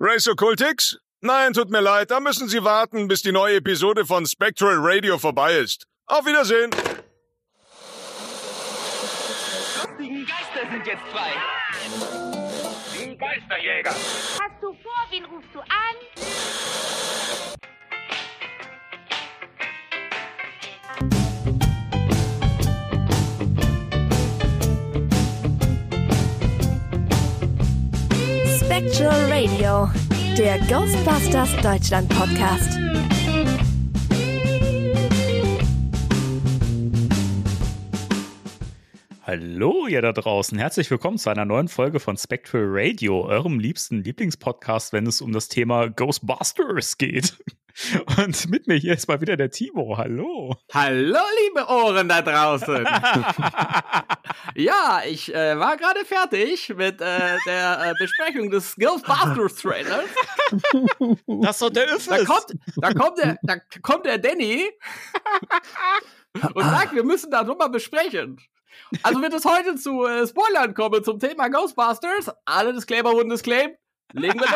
Race Occultix? Nein, tut mir leid, da müssen Sie warten, bis die neue Episode von Spectral Radio vorbei ist. Auf Wiedersehen! Die Geister sind jetzt frei. Die Geisterjäger. Hast du vor, wen rufst du an? Spectral Radio, der Ghostbusters Deutschland Podcast. Hallo, ihr da draußen. Herzlich willkommen zu einer neuen Folge von Spectral Radio, eurem liebsten Lieblingspodcast, wenn es um das Thema Ghostbusters geht. Und mit mir hier ist mal wieder der Timo. Hallo. Hallo, liebe Ohren da draußen. ja, ich äh, war gerade fertig mit äh, der äh, Besprechung des Ghostbusters Trailers. Das ist doch der Öffis. Da kommt, da kommt der, da kommt der Danny und sagt, wir müssen nochmal besprechen. Also wird es heute zu äh, Spoilern kommen zum Thema Ghostbusters. Alle Disclaimer wurden disclaimed. Legen wir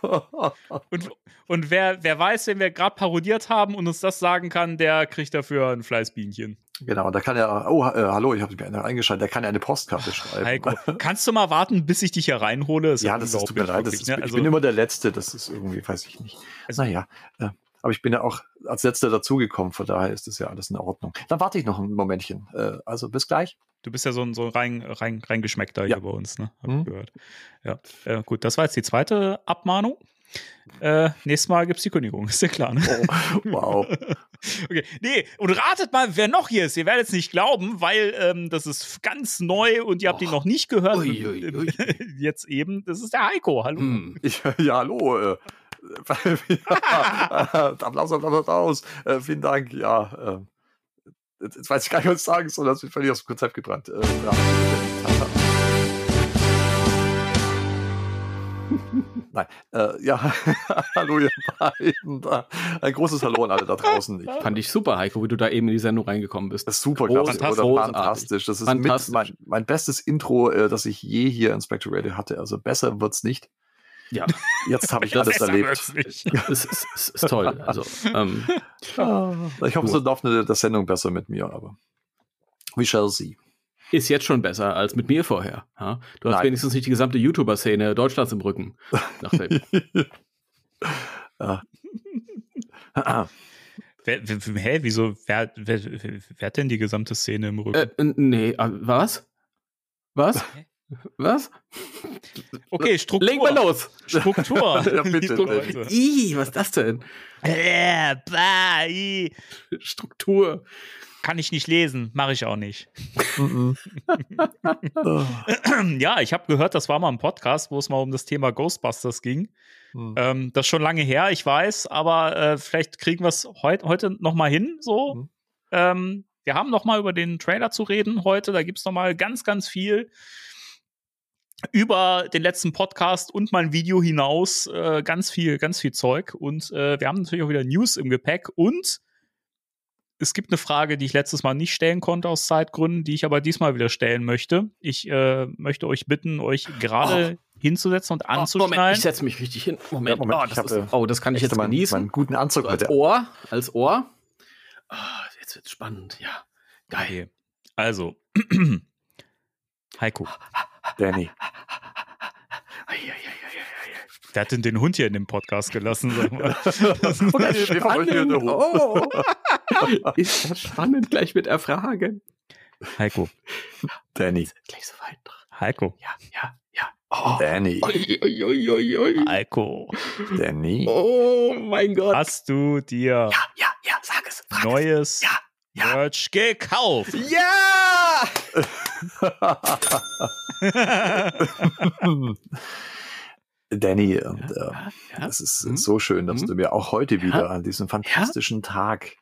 los. Und, und wer, wer weiß, wen wir gerade parodiert haben und uns das sagen kann, der kriegt dafür ein Fleißbienchen. Genau, da kann er, oh, äh, hallo, ich habe mich eingeschaltet, der kann ja eine Postkarte schreiben. Heiko, kannst du mal warten, bis ich dich hier reinhole? Das ja, das ist, tut mir leid, das unglaublich, ist, ne? ich Also- bin immer der Letzte, das ist irgendwie, weiß ich nicht. Also- naja, äh, aber ich bin ja auch als Letzter dazugekommen, von daher ist das ja alles in Ordnung. Dann warte ich noch ein Momentchen. Äh, also bis gleich. Du bist ja so ein so ein rein, rein, reingeschmeckter Ja. hier bei uns, ne? Hab Mhm. ich gehört. Ja. Äh, gut, das war jetzt die zweite Abmahnung. Äh, nächstes Mal gibt's die Kündigung, ist ja klar, ne? Oh, wow. Okay. Nee, und ratet mal, wer noch hier ist. Ihr werdet es nicht glauben, weil ähm, das ist ganz neu und ihr habt ihn noch nicht gehört. Ui, ui, ui. Jetzt eben. Das ist der Heiko. Hallo. Hm. Ich, ja, hallo. Ja, Applaus, Applaus, Applaus. Äh, vielen Dank. Ja, äh, jetzt, weiß ich gar nicht, was ich sagen soll. Das bin völlig aus dem Konzept gebrannt. Äh, ja. Nein, äh, ja, hallo ihr beiden. Da. Ein großes Hallo an alle da draußen. Ich Fand ich super, Heiko, wie du da eben in die Sendung reingekommen bist. Das ist super Groß- klasse, oder? Fantastisch. Das ist Fantastisch. mein, mein bestes Intro, äh, das ich je hier in Spectre Radio hatte. Also besser wird's nicht. Ja, Jetzt habe ich Das alles erlebt. es ist, es ist toll. Also, ähm, Ah, Ich hoffe, so läuft eine der Sendung besser mit mir, aber we shall see. ist jetzt schon besser als mit mir vorher. Ja? Du hast Nein. wenigstens nicht die gesamte YouTuber-Szene Deutschlands im Rücken. Ja. Ah, Wer, wer, hä, wieso? Wer, wer, wer, hat denn die gesamte Szene im Rücken? äh, nee, äh, was? Was? Was? okay, Struktur. Legen wir los. Struktur. Ja, bitte. Leute. Ih, was ist das denn? Äh, bah, i. Struktur. Kann ich nicht lesen, mache ich auch nicht. Ah, Ja, ich habe gehört, das war mal ein Podcast, wo es mal um das Thema Ghostbusters ging. hm. Ähm, das ist schon lange her, ich weiß, aber äh, vielleicht kriegen wir es heut, heute noch mal hin. So, Mhm. ähm, wir haben noch mal über den Trailer zu reden heute. Da gibt's noch mal ganz, ganz viel über den letzten Podcast und mein Video hinaus. Äh, ganz viel, ganz viel Zeug. Und äh, wir haben natürlich auch wieder News im Gepäck. Und es gibt eine Frage, die ich letztes Mal nicht stellen konnte aus Zeitgründen, die ich aber diesmal wieder stellen möchte. Ich äh, möchte euch bitten, euch gerade hinzusetzen und Oh, Moment, ich setze mich richtig hin. Moment, Ja, Moment, oh, ich das hab, ist, äh, oh, das kann ich jetzt meinen, genießen. meinen guten Anzug als. Ohr, als Ohr. Ah, jetzt wird's spannend, ja. Geil. Okay. Also, Heiko, Danny. Wer hat denn den Hund hier in dem Podcast gelassen? Sag mal. Eine Ruhe. Oh, ist das spannend, gleich mit erfragen. Heiko, Danny. Gleich so weit. Heiko, Ja, ja, ja. Oh. Danny. Oi, oi, oi, oi. Heiko, Danny. Oh mein Gott. hast du dir Ja, ja, ja, sag es. Neues Ja, ja. Merch gekauft? Ja! Danny, und äh, ja. es ist Mhm. so schön, dass Mhm. du mir auch heute Ja. wieder an diesem fantastischen Tag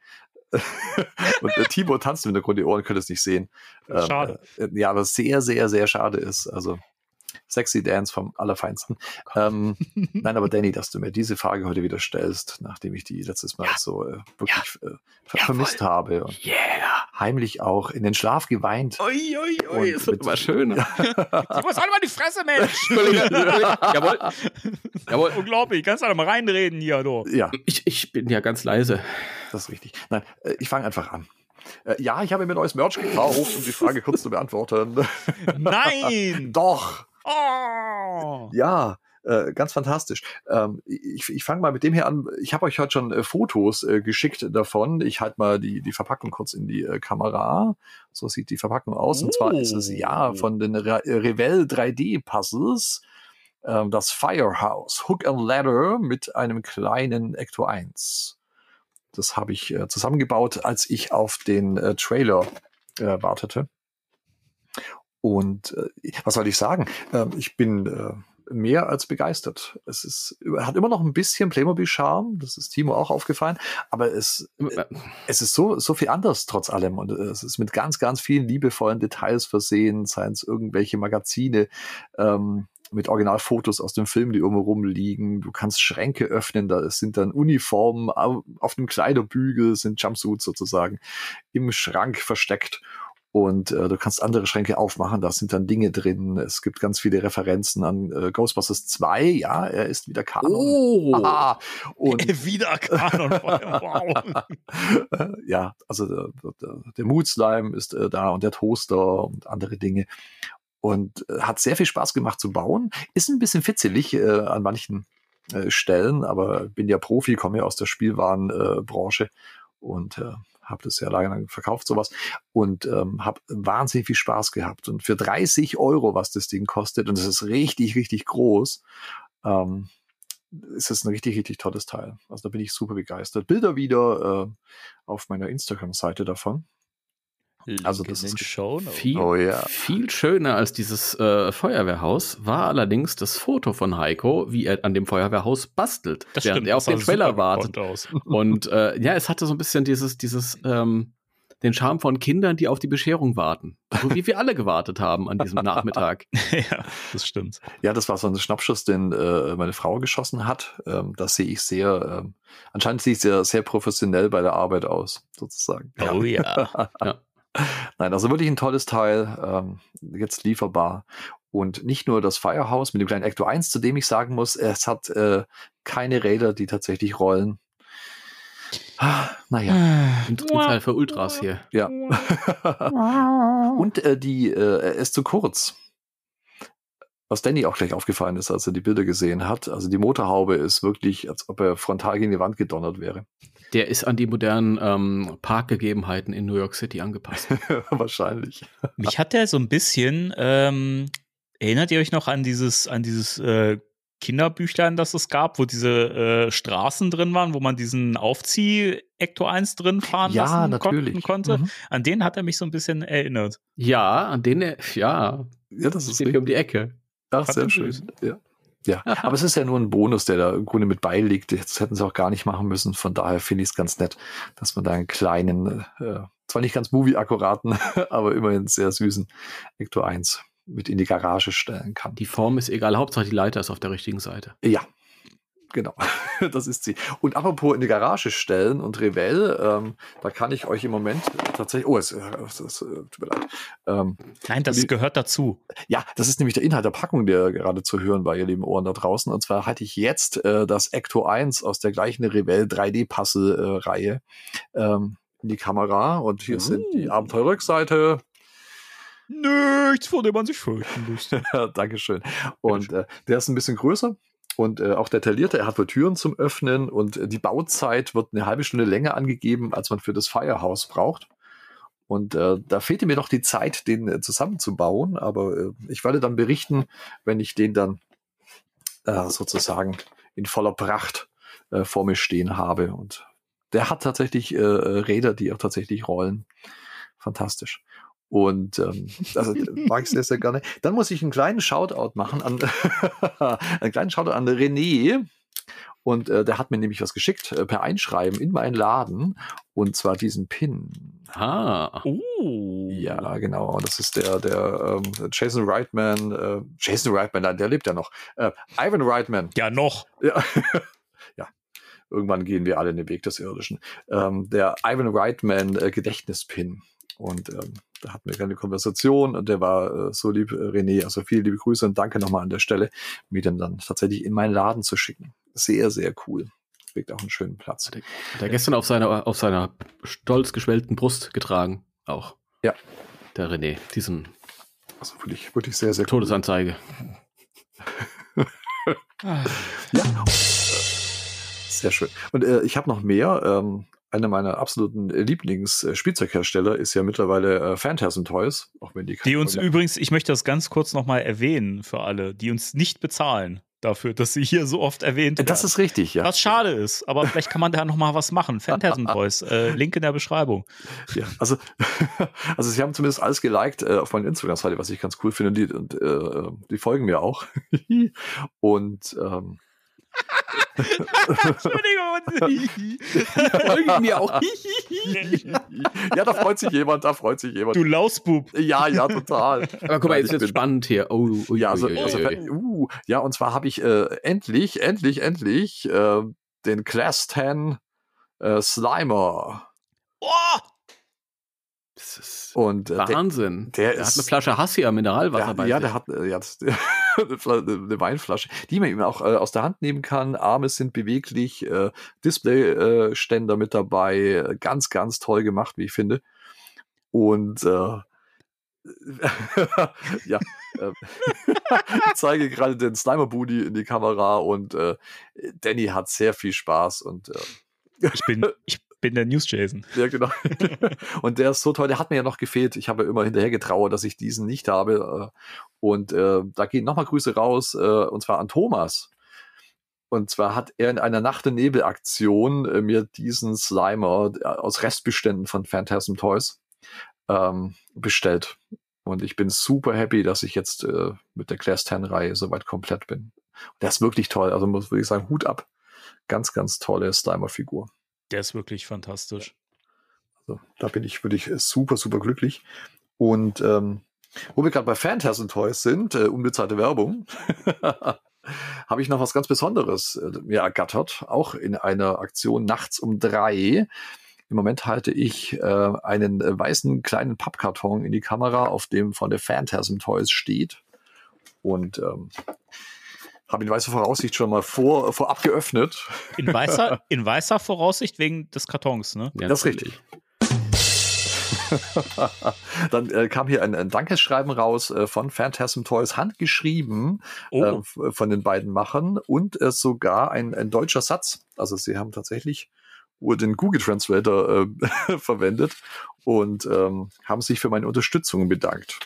und äh, Timo tanzt im Hintergrund, die Ohren können es nicht sehen. Ähm, Schade. Äh, ja, aber sehr, sehr, sehr schade ist. Also sexy Dance vom Allerfeinsten. ähm, nein, aber Danny, dass du mir diese Frage heute wieder stellst, nachdem ich die letztes Mal Ja. so äh, wirklich äh, ver Jawohl. vermisst habe. Und Yeah! heimlich auch in den Schlaf geweint. Ui, ui, ui, es wird immer schöner. Ich muss halt mal die Fresse, Mensch! Jawohl. Jawohl. Unglaublich, kannst du da mal reinreden hier, du. Ja, Ich, ich bin ja ganz leise. das ist richtig. Nein, äh, ich fange einfach an. Äh, Ja, ich habe mir neues Merch gekauft, um die Frage kurz zu beantworten. Nein! Doch, Oh! ja, äh, ganz fantastisch. Ähm, ich ich fange mal mit dem hier an. Ich habe euch heute schon äh, Fotos äh, geschickt davon. Ich halte mal die, die Verpackung kurz in die äh, Kamera. So sieht die Verpackung aus. Und zwar ist es ja von den Re Revell 3D-Puzzles ähm, das Firehouse Hook and Ladder mit einem kleinen Ecto 1. Das habe ich äh, zusammengebaut, als ich auf den äh, Trailer äh, wartete. Und äh, was soll ich sagen? Ähm, ich bin äh, mehr als begeistert. Es ist, hat immer noch ein bisschen Playmobil-Charme, das ist Timo auch aufgefallen, aber es, äh, es ist so, so viel anders trotz allem und äh, es ist mit ganz, ganz vielen liebevollen Details versehen, seien es irgendwelche Magazine, ähm, mit Originalfotos aus dem Film, die irgendwo rumliegen. Du kannst Schränke öffnen, da sind dann Uniformen, au- auf dem Kleiderbügel sind Jumpsuits sozusagen im Schrank versteckt. Und äh, du kannst andere Schränke aufmachen, da sind dann Dinge drin. Es gibt ganz viele Referenzen an äh, Ghostbusters 2. Ja, er ist wieder Kanon. Oh. Ah, und Wieder Kanon. Wow. ja, also der, der, der Mood Slime ist äh, da und der Toaster und andere Dinge. Und äh, hat sehr viel Spaß gemacht zu bauen. Ist ein bisschen fitzelig äh, an manchen äh, Stellen, aber bin ja Profi, komme ja aus der Spielwarenbranche äh, und äh, habe das sehr lange lang verkauft, sowas. Und ähm, habe wahnsinnig viel Spaß gehabt. Und für 30 Euro, was das Ding kostet, und das ist richtig, richtig groß, ähm, ist es ein richtig, richtig tolles Teil. Also da bin ich super begeistert. Bilder wieder äh, auf meiner Instagram-Seite davon. Also das in den ist-. Viel, Oh ja. viel schöner als dieses äh, Feuerwehrhaus war allerdings das Foto von Heiko, wie er an dem Feuerwehrhaus bastelt, Das während stimmt, er auf das den Trailer wartet. Und äh, ja, es hatte so ein bisschen dieses, dieses, ähm, den Charme von Kindern, die auf die Bescherung warten. So wie wir alle gewartet haben an diesem Nachmittag. ja, das stimmt. Ja, das war so ein Schnappschuss, den äh, meine Frau geschossen hat. Ähm, das sehe ich sehr, ähm, anscheinend sehe ich sehr, sehr professionell bei der Arbeit aus, sozusagen. Oh ja. Nein, also wirklich ein tolles Teil, ähm, jetzt lieferbar. Und nicht nur das Firehouse mit dem kleinen Ecto 1, zu dem ich sagen muss, es hat äh, keine Räder, die tatsächlich rollen. Ah, Naja, Ein Teil für Ultras hier. ja. Und äh, die, äh, er ist zu kurz. Was Danny auch gleich aufgefallen ist, als er die Bilder gesehen hat. Also die Motorhaube ist wirklich, als ob er frontal gegen die Wand gedonnert wäre. Der ist an die modernen ähm, Parkgegebenheiten in New York City angepasst. Wahrscheinlich. Mich hat der so ein bisschen, ähm, erinnert ihr euch noch an dieses, an dieses äh, Kinderbüchlein, das es gab, wo diese äh, Straßen drin waren, wo man diesen Aufzieh-Ecto 1 drin fahren Ja, lassen natürlich. kon konnte? Mhm. An den hat er mich so ein bisschen erinnert. ja, an den, er- ja, Ja, das ist hier um die Ecke. Ach, sehr schön. Ja. Ja, aber es ist ja nur ein Bonus, der da im Grunde mit beiliegt. Jetzt hätten sie auch gar nicht machen müssen. Von daher finde ich es ganz nett, dass man da einen kleinen, äh, zwar nicht ganz movie-akkuraten, aber immerhin sehr süßen Ecto 1 mit in die Garage stellen kann. Die Form ist egal, Hauptsache die Leiter ist auf der richtigen Seite. Ja, genau. Das ist sie. Und apropos in die Garage stellen und Revell, ähm, da kann ich euch im Moment tatsächlich, oh, es, äh, es, es, äh, tut mir leid. Ähm, Nein, das Die- gehört dazu. ja, das ist nämlich der Inhalt der Packung, der gerade zu hören war, ihr lieben Ohren da draußen. Und zwar hatte ich jetzt äh, das Ecto 1 aus der gleichen Revell 3D-Puzzle-Reihe ähm, in die Kamera. Und hier sind die Abenteuerrückseite. Nichts, vor dem man sich fürchten müsste. Ja, Dankeschön. Und äh, der ist ein bisschen größer und äh, auch detaillierter. Er hat wohl Türen zum Öffnen und äh, die Bauzeit wird eine halbe Stunde länger angegeben, als man für das Firehouse braucht. Und äh, da fehlte mir noch die Zeit, den äh, zusammenzubauen. Aber äh, ich werde dann berichten, wenn ich den dann äh, sozusagen in voller Pracht äh, vor mir stehen habe. Und der hat tatsächlich äh, äh, Räder, die auch tatsächlich rollen. Fantastisch. Und ähm, also mag ich sehr, sehr gerne. Dann muss ich einen kleinen Shoutout machen an einen kleinen Shoutout an René. Und äh, der hat mir nämlich was geschickt äh, per Einschreiben in meinen Laden. Und zwar diesen Pin. Ah, Oh. Ja, genau. Und das ist der, der ähm, Jason Reitman. Äh, Jason Reitman, nein, der lebt ja noch. Äh, Ivan Reitman. Ja, noch. Ja. ja. Irgendwann gehen wir alle in den Weg des Irdischen. Ähm, der Ivan Reitman äh, Gedächtnispin. Und ähm, da hatten wir eine Konversation und der war äh, so lieb, äh, René. Also viele liebe Grüße und danke nochmal an der Stelle, mir den dann tatsächlich in meinen Laden zu schicken. Sehr, sehr cool. Kriegt auch einen schönen Platz. Hat er gestern auf seiner, auf seiner stolz geschwellten Brust getragen. Auch. Ja. Der René. Diesen Also wirklich, wirklich sehr, sehr cool. Todesanzeige. Ja. Sehr schön. Und äh, ich habe noch mehr. Ähm, einer meiner absoluten Lieblings-Spielzeughersteller ist ja mittlerweile äh, Phantasm Toys. Auch wenn die, Die uns übrigens, ich möchte das ganz kurz nochmal erwähnen für alle, die uns nicht bezahlen dafür, dass sie hier so oft erwähnt werden. Das ist richtig, ja. Was schade ist, aber vielleicht kann man da nochmal was machen. Phantasm Toys, äh, Link in der Beschreibung. ja. Also, also sie haben zumindest alles geliked äh, auf meiner Instagram-Seite, was ich ganz cool finde. Und die, und, äh, die folgen mir auch. und ähm, Entschuldigung. Folgen mir auch. ja, da freut sich jemand, da freut sich jemand. du Lausbub. Ja, ja, total. Aber guck mal, jetzt bin- spannend hier. Oh, ui, Ja, also, also uh, ja, und zwar habe ich äh, endlich, endlich, endlich äh, den Class 10 äh, Slimer. Oh, Das ist Und äh, der, Wahnsinn. der der ist- hat eine Flasche Hassia Mineralwasser der, bei ja, sich. der hat äh, ja, das, eine Fla- eine Weinflasche, die man eben auch äh, aus der Hand nehmen kann. Arme sind beweglich, äh, Displayständer mit dabei, äh, ganz, ganz toll gemacht, wie ich finde. Und äh, ja, äh, ich zeige gerade den Slimer Booty in die Kamera und äh, Danny hat sehr viel Spaß und äh, ich bin, ich bin der News Jason. ja, genau. und der ist so toll, der hat mir ja noch gefehlt. Ich habe ja immer hinterher getrauert, dass ich diesen nicht habe. äh, Und äh, da gehen nochmal Grüße raus, äh, und zwar an Thomas. Und zwar hat er in einer Nacht- und Nebel-Aktion äh, mir diesen Slimer äh, aus Restbeständen von Phantasm Toys ähm, bestellt. Und ich bin super happy, dass ich jetzt äh, mit der Class 10-Reihe soweit komplett bin. Der ist wirklich toll. Also muss wirklich sagen, Hut ab. Ganz, ganz tolle Slimer-Figur. Der ist wirklich fantastisch. Also, da bin ich wirklich super, super glücklich. Und ähm, wo wir gerade bei Phantasm Toys sind, äh, unbezahlte Werbung, habe ich noch was ganz Besonderes äh, mir ergattert, auch in einer Aktion nachts um drei. Im Moment halte ich äh, einen äh, weißen kleinen Pappkarton in die Kamera, auf dem von der Phantasm Toys steht. Und ähm, habe in weißer Voraussicht schon mal vor, vorab geöffnet. In weißer, in weißer Voraussicht wegen des Kartons, ne? Ja, das ist richtig. Dann äh, kam hier ein, ein Dankeschreiben raus äh, von Phantasm Toys, handgeschrieben Oh, äh, von den beiden Machern und äh, sogar ein, ein deutscher Satz. Also sie haben tatsächlich den Google Translator äh, verwendet und ähm, haben sich für meine Unterstützung bedankt.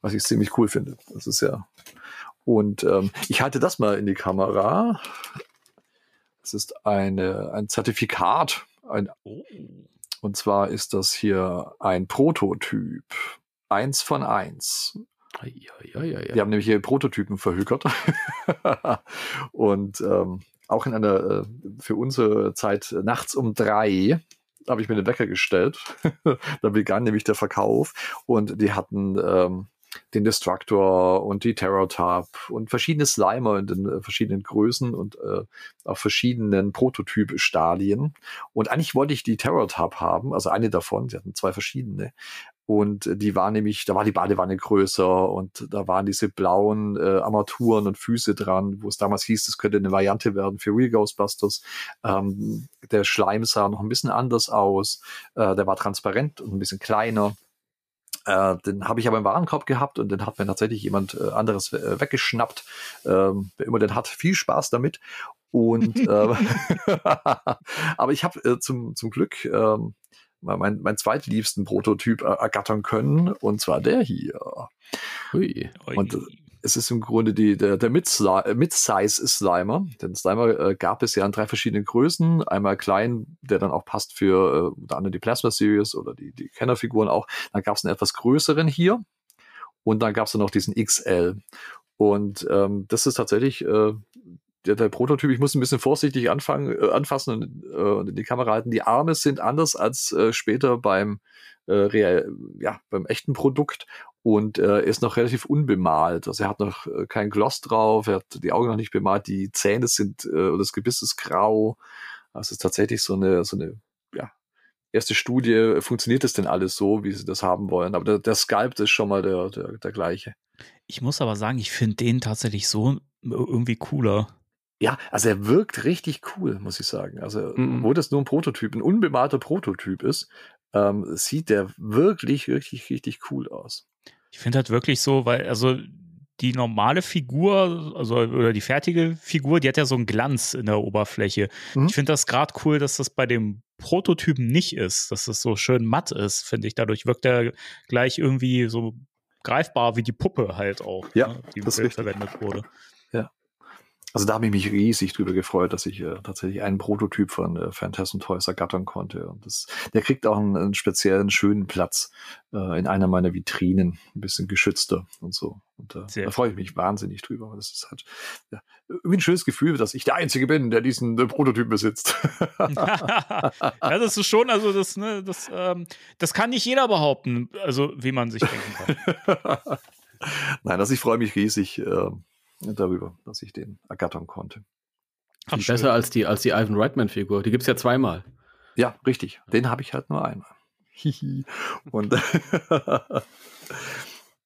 Was ich ziemlich cool finde. Das ist ja. Und ähm, ich halte das mal in die Kamera. Es ist eine, ein Zertifikat, ein oh. und zwar ist das hier ein Prototyp. Eins von eins. Ei, ei, ei, ei, ei. Wir haben nämlich hier Prototypen verhökert. und ähm, auch in einer, äh, für unsere Zeit nachts um drei habe ich mir den Wecker gestellt. da begann nämlich der Verkauf und die hatten ähm, den Destructor und die Terror Tab und verschiedene Slimer in den äh, verschiedenen Größen und äh, auf verschiedenen Prototyp-Stadien. Und eigentlich wollte ich die Terror Tab haben, also eine davon, sie hatten zwei verschiedene. Und äh, die war nämlich, da war die Badewanne größer und da waren diese blauen äh, Armaturen und Füße dran, wo es damals hieß, das könnte eine Variante werden für Real Ghostbusters. Ähm, der Schleim sah noch ein bisschen anders aus, äh, der war transparent und ein bisschen kleiner. Äh, den habe ich aber im Warenkorb gehabt und den hat mir tatsächlich jemand äh, anderes äh, weggeschnappt. Ähm, wer immer den hat, viel Spaß damit. Und äh, aber ich habe äh, zum, zum Glück ähm, mein, mein zweitliebsten Prototyp äh, ergattern können, und zwar der hier. Hui. Ui. Und, äh, Es ist im Grunde die, der, der äh, Mid-Size Slimer. Den Slimer äh, gab es ja in drei verschiedenen Größen. Einmal klein, der dann auch passt für äh, unter anderem die Plasma Series oder die, die Kennerfiguren auch. Dann gab es einen etwas größeren hier. Und dann gab es dann noch diesen XL. Und ähm, das ist tatsächlich äh, der, der Prototyp. Ich muss ein bisschen vorsichtig anfangen, äh, anfassen und, äh, und in die Kamera halten. Die Arme sind anders als äh, später beim, äh, real, ja, beim echten Produkt und äh, er ist noch relativ unbemalt. Also er hat noch äh, kein Gloss drauf, er hat die Augen noch nicht bemalt, die Zähne sind, äh, oder das Gebiss ist grau. Also es ist tatsächlich so eine, so eine, ja, erste Studie, funktioniert das denn alles so, wie sie das haben wollen? Aber der, der Sculpt ist schon mal der, der, der gleiche. Ich muss aber sagen, ich finde den tatsächlich so irgendwie cooler. Ja, also er wirkt richtig cool, muss ich sagen. Also, Mhm. wo das nur ein Prototyp, ein unbemalter Prototyp ist, ähm, sieht der wirklich, richtig, richtig cool aus. Ich finde halt wirklich so, weil, also die normale Figur, also oder die fertige Figur, die hat ja so einen Glanz in der Oberfläche. Mhm. Ich finde das gerade cool, dass das bei dem Prototypen nicht ist, dass das so schön matt ist, finde ich. Dadurch wirkt er gleich irgendwie so greifbar wie die Puppe halt auch, Ja, ne, die das verwendet wurde. Also da habe ich mich riesig drüber gefreut, dass ich äh, tatsächlich einen Prototyp von äh, Phantasm Toys ergattern konnte. Und das, der kriegt auch einen, einen speziellen schönen Platz äh, in einer meiner Vitrinen, ein bisschen geschützter und so. Und äh, da freue ich mich wahnsinnig drüber. Das ist halt ja, irgendwie ein schönes Gefühl, dass ich der Einzige bin, der diesen äh, Prototyp besitzt. ja, das ist schon, also das, ne, das, ähm, das kann nicht jeder behaupten, also wie man sich denken kann. Nein, also ich freue mich riesig äh, darüber, dass ich den ergattern konnte. Ach, schön. Besser als die, als die Ivan Reitman-Figur. Die gibt's ja zweimal. Ja, richtig. Den habe ich halt nur einmal. Hihi. und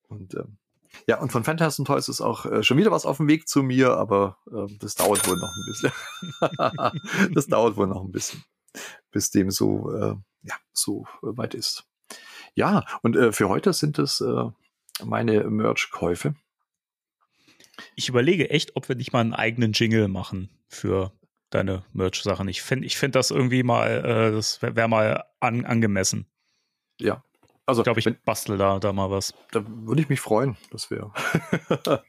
und ähm, ja, und von Phantasm Toys ist auch äh, schon wieder was auf dem Weg zu mir, aber ähm, das dauert wohl noch ein bisschen. das dauert wohl noch ein bisschen, bis dem so, äh, ja, so äh, weit ist. Ja, und äh, für heute sind es äh, meine Merch-Käufe. Ich überlege echt, ob wir nicht mal einen eigenen Jingle machen für deine Merch-Sachen. Ich finde ich find das irgendwie mal, äh, das wäre wär mal an, angemessen. Ja. Also, Ich glaube, ich wenn, bastel da, da mal was. da würde ich mich freuen. Das wäre.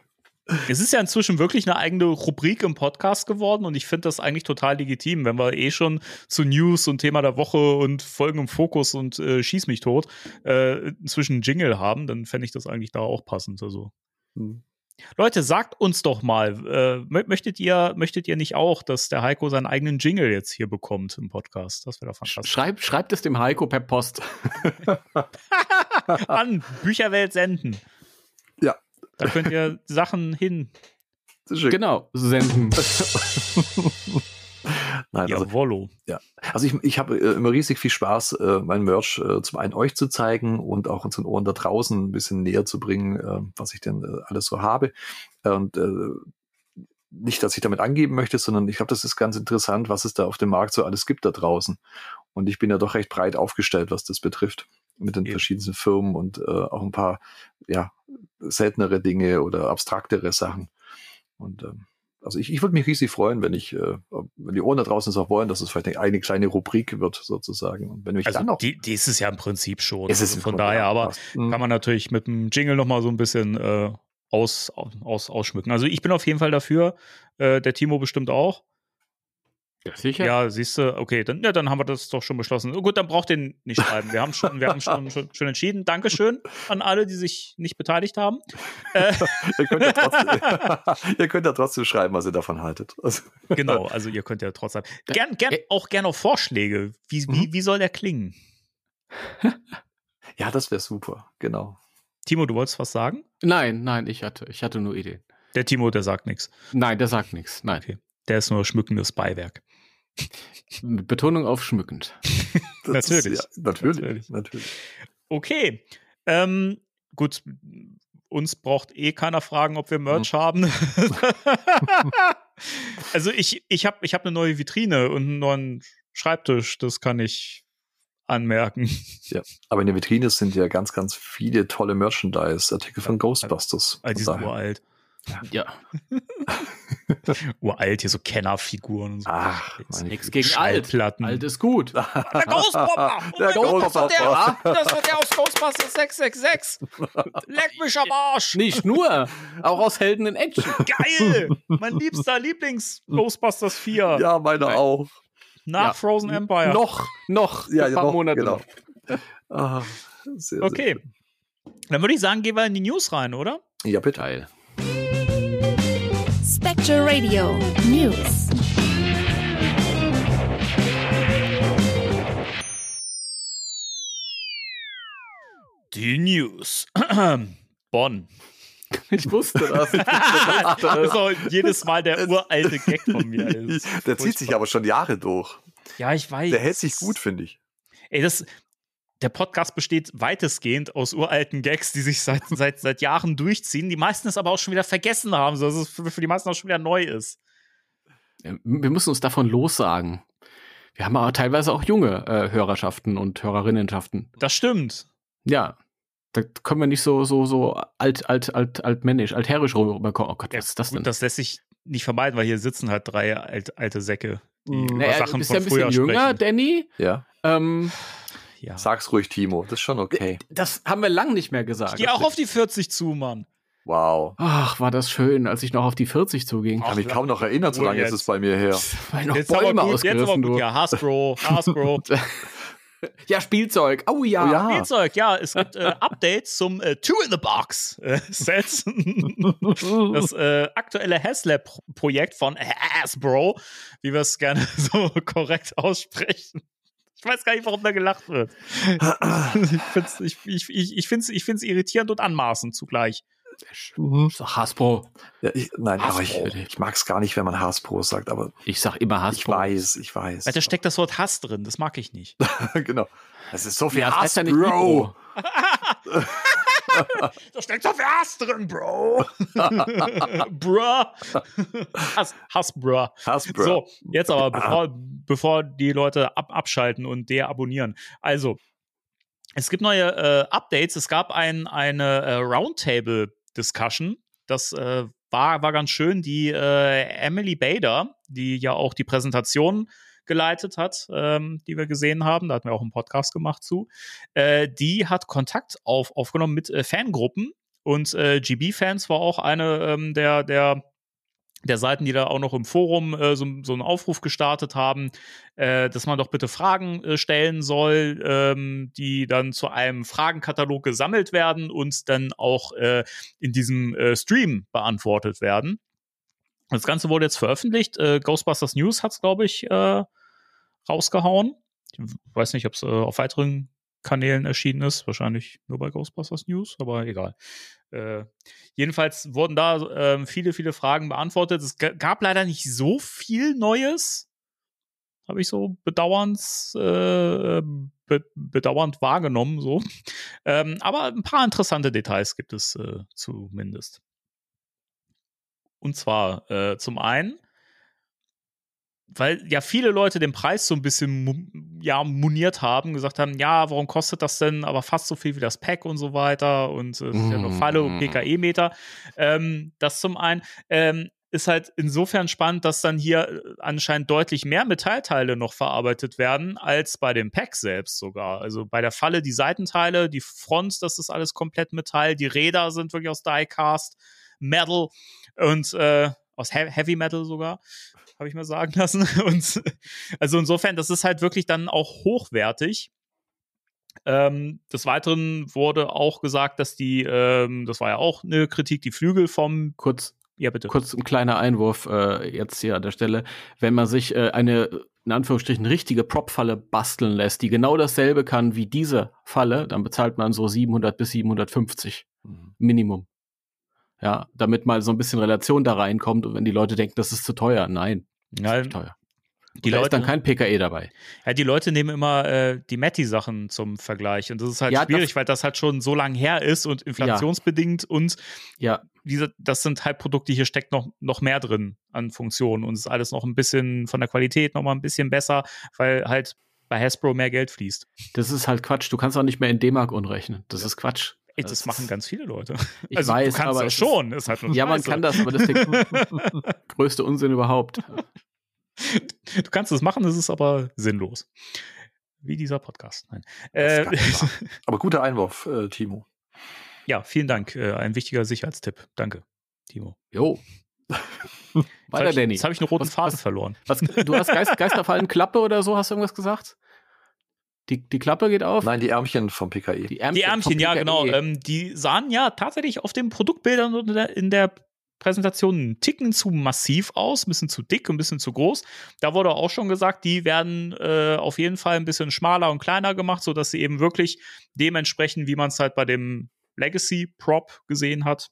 Es ist ja inzwischen wirklich eine eigene Rubrik im Podcast geworden und ich finde das eigentlich total legitim, wenn wir eh schon zu News und Thema der Woche und Folgen im Fokus und äh, Schieß mich tot äh, inzwischen einen Jingle haben, dann fände ich das eigentlich da auch passend. Also. Hm. Leute, sagt uns doch mal, äh, mö- möchtet ihr, möchtet ihr nicht auch, dass der Heiko seinen eigenen Jingle jetzt hier bekommt im Podcast? Das wäre doch fantastisch. Schreib, schreibt es dem Heiko per Post. An Bücherwelt senden. Ja. Da könnt ihr Sachen hin. Genau, senden. Nein, also, Jawollo. Also ich, ich habe äh, immer riesig viel Spaß, äh, mein Merch äh, zum einen euch zu zeigen und auch unseren Ohren da draußen ein bisschen näher zu bringen, äh, was ich denn äh, alles so habe. Und äh, nicht, dass ich damit angeben möchte, sondern ich glaube, das ist ganz interessant, was es da auf dem Markt so alles gibt da draußen. Und ich bin ja doch recht breit aufgestellt, was das betrifft, mit den Eben. verschiedensten Firmen und äh, auch ein paar ja, seltenere Dinge oder abstraktere Sachen. Und ähm, also ich, ich würde mich riesig freuen, wenn ich, äh, wenn die Ohren da draußen es auch wollen, dass es vielleicht eine, eine kleine Rubrik wird, sozusagen. Und wenn mich Also dann auch. die, die ist es ja im Prinzip schon. Es ist also im von daher, aber passt. Mhm. kann man natürlich mit dem Jingle noch mal so ein bisschen äh, aus, aus, ausschmücken. Also ich bin auf jeden Fall dafür. Äh, der Timo bestimmt auch. Ja, sicher. Ja, siehst du, okay, dann, ja, dann haben wir das doch schon beschlossen. Oh, gut, dann braucht ihr nicht schreiben. Wir haben schon, wir haben schon, schon, schon entschieden. Dankeschön an alle, die sich nicht beteiligt haben. Äh, ihr, könnt ja trotzdem, ihr könnt ja trotzdem schreiben, was ihr davon haltet. Also, genau, also ihr könnt ja trotzdem. Gern, gern, Äh, auch gerne auch Vorschläge. Wie, wie, Mhm. wie soll der klingen? ja, das wäre super, genau. Timo, du wolltest was sagen? Nein, nein, ich hatte, ich hatte nur Ideen. Der Timo, der sagt nichts. Nein, der sagt nichts. Nein. Okay. Der ist nur schmückendes Beiwerk. Mit Betonung auf schmückend. Natürlich. Ist, ja, natürlich, Natürlich. natürlich. Okay. Ähm, gut, uns braucht eh keiner fragen, ob wir Merch haben. also ich, ich habe ich hab eine neue Vitrine und einen neuen Schreibtisch, das kann ich anmerken. Ja. Aber in der Vitrine sind ja ganz, ganz viele tolle Merchandise-Artikel von Ghostbusters. All die sind uralt. Ja, Uralt, hier so Kennerfiguren und so. Ach, nichts gegen alt. Schallplatten. Alt ist gut. Der Ghostpopper! Oh Der mein Gott, das war Ghostpopper. der, das war der aus Ghostbusters 666! Leck mich am Arsch! Nicht nur, auch aus Helden in Action. Geil! Mein liebster Lieblings-Ghostbusters 4 Ja, meine Nein. auch. nach Ja. Frozen Empire. Noch, noch, Ja, ein paar noch, Monate genau. noch. Ah, sehr, sehr Okay. schön. Dann würde ich sagen, gehen wir in die News rein, oder? Ja, bitte. Geil. Spectre Radio News. Die News. Bonn. Ich wusste das. Das ist auch jedes Mal der uralte Gag von mir. Der zieht sich aber schon Jahre durch. Ja, ich weiß. Der hält sich gut, finde ich. Ey, das, der Podcast besteht weitestgehend aus uralten Gags, die sich seit, seit, seit Jahren durchziehen, die meisten es aber auch schon wieder vergessen haben, so dass es für, für die meisten auch schon wieder neu ist. Wir müssen uns davon lossagen. Wir haben aber teilweise auch junge äh, Hörerschaften und Hörerinnenschaften. Das stimmt. Ja. Da können wir nicht so, so, so alt, alt, alt, altmännisch, altherrisch rüberkommen. Oh Gott, was ist das denn? Gut, das lässt sich nicht vermeiden, weil hier sitzen halt drei alt, alte Säcke, die über naja, du Sachen bist von ja ein bisschen früher jünger, sprechen. Danny. Ja. Ähm, Ja. Sag's ruhig, Timo. Das ist schon okay. das haben wir lang nicht mehr gesagt. Ich geh auch auf die 40 zu, Mann. Wow. Ach, war das schön, als ich noch auf die 40 zuging. Ich kann mich kaum noch erinnern, so lange ist jetzt. es bei mir her. Weil noch Jetzt aber Bäume gut, jetzt aber gut. du. Ja, Hasbro, Hasbro. Ja, Spielzeug. Oh ja. Oh ja. Spielzeug, ja, es gibt äh, Updates zum äh, Two in the Box äh, Set. das äh, aktuelle Haslab-Projekt von Hasbro, wie wir es gerne so korrekt aussprechen. Ich weiß gar nicht, warum da gelacht wird. ich finde es ich, ich, ich, ich find's, ich find's irritierend und anmaßend zugleich. So, Hasbro. Ja, ich, nein, aber ich, Hasbro. ich mag es gar nicht, wenn man Hasbro sagt, aber Ich sag immer ich Hasbro. weiß, ich weiß. Weil da steckt das Wort Hass drin, das mag ich nicht. genau. Es ist so viel Ja, das Hasbro. Da steckt so viel Hass drin, Bro. Bruh. Hass, Hass, bruh. Hasbro. So, jetzt aber, bevor, bevor die Leute ab, abschalten und deabonnieren. Also, es gibt neue äh, Updates. Es gab ein, eine äh, Roundtable-Discussion. Das äh, war, war ganz schön. Die äh, Emily Bader, die ja auch die Präsentation geleitet hat, ähm, die wir gesehen haben, da hatten wir auch einen Podcast gemacht zu, äh, die hat Kontakt auf, aufgenommen mit äh, Fangruppen und äh, GB-Fans war auch eine ähm, der, der der Seiten, die da auch noch im Forum äh, so, so einen Aufruf gestartet haben, äh, dass man doch bitte Fragen äh, stellen soll, ähm, die dann zu einem Fragenkatalog gesammelt werden und dann auch äh, in diesem äh, Stream beantwortet werden. Das Ganze wurde jetzt veröffentlicht. Äh, Ghostbusters News hat es, glaube ich, rausgehauen. Ich weiß nicht, ob es äh, auf weiteren Kanälen erschienen ist. Wahrscheinlich nur bei Ghostbusters News, aber egal. Äh, jedenfalls wurden da ähm, viele, viele Fragen beantwortet. Es gab leider nicht so viel Neues. Habe ich so bedauernd, äh, be bedauernd wahrgenommen, so. Ähm, aber ein paar interessante Details gibt es äh, zumindest. Und zwar äh, zum einen, weil ja viele Leute den Preis so ein bisschen ja, moniert haben, gesagt haben, ja, warum kostet das denn aber fast so viel wie das Pack und so weiter und äh, ist ja nur Falle und PKE-Meter. Ähm, das zum einen. Ähm, ist halt insofern spannend, dass dann hier äh, anscheinend deutlich mehr Metallteile noch verarbeitet werden als bei dem Pack selbst sogar. Also bei der Falle die Seitenteile, die Front, das ist alles komplett Metall, die Räder sind wirklich aus Diecast, Metal und äh, aus He Heavy Metal sogar, habe ich mir sagen lassen. Und also insofern, das ist halt wirklich dann auch hochwertig. Ähm, des Weiteren wurde auch gesagt, dass die, ähm, das war ja auch eine Kritik, die Flügel vom, Kurz, ja bitte. kurz ein kleiner Einwurf äh, jetzt hier an der Stelle. Wenn man sich äh, eine, in Anführungsstrichen, richtige Prop-Falle basteln lässt, die genau dasselbe kann wie diese Falle, dann bezahlt man so 700 bis 750 Mhm. Minimum. Ja, damit mal so ein bisschen Relation da reinkommt und wenn die Leute denken, das ist zu teuer. Nein, Ja, teuer. die da ist Leute, dann kein PKE dabei. ja, die Leute nehmen immer äh, die Matti-Sachen zum Vergleich. Und das ist halt Ja, schwierig, das- weil das halt schon so lang her ist und inflationsbedingt und Ja, diese, das sind halt Produkte, hier steckt noch, noch mehr drin an Funktionen und es ist alles noch ein bisschen von der Qualität noch mal ein bisschen besser, weil halt bei Hasbro mehr Geld fließt. das ist halt Quatsch. Du kannst auch nicht mehr in D-Mark umrechnen. Das ist Quatsch. Ey, das, machen ganz viele Leute. Ich also weiß, du kannst aber das es ist- schon, ist halt nur Ja, man kann das, aber das ist der größte Unsinn überhaupt. Du kannst es machen, es ist aber sinnlos. Wie dieser Podcast. Nein. Äh. Aber guter Einwurf, äh, Timo. ja, vielen Dank. Äh, ein wichtiger Sicherheitstipp. Danke, Timo. Jo. Weiter, Danny. Jetzt habe ich einen roten Was- Faden was- verloren. Was, du hast Geist, Geisterfallen Klappe oder so, hast du irgendwas gesagt? Die, die Klappe geht auf? Nein, die Ärmchen vom PKI. Die Ärmchen, Die Ärmchen, ja, genau. Ähm, die sahen ja tatsächlich auf den Produktbildern und in der, Präsentation einen Ticken zu massiv aus, ein bisschen zu dick, ein bisschen zu groß. Da wurde auch schon gesagt, die werden äh, auf jeden Fall ein bisschen schmaler und kleiner gemacht, sodass sie eben wirklich dementsprechend, wie man es halt bei dem Legacy Prop gesehen hat,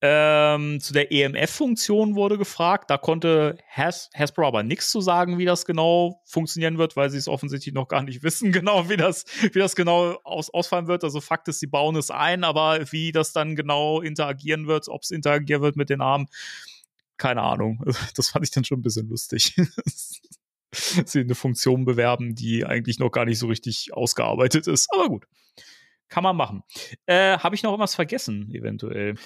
Ähm, zu der EMF-Funktion wurde gefragt. Da konnte Has Hasbro aber nichts zu sagen, wie das genau funktionieren wird, weil sie es offensichtlich noch gar nicht wissen, genau, wie das, wie das genau aus ausfallen wird. Also Fakt ist, sie bauen es ein, aber wie das dann genau interagieren wird, ob es interagieren wird mit den Armen, keine Ahnung. Das fand ich dann schon ein bisschen lustig. sie eine Funktion bewerben, die eigentlich noch gar nicht so richtig ausgearbeitet ist. Aber gut. Kann man machen. Äh, Habe ich noch irgendwas vergessen, eventuell?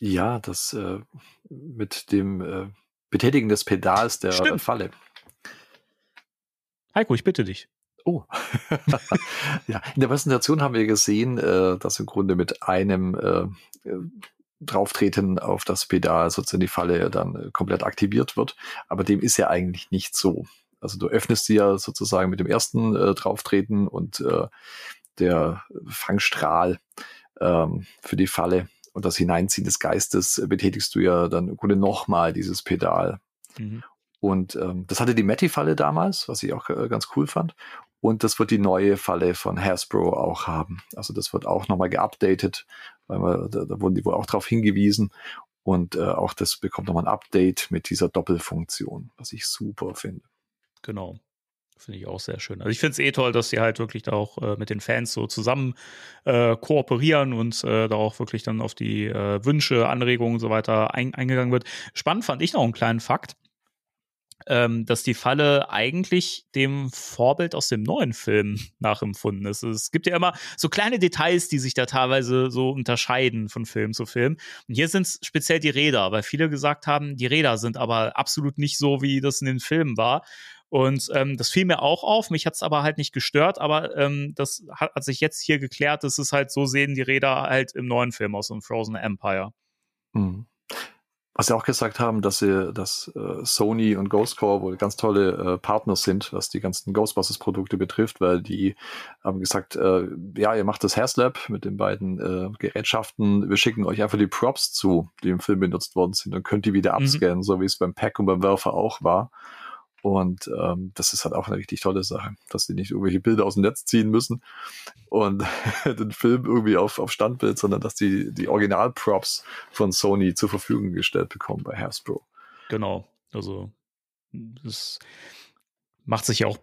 Ja, das äh, mit dem äh, Betätigen des Pedals der Stimmt. Falle. Heiko, ich bitte dich. Oh. ja, in der Präsentation haben wir gesehen, äh, dass im Grunde mit einem äh, Drauftreten auf das Pedal sozusagen die Falle dann äh, komplett aktiviert wird. Aber dem ist ja eigentlich nicht so. Also du öffnest sie ja sozusagen mit dem ersten äh, Drauftreten und der Fangstrahl ähm, für die Falle und das Hineinziehen des Geistes äh, betätigst du ja dann im Grunde nochmal dieses Pedal. Mhm. Und ähm, das hatte die Matti-Falle damals, was ich auch äh, ganz cool fand. Und das wird die neue Falle von Hasbro auch haben. Also das wird auch nochmal geupdatet, weil wir, da, da wurden die wohl auch darauf hingewiesen. Und äh, auch das bekommt nochmal ein Update mit dieser Doppelfunktion, was ich super finde. Genau. Finde ich auch sehr schön. Also ich finde es eh toll, dass sie halt wirklich da auch äh, mit den Fans so zusammen äh, kooperieren und äh, da auch wirklich dann auf die äh, Wünsche, Anregungen und so weiter ein, eingegangen wird. Spannend fand ich noch einen kleinen Fakt, ähm, dass die Falle eigentlich dem Vorbild aus dem neuen Film nachempfunden ist. Es gibt ja immer so kleine Details, die sich da teilweise so unterscheiden von Film zu Film. Und hier sind es speziell die Räder, weil viele gesagt haben, die Räder sind aber absolut nicht so, wie das in den Filmen war. Und ähm, das fiel mir auch auf, mich hat es aber halt nicht gestört, aber ähm, das hat, hat sich jetzt hier geklärt, dass es halt so sehen die Räder halt im neuen Film aus dem Frozen Empire. Mhm. Was sie auch gesagt haben, dass sie, dass äh, Sony und Ghostcore wohl ganz tolle äh, Partner sind, was die ganzen Ghostbusters-Produkte betrifft, weil die haben gesagt, äh, ja, ihr macht das Haislab mit den beiden äh, Gerätschaften, wir schicken euch einfach die Props zu, die im Film benutzt worden sind, und könnt die wieder Mhm. abscannen, so wie es beim Pack und beim Werfer auch war. Und ähm, das ist halt auch eine richtig tolle Sache, dass die nicht irgendwelche Bilder aus dem Netz ziehen müssen und den Film irgendwie auf, auf Standbild, sondern dass die die Original-Props von Sony zur Verfügung gestellt bekommen bei Hasbro. Genau. Also das macht sich ja auch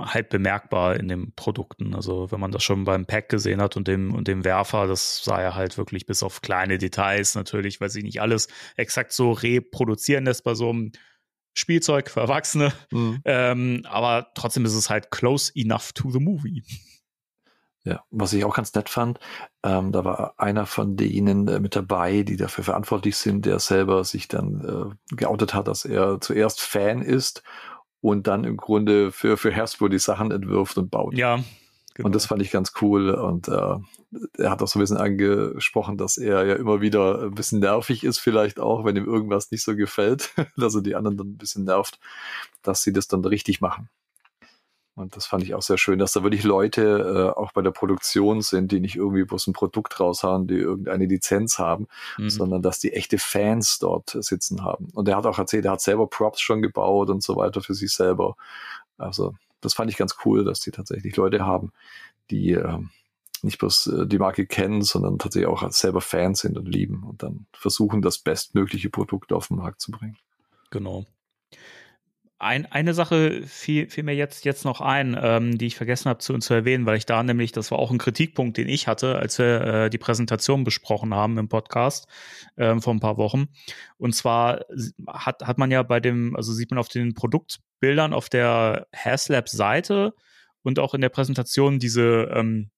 halt bemerkbar in den Produkten. Also wenn man das schon beim Pack gesehen hat und dem und dem Werfer, das sah ja halt wirklich bis auf kleine Details natürlich, weil sich nicht alles exakt so reproduzieren lässt bei so einem Spielzeug für Erwachsene. Ähm, aber trotzdem ist es halt close enough to the movie. Ja, was ich auch ganz nett fand, ähm, da war einer von denen äh, mit dabei, die dafür verantwortlich sind, der selber sich dann äh, geoutet hat, dass er zuerst Fan ist und dann im Grunde für, für Hasbro die Sachen entwirft und baut. Ja. Genau. Und das fand ich ganz cool. Und äh, er hat auch so ein bisschen angesprochen, dass er ja immer wieder ein bisschen nervig ist, vielleicht auch, wenn ihm irgendwas nicht so gefällt, dass er die anderen dann ein bisschen nervt, dass sie das dann richtig machen. Und das fand ich auch sehr schön, dass da wirklich Leute äh, auch bei der Produktion sind, die nicht irgendwie bloß ein Produkt raushauen, die irgendeine Lizenz haben, Mhm. sondern dass die echte Fans dort sitzen haben. Und er hat auch erzählt, er hat selber Props schon gebaut und so weiter für sich selber. Also das fand ich ganz cool, dass die tatsächlich Leute haben, die ähm, nicht bloß äh, die Marke kennen, sondern tatsächlich auch selber Fans sind und lieben und dann versuchen, das bestmögliche Produkt auf den Markt zu bringen. Genau. Ein, eine Sache fiel, fiel mir jetzt, jetzt noch ein, ähm, die ich vergessen habe zu, zu erwähnen, weil ich da nämlich, das war auch ein Kritikpunkt, den ich hatte, als wir äh, die Präsentation besprochen haben im Podcast ähm, vor ein paar Wochen. Und zwar hat, hat man ja bei dem, also sieht man auf den Produktbildern auf der Haslab-Seite und auch in der Präsentation diese ähm,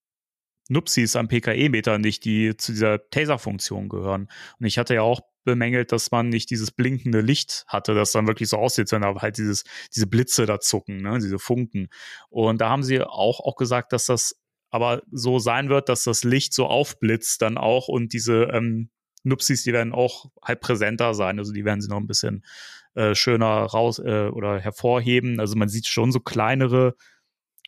Nupsis am PKE-Meter nicht, die zu dieser Taser-Funktion gehören. Und ich hatte ja auch bemängelt, dass man nicht dieses blinkende Licht hatte, das dann wirklich so aussieht, sondern halt dieses, diese Blitze da zucken, ne, diese Funken. Und da haben sie auch, auch gesagt, dass das aber so sein wird, dass das Licht so aufblitzt dann auch und diese ähm, Nupsis, die werden auch halt präsenter sein. Also die werden sie noch ein bisschen äh, schöner raus äh, oder hervorheben. Also man sieht schon so kleinere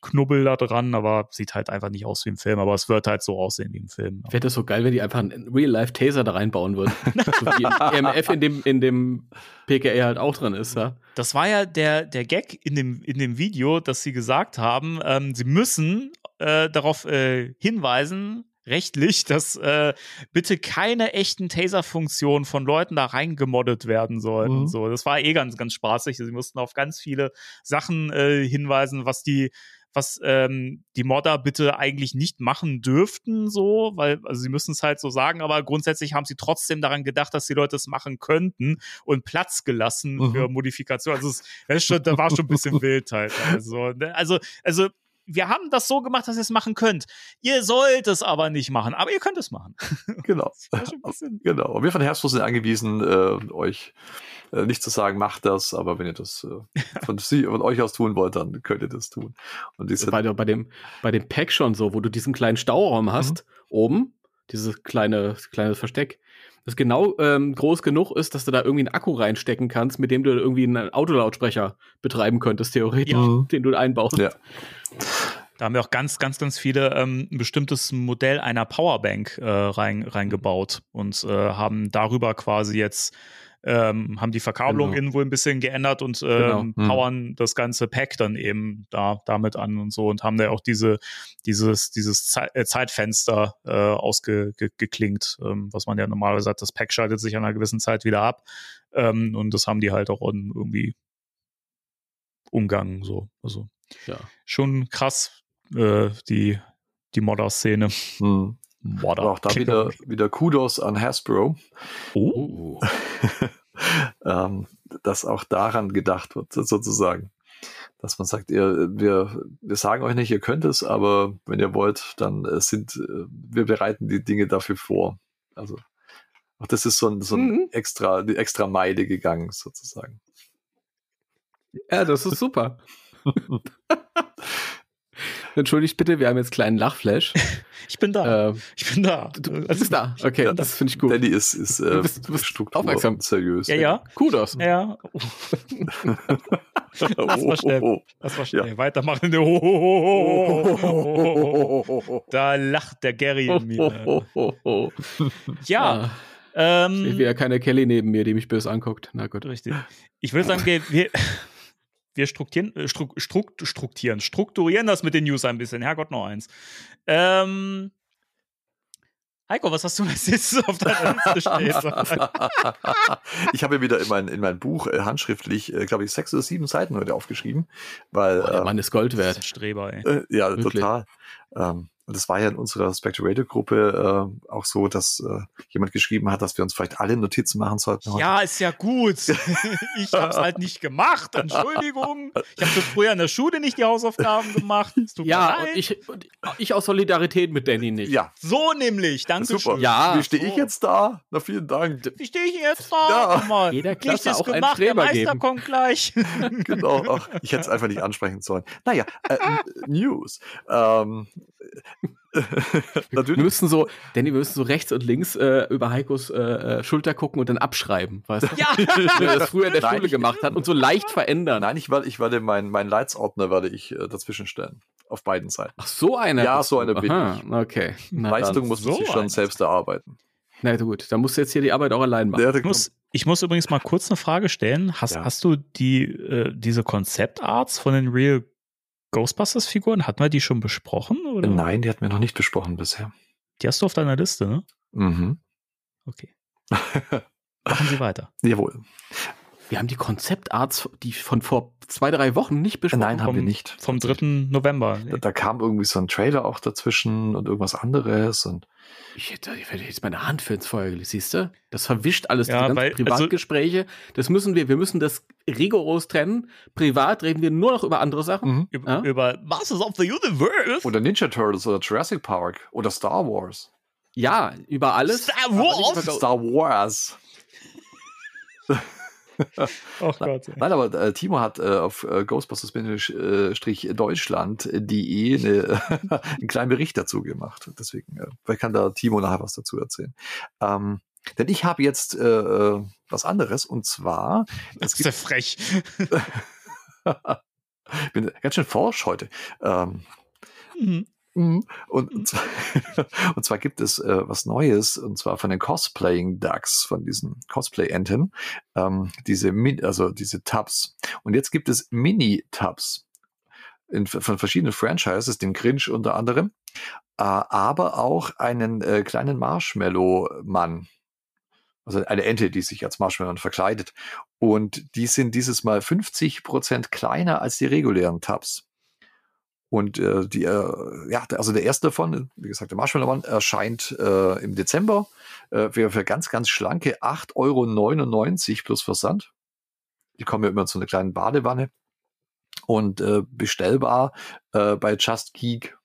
Knubbel da dran, aber sieht halt einfach nicht aus wie im Film. Aber es wird halt so aussehen wie im Film. Ich fände das so geil, wenn die einfach einen Real-Life-Taser da reinbauen würden. so wie EMF in dem, in dem PKE halt auch drin ist, ja. Das war ja der, der Gag in dem, in dem Video, dass sie gesagt haben, ähm, sie müssen äh, darauf äh, hinweisen, rechtlich, dass äh, bitte keine echten Taser-Funktionen von Leuten da reingemoddet werden sollten. Mhm. So, das war eh ganz, ganz spaßig. Sie mussten auf ganz viele Sachen äh, hinweisen, was die was ähm, die Modder bitte eigentlich nicht machen dürften, so, weil, also sie müssen es halt so sagen, aber grundsätzlich haben sie trotzdem daran gedacht, dass die Leute es machen könnten und Platz gelassen Mhm. für Modifikation. Also es, schon, da war schon ein bisschen wild halt. Also, ne? also, also wir haben das so gemacht, dass ihr es machen könnt. Ihr sollt es aber nicht machen, aber ihr könnt es machen. Genau. Genau. Und wir von Herzfluss sind angewiesen, äh, euch äh, nicht zu sagen, macht das, aber wenn ihr das äh, von, sie, von euch aus tun wollt, dann könnt ihr das tun. Und diese, bei, bei, dem, bei dem Pack schon so, wo du diesen kleinen Stauraum hast, oben, dieses kleine, kleine Versteck, das genau ähm, groß genug ist, dass du da irgendwie einen Akku reinstecken kannst, mit dem du irgendwie einen Autolautsprecher betreiben könntest, theoretisch, Ja. den du einbaust. Ja. Da haben wir auch ganz, ganz, ganz viele ähm, ein bestimmtes Modell einer Powerbank äh, rein, reingebaut und äh, haben darüber quasi jetzt ähm, haben die Verkabelung Genau. innen wohl ein bisschen geändert und Genau. ähm, Mhm. powern das ganze Pack dann eben da damit an und so und haben da auch diese dieses dieses Zei äh, Zeitfenster äh, ausgeklingt, ähm, was man ja normalerweise hat. Das Pack schaltet sich an einer gewissen Zeit wieder ab ähm, und das haben die halt auch irgendwie umgangen so. Also Ja. schon krass, äh, die, die Modder-Szene. hm. Aber auch da wieder, wieder Kudos an Hasbro, Oh. ähm, dass auch daran gedacht wird, sozusagen. Dass man sagt, ihr, wir, wir sagen euch nicht, ihr könnt es, aber wenn ihr wollt, dann äh, sind, äh, wir bereiten die Dinge dafür vor. Also, auch das ist so ein, so ein Mhm. extra, die extra Meile gegangen, sozusagen. Ja, das ist super. Entschuldigt bitte, wir haben jetzt einen kleinen Lachflash. Ich bin da. äh, ich bin da. du, du Also- bist da. Okay, Ja. das finde ich gut. Danny ist, ist äh, Du bist- du bist Struktur aufmerksam. und seriös. Ja, ja. Kudos. Ja. Das war schnell. Oh, oh, Das war schnell. Weitermachen. Oh, oh, oh, oh, oh, oh. Da lacht der Gary in mir. Oh, oh, oh. Ja. Ah, steht Ähm, wieder keine Kelly neben mir, die mich böse anguckt. Na gut. richtig. Ich würde sagen, wir, wir, strukturieren, äh, struk, struk, strukturieren, strukturieren das mit den News ein bisschen. Herrgott, noch eins. Ähm, Heiko, was hast du als nächstes auf deiner Liste stehen? ich habe wieder in mein, in mein Buch äh, handschriftlich, äh, glaube ich, sechs oder sieben Seiten heute aufgeschrieben, weil Oh, der äh, Mann ist Gold wert. Streber, ey. Äh, ja, Wirklich. total. Ähm, und das war ja in unserer Spectre-Radio-Gruppe äh, auch so, dass äh, jemand geschrieben hat, dass wir uns vielleicht alle Notizen machen sollten. heute. Ja, ist ja gut. ich hab's halt nicht gemacht. Entschuldigung. Ich habe früher in der Schule nicht die Hausaufgaben gemacht. Es tut mir Ja, leid. und ich, und ich aus Solidarität mit Danny nicht. ja so nämlich. Danke super. schön. Ja, Wie stehe ich so. jetzt da? Na, vielen Dank. Wie stehe ich jetzt da? Ja. Guck mal. Jeder Klasse auch einen gemacht. Der Streber Meister geben. kommt gleich. genau. Ach, ich hätte es einfach nicht ansprechen sollen. Naja, äh, News. Ähm, Wir natürlich. müssen so, Danny, wir müssen so rechts und links äh, über Heikos äh, äh, Schulter gucken und dann abschreiben, weißt du? ja. Wie er das früher in der Nein, Schule ich- gemacht hat und so leicht verändern. Nein, ich werde, ich werde meinen mein Leitsordner werde ich äh, dazwischen stellen. Auf beiden Seiten. Ach, so einer. Ja, so du. einer bin Aha, Okay. Na, Leistung muss man so sich schon selbst erarbeiten. Na gut, dann musst du jetzt hier die Arbeit auch allein machen. Ich muss, ich muss übrigens mal kurz eine Frage stellen. Hast, Ja. hast du die, äh, diese Konzeptarts von den Real Ghostbusters-Figuren? Hatten wir die schon besprochen? Oder? Nein, die hatten wir noch nicht besprochen bisher. Die hast du auf deiner Liste, ne? Mhm. Okay. Machen Sie weiter. Jawohl. Wir haben die Konzeptarts, die von vor zwei, drei Wochen nicht besprochen. Nein, haben wir Vom- nicht. Vom 3. November. Da, da kam irgendwie so ein Trailer auch dazwischen und irgendwas anderes und Ich hätte, ich hätte jetzt meine Hand für ins Feuer gelegt, siehst du? Das verwischt alles, Ja, die ganzen weil- also Privatgespräche. das müssen wir, wir müssen das rigoros trennen. Privat reden wir nur noch über andere Sachen. Über, Ja? über Masters of the Universe. oder Ninja Turtles oder Jurassic Park oder Star Wars. Ja, über alles. Star Wars? über Star Wars. Oh Gott. Nein, aber äh, Timo hat äh, auf äh, Ghostbusters-Deutschland.de eine, einen kleinen Bericht dazu gemacht. Deswegen, äh, vielleicht kann da Timo nachher was dazu erzählen. Ähm, denn ich habe jetzt äh, äh, was anderes und zwar, Das es ist ja frech. ich bin ganz schön forsch heute. Ähm, Mhm. Mhm. Und, und, zwar, und zwar gibt es äh, was Neues, und zwar von den Cosplaying Ducks, von diesen Cosplay-Enten, ähm, diese, Min also diese Tubs. Und jetzt gibt es Mini-Tubs in, von verschiedenen Franchises, den Grinch unter anderem. äh, aber auch einen äh, kleinen Marshmallow-Mann. Also eine Ente, die sich als Marshmallow verkleidet. Und die sind dieses Mal 50 Prozent kleiner als die regulären Tabs. Und äh, die, äh, ja, also der erste davon, wie gesagt, der Marshmallow Mann, erscheint äh, im Dezember äh, für, für ganz, ganz schlanke 8,99 Euro plus Versand. Die kommen ja immer in so eine kleine Badewanne. Und äh, bestellbar äh, bei Just Geek.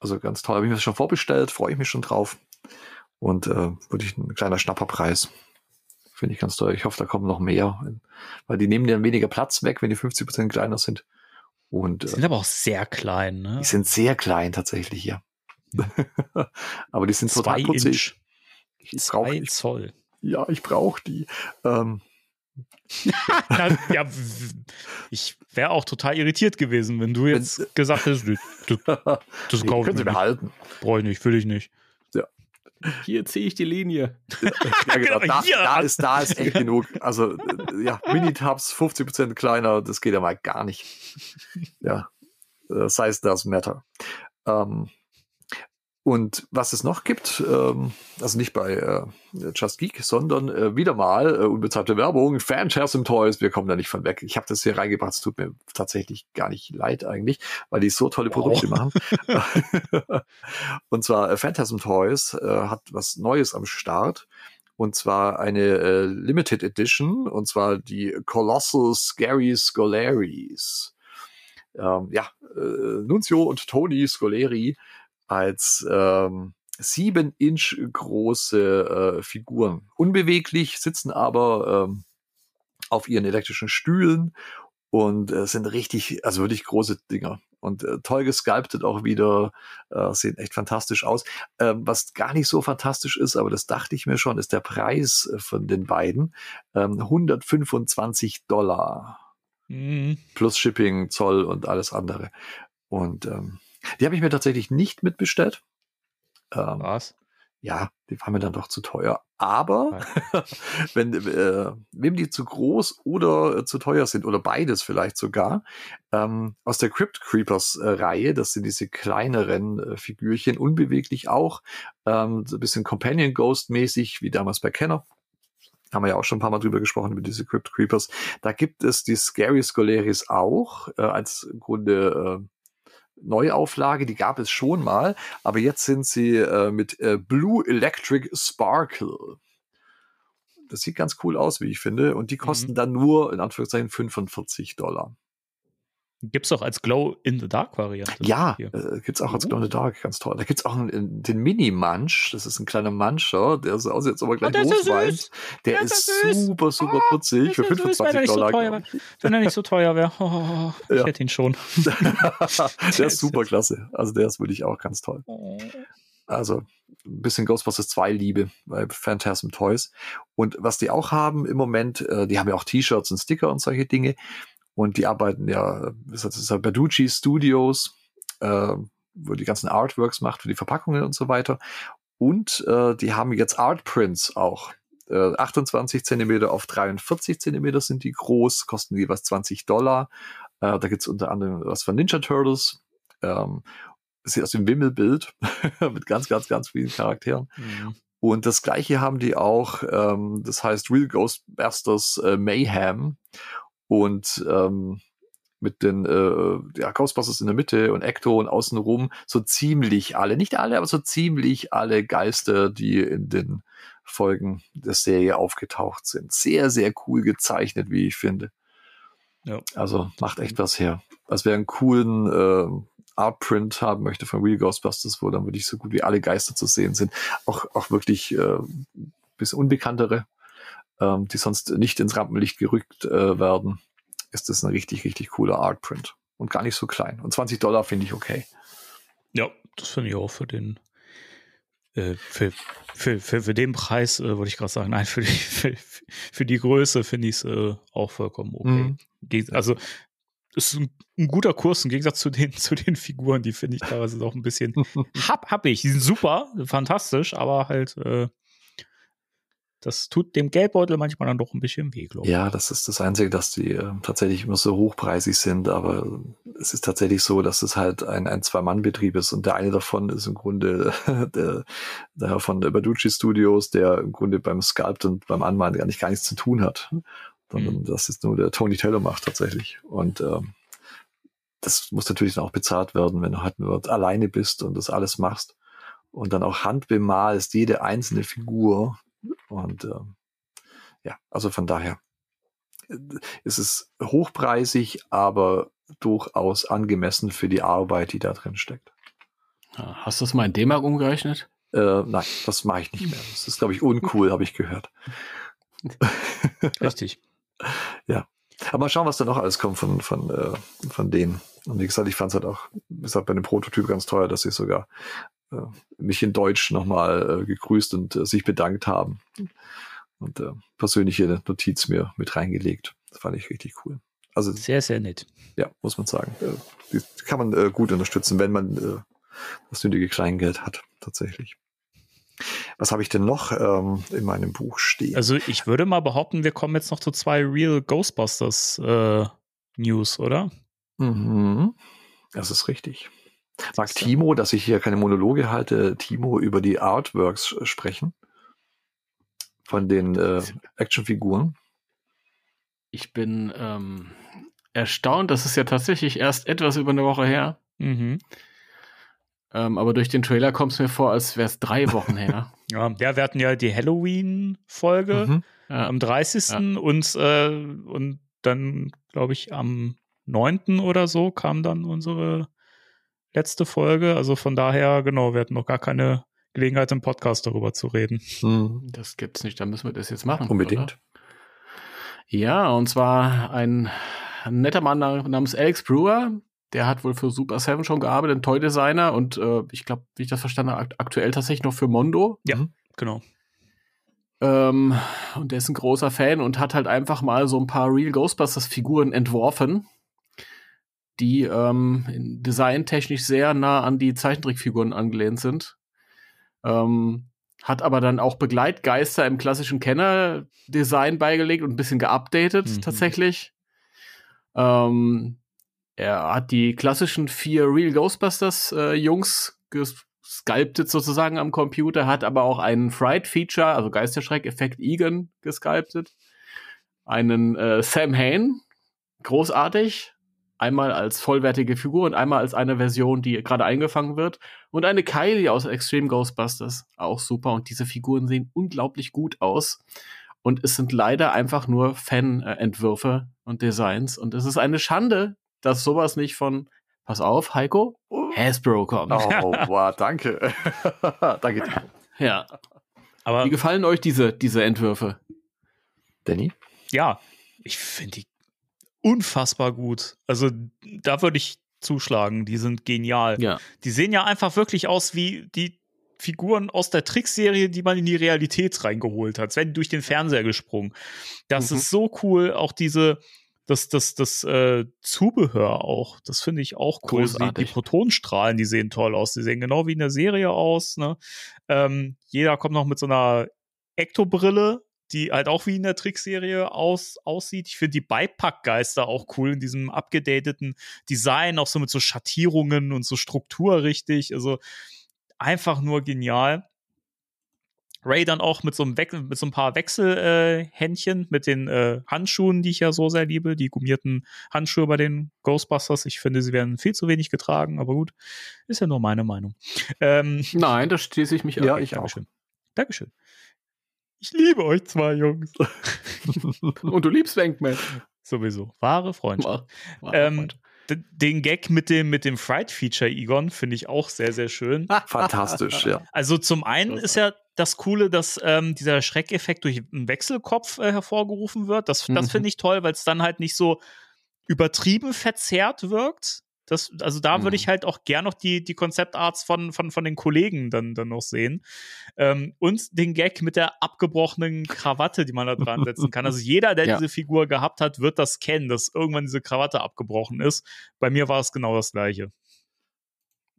Also ganz toll. Habe ich mir das schon vorbestellt, freue ich mich schon drauf. Und äh, wirklich ein kleiner Schnapperpreis. Finde ich ganz toll. Ich hoffe, da kommen noch mehr. Weil die nehmen dann weniger Platz weg, wenn die 50% kleiner sind. Und, Die sind aber auch sehr klein, ne? die sind sehr klein tatsächlich, ja. aber die sind total putzig. Inch, Ich brauche zwei ich, Zoll. ja, ich brauche die. Ähm, Na, ja, ich wäre auch total irritiert gewesen, wenn du jetzt gesagt hättest, "Nö, das, das kaufe ich Sie mir nicht. behalten. Brauche ich nicht, will ich nicht. Hier ziehe ich die Linie. Ja, genau. Da, Hier da, an- ist, da ist echt genug. Also, ja, Mini-Tabs 50% kleiner, das geht ja mal gar nicht. Ja, size does matter. Ähm, und was es noch gibt, ähm, also nicht bei äh, Just Geek, sondern äh, wieder mal äh, unbezahlte Werbung, Phantasm Toys, wir kommen da nicht von weg. Ich habe das hier reingebracht, es tut mir tatsächlich gar nicht leid eigentlich, weil die so tolle Produkte machen. und zwar äh, Phantasm Toys äh, hat was Neues am Start. Und zwar eine äh, Limited Edition, und zwar die Colossal Scary Scolaries. Ähm, ja, äh, Nunzio und Tony Scoleri als ähm, sieben Inch große äh, Figuren. Unbeweglich, sitzen aber ähm, auf ihren elektrischen Stühlen und äh, sind richtig, also wirklich große Dinger. Und äh, toll gesculptet auch wieder, äh, sehen echt fantastisch aus. Ähm, was gar nicht so fantastisch ist, aber das dachte ich mir schon, ist der Preis äh, von den beiden. Ähm, 125 Dollar Mhm. plus Shipping, Zoll und alles andere. Und ähm, die habe ich mir tatsächlich nicht mitbestellt. Ähm, Was? ja, die waren mir dann doch zu teuer. Aber wenn äh, wem die zu groß oder äh, zu teuer sind oder beides vielleicht sogar, ähm, aus der Crypt Creepers äh, Reihe, das sind diese kleineren äh, Figürchen, unbeweglich auch, ähm, so ein bisschen Companion Ghost mäßig wie damals bei Kenner. Haben wir ja auch schon ein paar Mal drüber gesprochen, über diese Crypt Creepers. Da gibt es die Scary Scolaris auch, äh, als im Grunde äh, Neuauflage, die gab es schon mal, aber jetzt sind sie äh, mit äh, Blue Electric Sparkle. Das sieht ganz cool aus, wie ich finde. Und die kosten dann nur, in Anführungszeichen, 45 Dollar. Gibt's doch als Glow-in-the-Dark-Variante. Ja, äh, gibt's auch als Oh. Glow in the Dark, ganz toll. Da gibt's auch einen, den Mini-Munch, das ist ein kleiner Muncher, der so aussieht, als ob er gleich Oh, der ist so losweint. Der Der ist ist super, super Oh, putzig für Das ist süß, wenn er 25 nicht so Dollar. teuer. Wenn er nicht so teuer wäre. Oh, ich Ja. hätte ihn schon. der ist super klasse. Also der ist wirklich auch ganz toll. Also ein bisschen Ghostbusters 2 Liebe bei Phantasm Toys. Und was die auch haben im Moment, äh, die haben ja auch T-Shirts und Sticker und solche Dinge. Und die arbeiten ja, das ist ja Baducci Studios, äh, wo die ganzen Artworks macht für die Verpackungen und so weiter. Und äh, die haben jetzt Artprints auch. Äh, 28 Zentimeter auf 43 Zentimeter sind die groß, kosten jeweils 20 Dollar. Äh, da gibt's unter anderem was von Ninja Turtles. Ähm, sieht aus dem Wimmelbild mit ganz, ganz, ganz vielen Charakteren. Mhm. Und das gleiche haben die auch, ähm, das heißt Real Ghostbusters äh, Mayhem. Und ähm, mit den äh, ja, Ghostbusters in der Mitte und Ecto und außenrum so ziemlich alle, nicht alle, aber so ziemlich alle Geister, die in den Folgen der Serie aufgetaucht sind. Sehr, sehr cool gezeichnet, wie ich finde. Ja. Also macht echt was her. Als wer einen coolen äh, Artprint haben möchte von Real Ghostbusters, wo dann wirklich so gut wie alle Geister zu sehen sind. Auch, auch wirklich äh, bisschen unbekanntere, ähm, die sonst nicht ins Rampenlicht gerückt äh, werden, ist das ein richtig, richtig cooler Artprint. Und gar nicht so klein. Und 20 Dollar finde ich okay. Ja, das finde ich auch für den äh, für, für, für, für den Preis, äh, wollte ich gerade sagen, nein, für die, für, für die Größe finde ich es äh, auch vollkommen okay. Mhm. Also ist ein, ein guter Kurs im Gegensatz zu den, zu den Figuren, die finde ich teilweise auch ein bisschen hab, hab ich. Die sind super, fantastisch, aber halt, äh, das tut dem Geldbeutel manchmal dann doch ein bisschen weh, glaube ich. Ja, das ist das Einzige, dass die äh, tatsächlich immer so hochpreisig sind, aber es ist tatsächlich so, dass es halt ein, ein Zwei-Mann-Betrieb ist und der eine davon ist im Grunde der, der Herr von der Baducci Studios, der im Grunde beim Sculpt und beim Anmalen gar nicht gar nichts zu tun hat, sondern Mhm. das ist nur der Tony Taylor macht tatsächlich und ähm, das muss natürlich dann auch bezahlt werden, wenn du halt nur alleine bist und das alles machst und dann auch handbemalst, jede einzelne Figur und ähm, ja, also von daher äh, ist es hochpreisig, aber durchaus angemessen für die Arbeit, die da drin steckt. Ja, Hast du das mal in D-Mark umgerechnet? Äh, nein, das mache ich nicht mehr. Das ist, glaube ich, uncool, habe ich gehört. Richtig. Aber mal schauen, was da noch alles kommt von, von, äh, von denen. Und wie gesagt, ich fand es halt auch, wie gesagt, bei dem Prototyp ganz teuer, dass sie sogar mich in Deutsch nochmal äh, gegrüßt und äh, sich bedankt haben. Und äh, persönliche Notiz mir mit reingelegt. Das fand ich richtig cool. Also Sehr, sehr nett. ja, muss man sagen. Äh, Die kann man äh, gut unterstützen, wenn man äh, das nötige Kleingeld hat, tatsächlich. Was habe ich denn noch ähm, in meinem Buch stehen? Also ich würde mal behaupten, wir kommen jetzt noch zu zwei Real Ghostbusters äh, News, oder? mhm. Das ist richtig. Mag Siehste. Timo, dass ich hier keine Monologe halte, Timo über die Artworks sprechen? Von den äh, Actionfiguren? Ich bin ähm, erstaunt, das ist ja tatsächlich erst etwas über eine Woche her. Mhm. Ähm, aber durch den Trailer kommt es mir vor, als wäre es drei Wochen her. Ja, ja, wir hatten ja die Halloween-Folge Mhm. Ja. am 30. Und, äh, und dann, glaube ich, am 9. oder so kam dann unsere letzte Folge. Also von daher, genau, wir hatten noch gar keine Gelegenheit im Podcast darüber zu reden. Mhm. Das gibt's nicht, dann müssen wir das jetzt machen. Unbedingt. Oder? Ja, und zwar ein netter Mann namens Alex Brewer. Der hat wohl für Super Seven schon gearbeitet, ein Toy-Designer und äh, ich glaube, wie ich das verstanden habe, akt aktuell tatsächlich noch für Mondo. Ja. Mhm. Genau. Ähm, und der ist ein großer Fan und hat halt einfach mal so ein paar Real Ghostbusters-Figuren entworfen, die ähm, designtechnisch sehr nah an die Zeichentrickfiguren angelehnt sind. Ähm, hat aber dann auch Begleitgeister im klassischen Kenner-Design beigelegt und ein bisschen geupdatet Mhm. tatsächlich. Ähm, er hat die klassischen vier Real Ghostbusters äh, Jungs gesculptet sozusagen am Computer, hat aber auch einen Fright-Feature, also Geisterschreck-Effekt Egan gesculptet. Einen äh, Sam Hain, großartig. Einmal als vollwertige Figur und einmal als eine Version, die gerade eingefangen wird. Und eine Kylie aus Extreme Ghostbusters, auch super. Und diese Figuren sehen unglaublich gut aus. Und es sind leider einfach nur Fan-Entwürfe und Designs. Und es ist eine Schande, dass sowas nicht von, pass auf, Heiko, Hasbro kommt. Oh, wow, danke. danke. Ja. Aber Wie gefallen euch diese, diese Entwürfe? Danny? ja, ich finde die unfassbar gut. Also da würde ich zuschlagen, die sind genial. Ja. Die sehen ja einfach wirklich aus wie die Figuren aus der Trickserie, die man in die Realität reingeholt hat. Es werden durch den Fernseher gesprungen. Das Mhm. ist so cool. Auch diese, das, das, das äh, Zubehör auch, das finde ich auch cool. Die, die Großartig. Protonenstrahlen, die sehen toll aus. Die sehen genau wie in der Serie aus. Ne? Ähm, jeder kommt noch mit so einer Ektobrille, die halt auch wie in der Trickserie aus, aussieht. Ich finde die Beipackgeister auch cool in diesem abgedateten Design, auch so mit so Schattierungen und so Struktur richtig. Also einfach nur genial. Ray dann auch mit so einem Wechsel, mit so ein paar Wechselhändchen, äh, mit den äh, Handschuhen, die ich ja so sehr liebe, die gummierten Handschuhe bei den Ghostbusters. Ich finde, sie werden viel zu wenig getragen, aber gut, ist ja nur meine Meinung. Ähm, Nein, da schließe ich mich Ja, an. ich auch. Dankeschön. Ich liebe euch zwei Jungs. Und du liebst Wankman. Sowieso. Wahre Freundschaft. War- war Ähm, Den Gag mit dem, mit dem Fright-Feature, Egon, finde ich auch sehr, sehr schön. Fantastisch, ja. Also zum einen ist ja das Coole, dass ähm, dieser Schreckeffekt durch einen Wechselkopf äh, hervorgerufen wird. Das, das Mhm. finde ich toll, weil es dann halt nicht so übertrieben verzerrt wirkt. Das, also da würde Mhm. ich halt auch gern noch die, die Konzeptarts von, von, von den Kollegen dann, dann noch sehen. Ähm, und den Gag mit der abgebrochenen Krawatte, die man da dran setzen kann. Also jeder, der Ja. diese Figur gehabt hat, wird das kennen, dass irgendwann diese Krawatte abgebrochen ist. Bei mir war es genau das gleiche.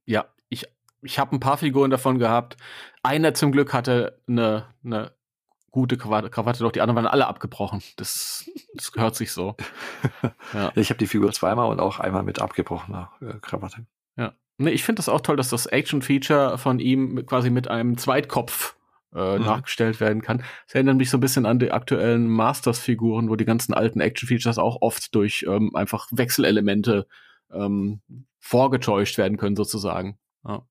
Ja, ich, ich habe ein paar Figuren davon gehabt. Einer zum Glück hatte eine, eine gute Krawatte, Krawatte, doch die anderen waren alle abgebrochen. Das, das gehört sich so. Ja. Ich habe die Figur zweimal und auch einmal mit abgebrochener äh, Krawatte. Ja. Nee, ich finde das auch toll, dass das Action-Feature von ihm quasi mit einem Zweitkopf äh, Mhm. nachgestellt werden kann. Das erinnert mich so ein bisschen an die aktuellen Masters-Figuren, wo die ganzen alten Action-Features auch oft durch ähm, einfach Wechselelemente ähm, vorgetäuscht werden können, sozusagen. Ja,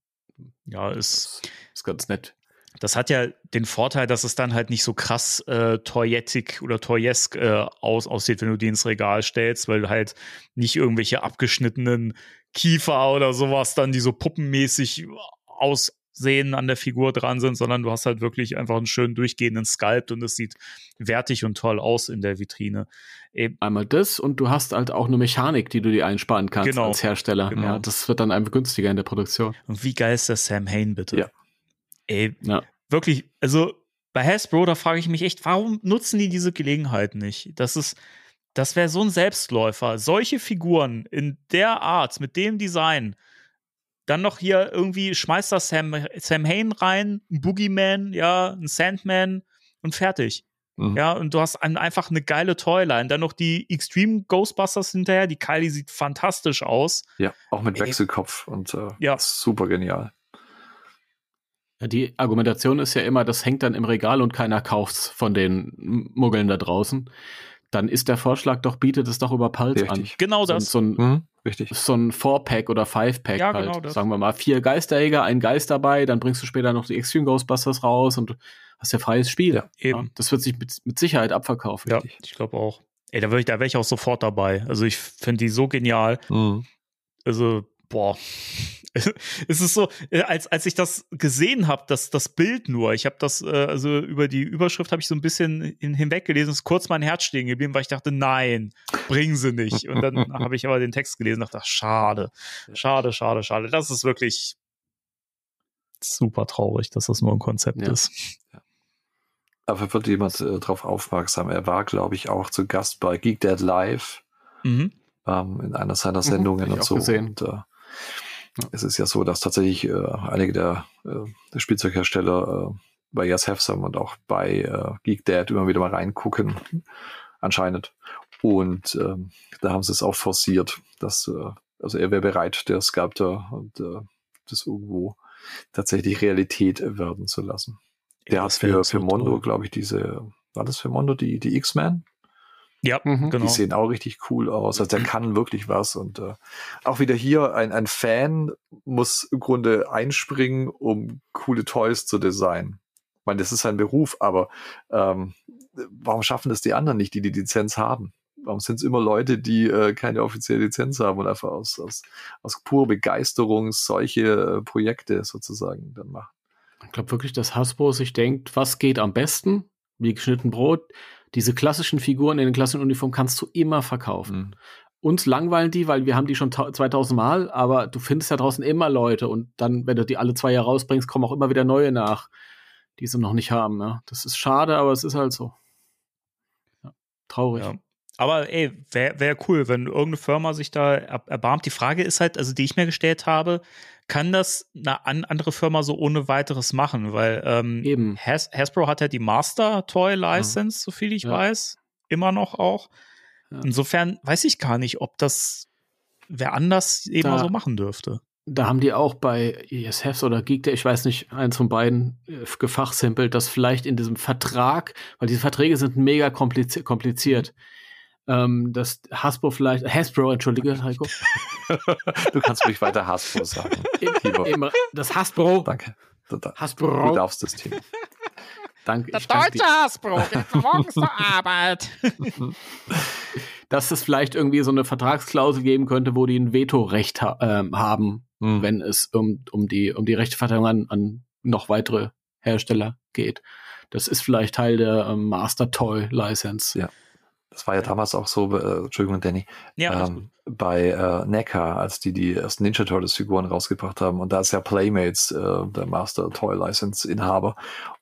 Ja, ist, das ist ganz nett. Das hat ja den Vorteil, dass es dann halt nicht so krass äh, toyetic oder toyesk äh, aus, aussieht, wenn du die ins Regal stellst, weil du halt nicht irgendwelche abgeschnittenen Kiefer oder sowas dann, die so puppenmäßig aussehen an der Figur dran sind, sondern du hast halt wirklich einfach einen schön durchgehenden Sculpt und es sieht wertig und toll aus in der Vitrine. Eben, Einmal das und du hast halt auch eine Mechanik, die du dir einsparen kannst Genau. als Hersteller. Genau. Ja, das wird dann einfach günstiger in der Produktion. und wie geil ist der Sam Hain bitte? Ja. Ey, Ja. wirklich, also bei Hasbro, da frage ich mich echt, warum nutzen die diese Gelegenheit nicht? Das ist, das wäre so ein Selbstläufer. Solche Figuren in der Art, mit dem Design, dann noch hier irgendwie schmeißt da Sam, Sam Hain rein, ein Boogeyman, ja, ein Sandman und fertig. Mhm. Ja, und du hast ein, einfach eine geile Toyline. Dann noch die Extreme Ghostbusters hinterher. Die Kylie sieht fantastisch aus. Ja, auch mit Ey. Wechselkopf und äh, Ja. super genial. Ja, die Argumentation ist ja immer, das hängt dann im Regal und keiner kauft's von den Muggeln da draußen. Dann ist der Vorschlag doch, bietet es doch über Pulse Richtig. Genau an. das. So, ein- so ein Mhm, richtig. so ein Four-Pack oder Five-Pack Ja, halt. genau das. Sagen wir mal, vier Geisterjäger, ein Geist dabei, dann bringst du später noch die Extreme Ghostbusters raus und hast ja freies Spiel. Ja, eben. das wird sich mit, mit Sicherheit abverkaufen. Ja, ich glaube auch. Ey, da wäre ich, da wär ich auch sofort dabei. Also ich finde die so genial. Mhm. Also, boah. es ist so, äh, als, als ich das gesehen habe, das, das Bild nur, ich habe das, äh, also über die Überschrift habe ich so ein bisschen hin, hinweggelesen, ist kurz mein Herz stehen geblieben, weil ich dachte, nein, bringen sie nicht. Und dann habe ich aber den Text gelesen und dachte, ach, schade, schade, schade, schade. Das ist wirklich super traurig, dass das nur ein Konzept Ja. ist. Aber wird jemand äh, darauf aufmerksam. Er war, glaube ich, auch zu Gast bei Geek Dead Live Mhm. ähm, in einer seiner Mhm, Sendungen ich und so. gesehen. Und, äh, Es ist ja so, dass tatsächlich äh, einige der, äh, der Spielzeughersteller äh, bei Yes Have Some und auch bei äh, Geek Dad immer wieder mal reingucken, anscheinend. Und ähm, da haben sie es auch forciert, dass äh, also er wäre bereit, der Sculptor und äh, das irgendwo tatsächlich Realität werden zu lassen. Der hat für, für Mondo, glaube ich, diese, war das für Mondo die, die X-Men? Ja, Mhm. genau. Die sehen auch richtig cool aus. Also der kann wirklich was. Und äh, auch wieder hier, ein, ein Fan muss im Grunde einspringen, um coole Toys zu designen. Ich meine, das ist sein Beruf, aber ähm, warum schaffen das die anderen nicht, die die Lizenz haben? Warum sind es immer Leute, die äh, keine offizielle Lizenz haben und einfach aus, aus, aus purer Begeisterung solche äh, Projekte sozusagen dann machen? Ich glaube wirklich, dass Hasbro sich denkt, was geht am besten? Wie geschnitten Brot. Diese klassischen Figuren in den klassischen Uniformen kannst du immer verkaufen. Mhm. Uns langweilen die, weil wir haben die schon ta- 2000 Mal, aber du findest ja draußen immer Leute und dann, wenn du die alle zwei Jahre rausbringst, kommen auch immer wieder neue nach, die sie noch nicht haben. Ja. Das ist schade, aber es ist halt so. Ja. Traurig. Ja. Aber ey, wäre wär cool, wenn irgendeine Firma sich da er erbarmt. Die Frage ist halt, also die ich mir gestellt habe, kann das eine an andere Firma so ohne weiteres machen? Weil ähm, Eben. Has Hasbro hat ja die Master Toy License, soviel ich Ja. weiß, immer noch auch. Ja. Insofern weiß ich gar nicht, ob das wer anders eben Da- so machen dürfte. Da haben die auch bei ESFs oder Geek, ich weiß nicht, eins von beiden äh, gefachsimpelt, dass vielleicht in diesem Vertrag, weil diese Verträge sind mega kompliziert, kompliziert ähm, dass Hasbro vielleicht, Hasbro, entschuldige, Heiko, Du kannst ruhig weiter Hasbro sagen. Eben, das Hasbro, Danke. Du, da- du Hasbro, darfst das Team. danke, Der ich danke deutsche Hasbro geht morgens zur Arbeit. dass es vielleicht irgendwie so eine Vertragsklausel geben könnte, wo die ein Vetorecht ha ähm, haben, Mhm. wenn es um, um die um die Rechteverteilung an, an noch weitere Hersteller geht. Das ist vielleicht Teil der ähm, Master Toy License. Ja. Das war ja damals auch so, äh, Entschuldigung, Danny, Ja, ähm, bei äh, NECA, als die die ersten Ninja Turtles Figuren rausgebracht haben. Und da ist ja Playmates äh, der Master Toy License Inhaber.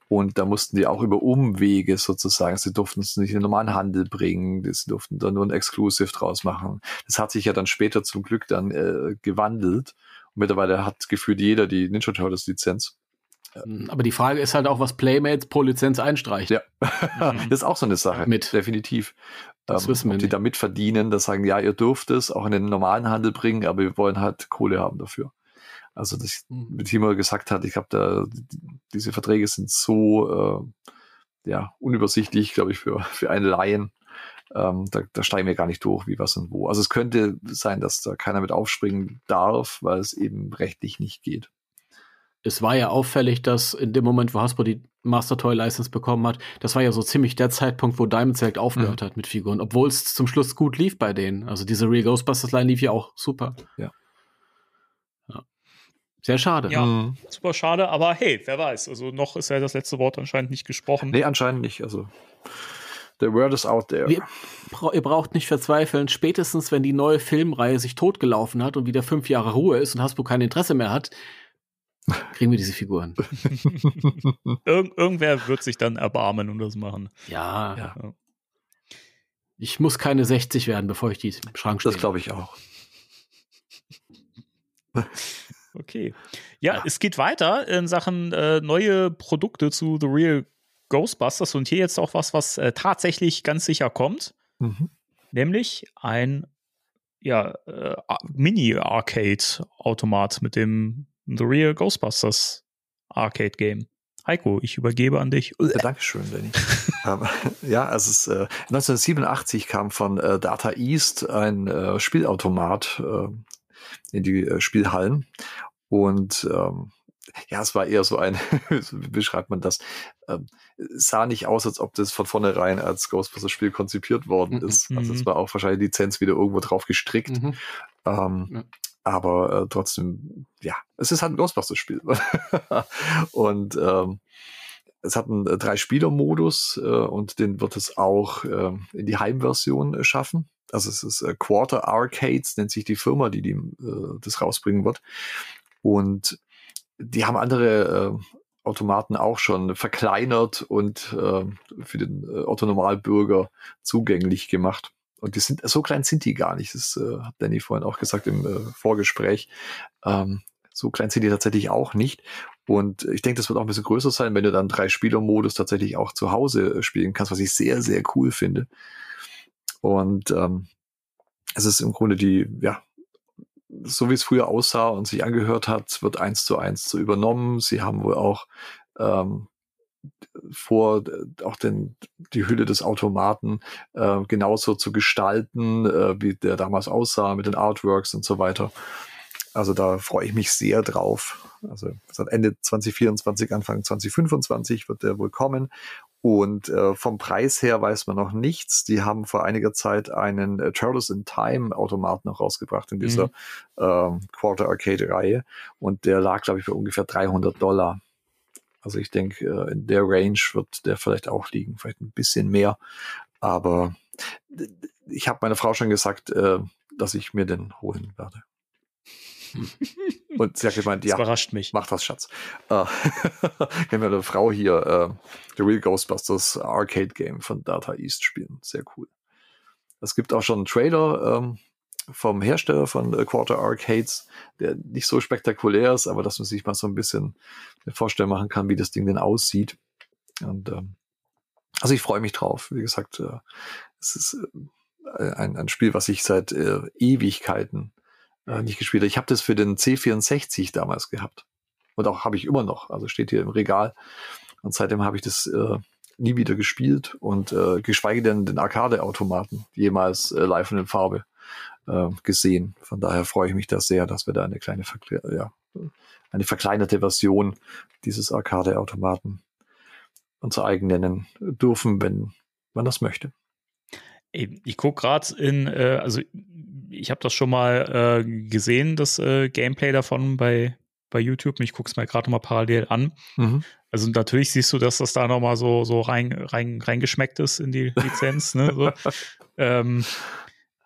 Und da mussten die auch über Umwege sozusagen, sie durften es nicht in den normalen Handel bringen, sie durften da nur ein Exclusive draus machen. Das hat sich ja dann später zum Glück dann äh, gewandelt. Und mittlerweile hat gefühlt jeder die Ninja Turtles Lizenz. Mhm, Aber die Frage ist halt auch, was Playmates pro Lizenz einstreicht. Ja, das ist auch so eine Sache. Mit. Definitiv. Das ähm, wissen wir die nicht. da mitverdienen, das sagen, ja, ihr dürft es auch in den normalen Handel bringen, aber wir wollen halt Kohle haben dafür. Also, das, Mhm. wie Timo gesagt hat, ich glaube, da, die- diese Verträge sind so, äh, ja, unübersichtlich, glaube ich, für, für einen Laien. Ähm, da, da steigen wir gar nicht durch, wie was und wo. Also es könnte sein, dass da keiner mit aufspringen darf, weil es eben rechtlich nicht geht. Es war ja auffällig, dass in dem Moment, wo Hasbro die Master Toy License bekommen hat, das war ja so ziemlich der Zeitpunkt, wo Diamond Select aufgehört Mhm. hat mit Figuren, obwohl es zum Schluss gut lief bei denen. Also diese Real Ghostbusters Line lief ja auch super. Ja. Ja. Sehr schade. Ja. Mhm. Super schade, aber hey, wer weiß. Also noch ist ja das letzte Wort anscheinend nicht gesprochen. Nee, anscheinend nicht. Also, the word is out there. Wir, bra ihr braucht nicht verzweifeln. Spätestens, wenn die neue Filmreihe sich totgelaufen hat und wieder fünf Jahre Ruhe ist und Hasbro kein Interesse mehr hat, kriegen wir diese Figuren. Irg irgendwer wird sich dann erbarmen und das machen. Ja, Ja. ich muss keine 60 werden, bevor ich die im Schrank stehe. Das glaube ich auch. Okay. Ja, es geht weiter in Sachen äh, neue Produkte zu The Real Ghostbusters und hier jetzt auch was, was äh, tatsächlich ganz sicher kommt, Mhm. nämlich ein ja, äh, Mini-Arcade-Automat mit dem The Real Ghostbusters Arcade-Game. Heiko, ich übergebe an dich. Ja, Dankeschön, Danny. ähm, ja, also es, äh, 1987 kam von äh, Data East ein äh, Spielautomat äh, in die äh, Spielhallen und ähm, ja, es war eher so ein, wie beschreibt man das? Ähm, es sah nicht aus, als ob das von vornherein als Ghostbusters-Spiel konzipiert worden Mhm. ist. Also es Mhm. war auch wahrscheinlich die Lizenz wieder irgendwo drauf gestrickt. Mhm. Ähm, Ja. Aber äh, trotzdem, ja, es ist halt ein Ghostbusters-Spiel. und ähm, es hat einen äh, Drei-Spieler-Modus äh, und den wird es auch äh, in die Heimversion äh, schaffen. Also es ist äh, Quarter Arcades, nennt sich die Firma, die, die äh, das rausbringen wird. Und die haben andere äh, Automaten auch schon verkleinert und äh, für den äh, Otto-Normalbürger zugänglich gemacht. Und die sind, so klein sind die gar nicht. Das äh, hat Danny vorhin auch gesagt im äh, Vorgespräch. Ähm, so klein sind die tatsächlich auch nicht. Und ich denke, das wird auch ein bisschen größer sein, wenn du dann drei Spieler-Modus tatsächlich auch zu Hause äh, spielen kannst, was ich sehr, sehr cool finde. Und ähm, es ist im Grunde die, ja, so wie es früher aussah und sich angehört hat, wird eins zu eins so übernommen. Sie haben wohl auch ähm, vor, äh, auch den, die Hülle des Automaten äh, genauso zu gestalten, äh, wie der damals aussah mit den Artworks und so weiter. Also da freue ich mich sehr drauf. Also seit Ende 2024, Anfang 2025 wird der wohl kommen. Und äh, vom Preis her weiß man noch nichts. Die haben vor einiger Zeit einen äh, Turtles in Time Automat noch rausgebracht in dieser ähm, Quarter Arcade Reihe. Und der lag, glaube ich, bei ungefähr 300 Dollar. Also ich denke, äh, in der Range wird der vielleicht auch liegen, vielleicht ein bisschen mehr. Aber ich habe meiner Frau schon gesagt, äh, dass ich mir den holen werde. Und sie hat gemeint, Das ja, überrascht mich. mach das, Schatz. Äh, wir eine Frau hier äh, The Real Ghostbusters Arcade Game von Data East spielen. Sehr cool. Es gibt auch schon einen Trailer ähm, vom Hersteller von äh, Quarter Arcades, der nicht so spektakulär ist, aber dass man sich mal so ein bisschen eine Vorstellung machen kann, wie das Ding denn aussieht. Und ähm, also ich freue mich drauf. Wie gesagt, äh, es ist äh, ein, ein Spiel, was ich seit äh, Ewigkeiten äh, nicht gespielt habe. Ich habe das für den C64 damals gehabt. Und auch habe ich immer noch. Also steht hier im Regal. Und seitdem habe ich das äh, nie wieder gespielt und äh, geschweige denn den Arcade-Automaten jemals äh, live und in Farbe äh, gesehen. Von daher freue ich mich da sehr, dass wir da eine kleine, ja, eine verkleinerte Version dieses Arcade-Automaten uns eigen nennen dürfen, wenn man das möchte. Ich gucke gerade in, äh, also ich habe das schon mal äh, gesehen, das äh, Gameplay davon bei, bei YouTube. Ich gucke es mir gerade mal parallel an. Mhm. Also natürlich siehst du, dass das da noch mal so, so rein, rein, reingeschmeckt ist in die Lizenz. ne, so. ähm,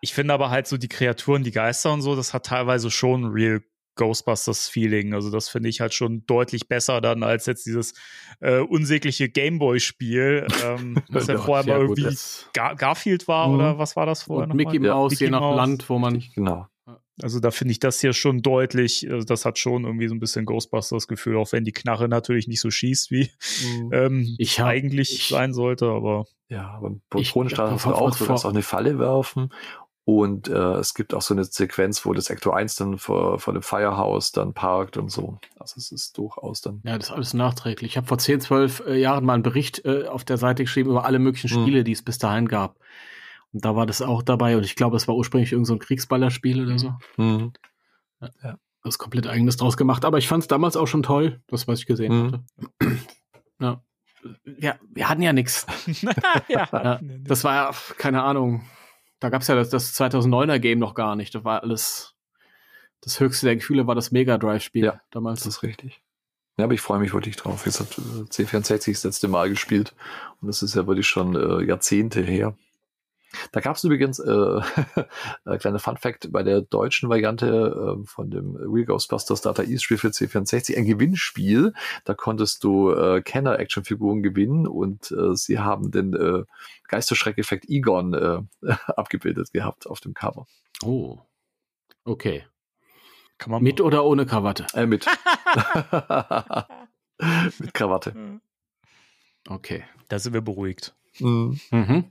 ich finde aber halt so die Kreaturen, die Geister und so, das hat teilweise schon Real Ghostbusters-Feeling. Also das finde ich halt schon deutlich besser dann als jetzt dieses äh, unsägliche Gameboy-Spiel, ähm, was ja, vorher mal irgendwie Gar Garfield war Mhm. oder was war das vorher Und noch Mickey? Mouse, Mickey je nach Mouse. Land, wo man. Genau. Also da finde ich das hier schon deutlich, also das hat schon irgendwie so ein bisschen Ghostbusters-Gefühl, auch wenn die Knarre natürlich nicht so schießt, wie Mhm. ähm, Ich hab- eigentlich ich- sein sollte, aber Ja, aber Bonusstrahl hast du auch, du kannst auch eine Falle werfen. Und äh, es gibt auch so eine Sequenz, wo das Ecto 1 dann vor, vor dem Firehouse dann parkt und so. Also es ist durchaus dann. Ja, das ist alles nachträglich. Ich habe vor 10, 12 äh, Jahren mal einen Bericht äh, auf der Seite geschrieben über alle möglichen Mhm. Spiele, die es bis dahin gab. Und da war das auch dabei. Und ich glaube, es war ursprünglich irgend so ein Kriegsballerspiel oder so. Mhm. Was komplett eigenes draus gemacht. Aber ich fand es damals auch schon toll, das, was ich gesehen Mhm. hatte. Ja. ja. Wir hatten ja nichts. ja, Ja, das war ja, keine Ahnung. Da gab es ja das, das 2009er Game noch gar nicht. Das war alles. Das höchste der Gefühle war das Mega Drive-Spiel Ja, damals. Das ist richtig. Ja, aber ich freue mich wirklich drauf. Jetzt hat äh, C64 das letzte Mal gespielt. Und das ist ja wirklich schon äh, Jahrzehnte her. Da gab es übrigens, äh, äh, kleiner Fun Fact, bei der deutschen Variante äh, von dem Real Ghostbusters Data East Spiel für C64 ein Gewinnspiel. Da konntest du äh, Kenner-Actionfiguren gewinnen und äh, sie haben den äh, Geisterschreckeffekt Egon äh, abgebildet gehabt auf dem Cover. Oh. Okay. Kann man Mit oder ohne Krawatte? Äh, mit. mit Krawatte. Okay. Da sind wir beruhigt. Mhm. Mhm.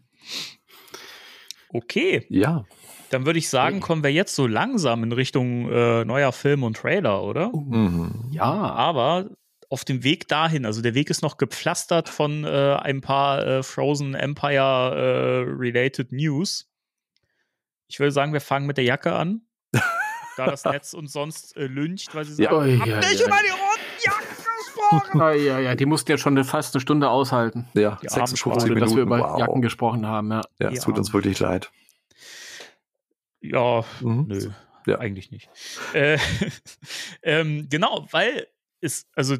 Okay, Ja. dann würde ich sagen, kommen wir jetzt so langsam in Richtung äh, neuer Film und Trailer, oder? Mhm. Ja. Aber auf dem Weg dahin, also der Weg ist noch gepflastert von äh, ein paar äh, Frozen Empire äh, related News. Ich würde sagen, wir fangen mit der Jacke an. da das Netz uns sonst äh, lyncht, weil sie Ja. sagen, Ui, habt ja, ja. über die Jacken gesprochen. Ja, ja, ja, die mussten ja schon eine, fast eine Stunde aushalten, Ja, Die 56 armen ohne Minuten. dass wir über wow. Jacken gesprochen haben. Ja. ja, es tut uns wirklich leid. Ja, Mhm. nö, Ja. eigentlich nicht. Äh, ähm, genau, weil es, also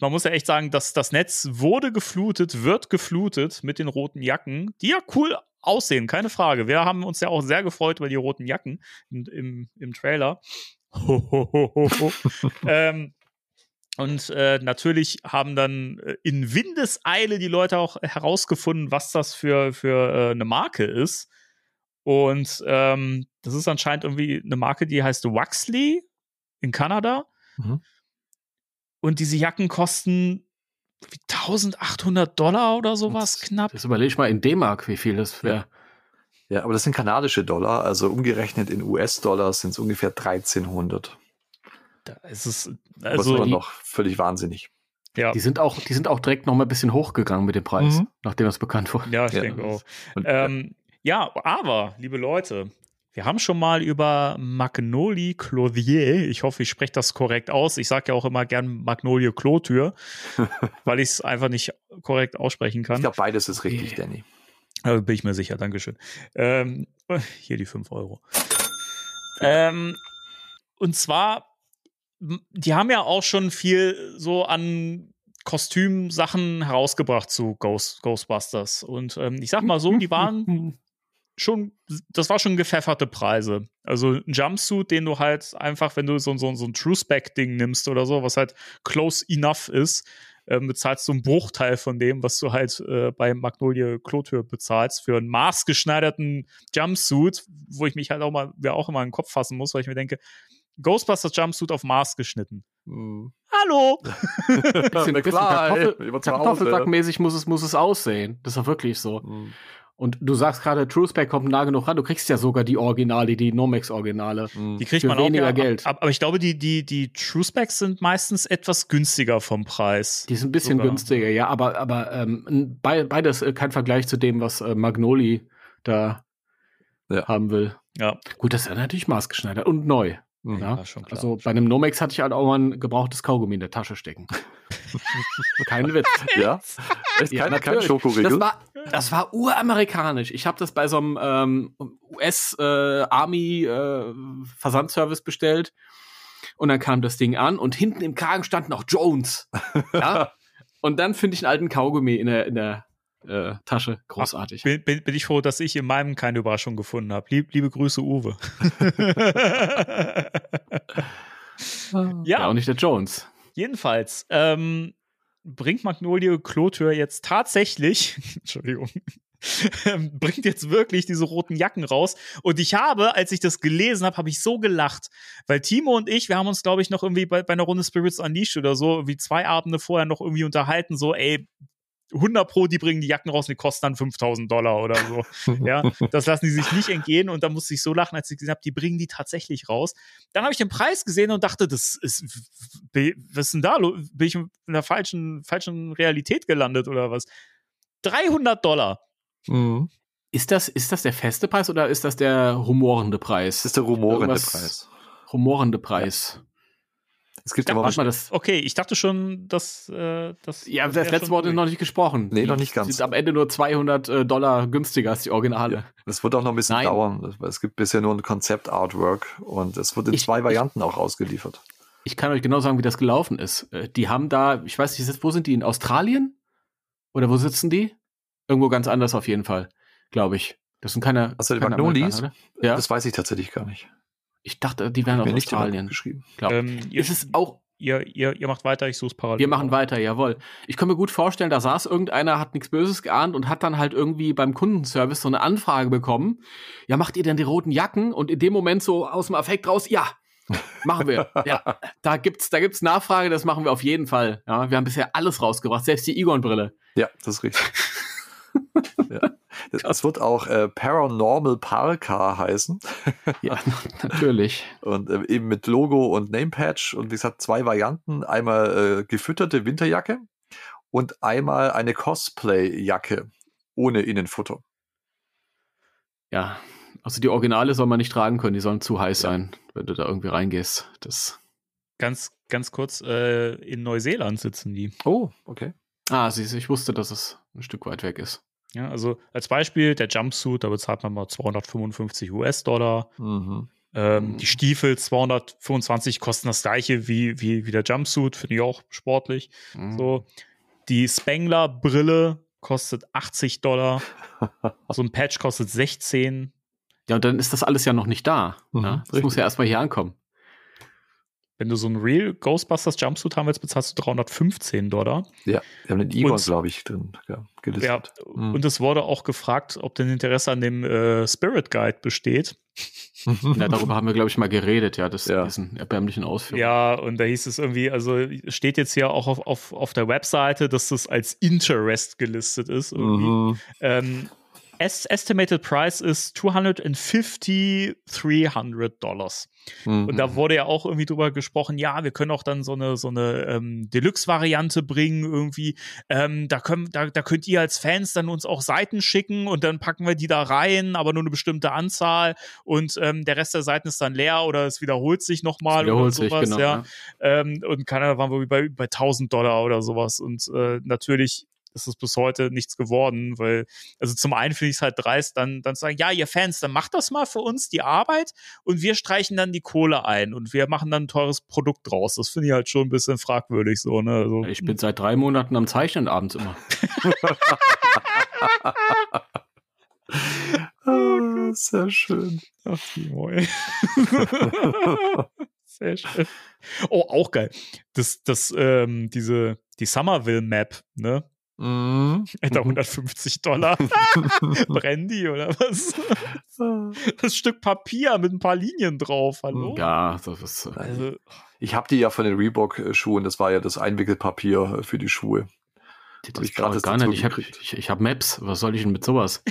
man muss ja echt sagen, dass das Netz wurde geflutet, wird geflutet mit den roten Jacken, die ja cool aussehen, keine Frage. Wir haben uns ja auch sehr gefreut über die roten Jacken im, im, im Trailer. ähm, und äh, natürlich haben dann äh, in Windeseile die Leute auch herausgefunden, was das für, für äh, eine Marke ist. Und ähm, das ist anscheinend irgendwie eine Marke, die heißt Waxley in Kanada. Mhm. Und diese Jacken kosten wie 1800 Dollar oder sowas Das- knapp. Das überleg ich mal in D-Mark, wie viel das wäre. Ja, aber das sind kanadische Dollar, also umgerechnet in US-Dollar sind es ungefähr 1300. Da ist es, Also immer noch völlig wahnsinnig. ja, Die sind auch, die sind auch direkt noch mal ein bisschen hochgegangen mit dem Preis, Mhm. nachdem das bekannt wurde. ja, ich Ja. denke auch. Und, Ähm, ja, aber, liebe Leute, wir haben schon mal über Magnolie Clothier, ich hoffe, ich spreche das korrekt aus. Ich sage ja auch immer gern Magnolie Klotür, weil ich es einfach nicht korrekt aussprechen kann. ich glaube, beides ist richtig, Danny. Da bin ich mir sicher, Dankeschön. Ähm, hier die 5 Euro. Ähm, und zwar, die haben ja auch schon viel so an Kostümsachen herausgebracht zu Ghost, Ghostbusters. Und ähm, ich sag mal so, die waren schon, das war schon gepfefferte Preise. Also ein Jumpsuit, den du halt einfach, wenn du so, so, so ein True-Spec-Ding nimmst oder so, was halt close enough ist, ähm, bezahlst du einen Bruchteil von dem, was du halt äh, bei Magnolie Klotür bezahlst, für einen maßgeschneiderten Jumpsuit, wo ich mich halt auch mal, ja auch immer in den Kopf fassen muss, weil ich mir denke, Ghostbusters Jumpsuit auf Maß geschnitten. Mhm. Hallo! Bisschen, bisschen Kartoffel. Kartoffelsackmäßig muss es, muss es aussehen. Das ist doch wirklich so. Mhm. Und du sagst gerade, TrueSpec kommt nah genug ran. Du kriegst ja sogar die Originale, die Nomex-Originale. Mhm. Die kriegt Für man auch weniger ja, Geld. ab- Aber ich glaube, die, die, die True Specs sind meistens etwas günstiger vom Preis. Die sind ein bisschen Sogar. günstiger, ja, aber, aber ähm, be beides äh, kein Vergleich zu dem, was äh, Magnoli da Ja. haben will. Ja, Gut, das ist ja natürlich maßgeschneidert und neu. Mhm. Ja, schon klar. Also bei einem Nomex hatte ich halt auch mal ein gebrauchtes Kaugummi in der Tasche stecken. Kein Witz. Ja? Echt? Ja, kein, kein. Schokoriegel? Das war, das war uramerikanisch. Ich habe das bei so einem ähm, US-Army-Versandservice bestellt. Und dann kam das Ding an und hinten im Kragen stand noch Jones. Ja? und dann finde ich einen alten Kaugummi in der, in der äh, Tasche. Großartig. bin, bin, bin ich froh, dass ich in meinem keine Überraschung gefunden habe. Lieb, liebe Grüße, Uwe. ja, ja, auch nicht der Jones. jedenfalls ähm, bringt Magnolie Klotür jetzt tatsächlich, Entschuldigung, bringt jetzt wirklich diese roten Jacken raus. Und ich habe, als ich das gelesen habe, habe ich so gelacht, weil Timo und ich, wir haben uns, glaube ich, noch irgendwie bei, bei einer Runde Spirits Unleashed oder so, wie zwei Abende vorher noch irgendwie unterhalten, so, ey, 100 Pro, die bringen die Jacken raus und die kosten dann 5000 Dollar oder so. ja, das lassen die sich nicht entgehen und da musste ich so lachen, als ich gesehen habe, die bringen die tatsächlich raus. Dann habe ich den Preis gesehen und dachte, das ist, was ist denn da? Bin ich in der falschen, falschen Realität gelandet oder was? 300 Dollar. Mhm. Ist das, ist das der feste Preis oder ist das der humorende Preis? Das ist der rumorende Irgendwas- Preis. Humorende Preis. Es gibt Ja, Warte mal, das, Okay, ich dachte schon, dass äh, das. ja, das letzte Wort ist noch nicht gesprochen. Nee, Die noch nicht ganz. Sind am Ende nur 200 äh, Dollar günstiger als die Originale. Das wird auch noch ein bisschen Nein. dauern. weil Es gibt bisher nur ein Konzept-Artwork und es wird in Ich- zwei Varianten auch ausgeliefert. Ich kann euch genau sagen, wie das gelaufen ist. Äh, Die haben da, ich weiß nicht, wo sind die? In Australien? Oder wo sitzen die? Irgendwo ganz anders auf jeden Fall, glaube ich. Das sind keine. Also die keine Magnolies? Ja. Das weiß ich tatsächlich gar nicht. Ich dachte, die wären aus Australien. geschrieben. Glaub. Ähm, ihr, Ist es auch ihr, ihr, ihr macht weiter, ich suche es parallel. Wir machen weiter, jawohl. Ich kann mir gut vorstellen, da saß irgendeiner, hat nichts Böses geahnt und hat dann halt irgendwie beim Kundenservice so eine Anfrage bekommen. Ja, macht ihr denn die roten Jacken? Und in dem Moment so aus dem Affekt raus, ja, machen wir. ja, da gibt's, da gibt's Nachfrage, das machen wir auf jeden Fall. Ja, wir haben bisher alles rausgebracht, selbst die Egon-Brille. Ja, das ist richtig. ja. Das, das wird auch äh, Paranormal Parka heißen. Ja, natürlich. Und äh, eben mit Logo und Namepatch. Und wie gesagt, zwei Varianten. Einmal äh, gefütterte Winterjacke und einmal eine Cosplay-Jacke ohne Innenfutter. Ja, also die Originale soll man nicht tragen können, die sollen zu heiß Ja. sein, wenn du da irgendwie reingehst. Das. Ganz, ganz kurz, äh, in Neuseeland sitzen die. Oh, okay. Ah, siehst du, ich wusste, dass es ein Stück weit weg ist. Ja, also als Beispiel der Jumpsuit, da bezahlt man mal 255 US-Dollar. Mhm. Ähm, Mhm. Die Stiefel 225 kosten das gleiche wie, wie, wie der Jumpsuit, finde ich auch sportlich. Mhm. So, die Spengler-Brille kostet 80 Dollar. so ein Patch kostet 16. Ja, und dann ist das alles ja noch nicht da. Mhm, ja? Das richtig. muss ja erstmal hier ankommen. Wenn du so ein Real Ghostbusters Jumpsuit haben willst, bezahlst du 315 Dollar. Ja, wir haben den Egon, glaube ich, drin ja, Ja, gelistet. Mhm. und es wurde auch gefragt, ob denn Interesse an dem äh, Spirit Guide besteht. Ja, darüber haben wir, glaube ich, mal geredet, ja, das Ja. diesen erbärmlichen Ausführungen. Ja, und da hieß es irgendwie, also steht jetzt hier auch auf, auf, auf der Webseite, dass das als Interest gelistet ist. Irgendwie. Mhm. Ähm, estimated price ist 250, 300 Dollars. Mhm. Und da wurde ja auch irgendwie drüber gesprochen, ja, wir können auch dann so eine, so eine ähm, Deluxe-Variante bringen, irgendwie. Ähm, da, können, da, da könnt ihr als Fans dann uns auch Seiten schicken und dann packen wir die da rein, aber nur eine bestimmte Anzahl und ähm, der Rest der Seiten ist dann leer oder es wiederholt sich nochmal oder Wiederholt sich, sowas, genau. ja. ja. Ähm, und keiner waren wir bei, bei 1000 Dollar oder sowas. Und äh, natürlich ist es bis heute nichts geworden, weil, also zum einen finde ich es halt dreist, dann, dann zu sagen, ja, ihr Fans, dann macht das mal für uns die Arbeit und wir streichen dann die Kohle ein und wir machen dann ein teures Produkt draus. Das finde ich halt schon ein bisschen fragwürdig so, ne? Also, Ich bin seit drei Monaten am Zeichnen abends immer. Ah, sehr schön. Ach, Timo, ey. Sehr schön. Oh, auch geil. Das, das, ähm, diese, die Somerville Map, ne? Mhm. Etwa 150 Dollar. Brandy oder was? Das Stück Papier mit ein paar Linien drauf, hallo? Ja, das ist. äh, Also, Ich habe die ja von den Reebok-Schuhen, das war ja das Einwickelpapier für die Schuhe. Das ich brauche ich das gar nicht. Ich habe ich, ich hab Maps. Was soll ich denn mit sowas?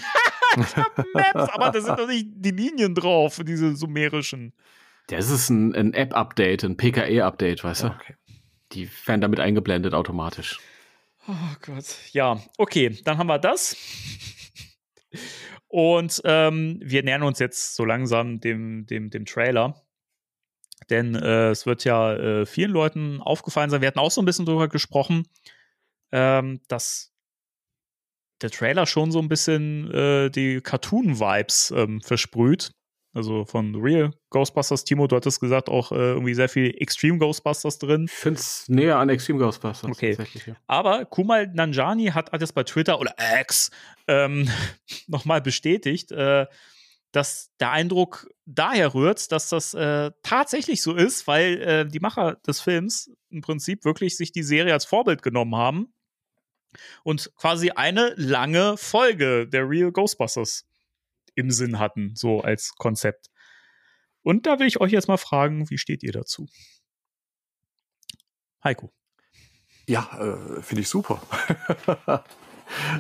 Maps, aber da sind doch nicht die Linien drauf, diese sumerischen. Das ist ein, ein App-Update, ein PKE-Update, weißt du? Ja, okay. Die werden damit eingeblendet automatisch. Oh Gott. Ja, okay, dann haben wir das. Und ähm, wir nähern uns jetzt so langsam dem, dem, dem Trailer. Denn äh, es wird ja äh, vielen Leuten aufgefallen sein, wir hatten auch so ein bisschen drüber gesprochen, ähm, dass der Trailer schon so ein bisschen äh, die Cartoon-Vibes ähm, versprüht. Also von Real Ghostbusters. Timo, du hattest gesagt, auch äh, irgendwie sehr viel Extreme Ghostbusters drin. Ich finde es näher an Extreme Ghostbusters. Okay. Tatsächlich, ja. Aber Kumal Nanjani hat, hat es bei Twitter oder X ähm, nochmal bestätigt, äh, dass der Eindruck daher rührt, dass das äh, tatsächlich so ist, weil äh, die Macher des Films im Prinzip wirklich sich die Serie als Vorbild genommen haben Und quasi eine lange Folge der Real Ghostbusters im Sinn hatten, so als Konzept. Und da will ich euch jetzt mal fragen, wie steht ihr dazu? Heiko. Ja, äh, finde ich super.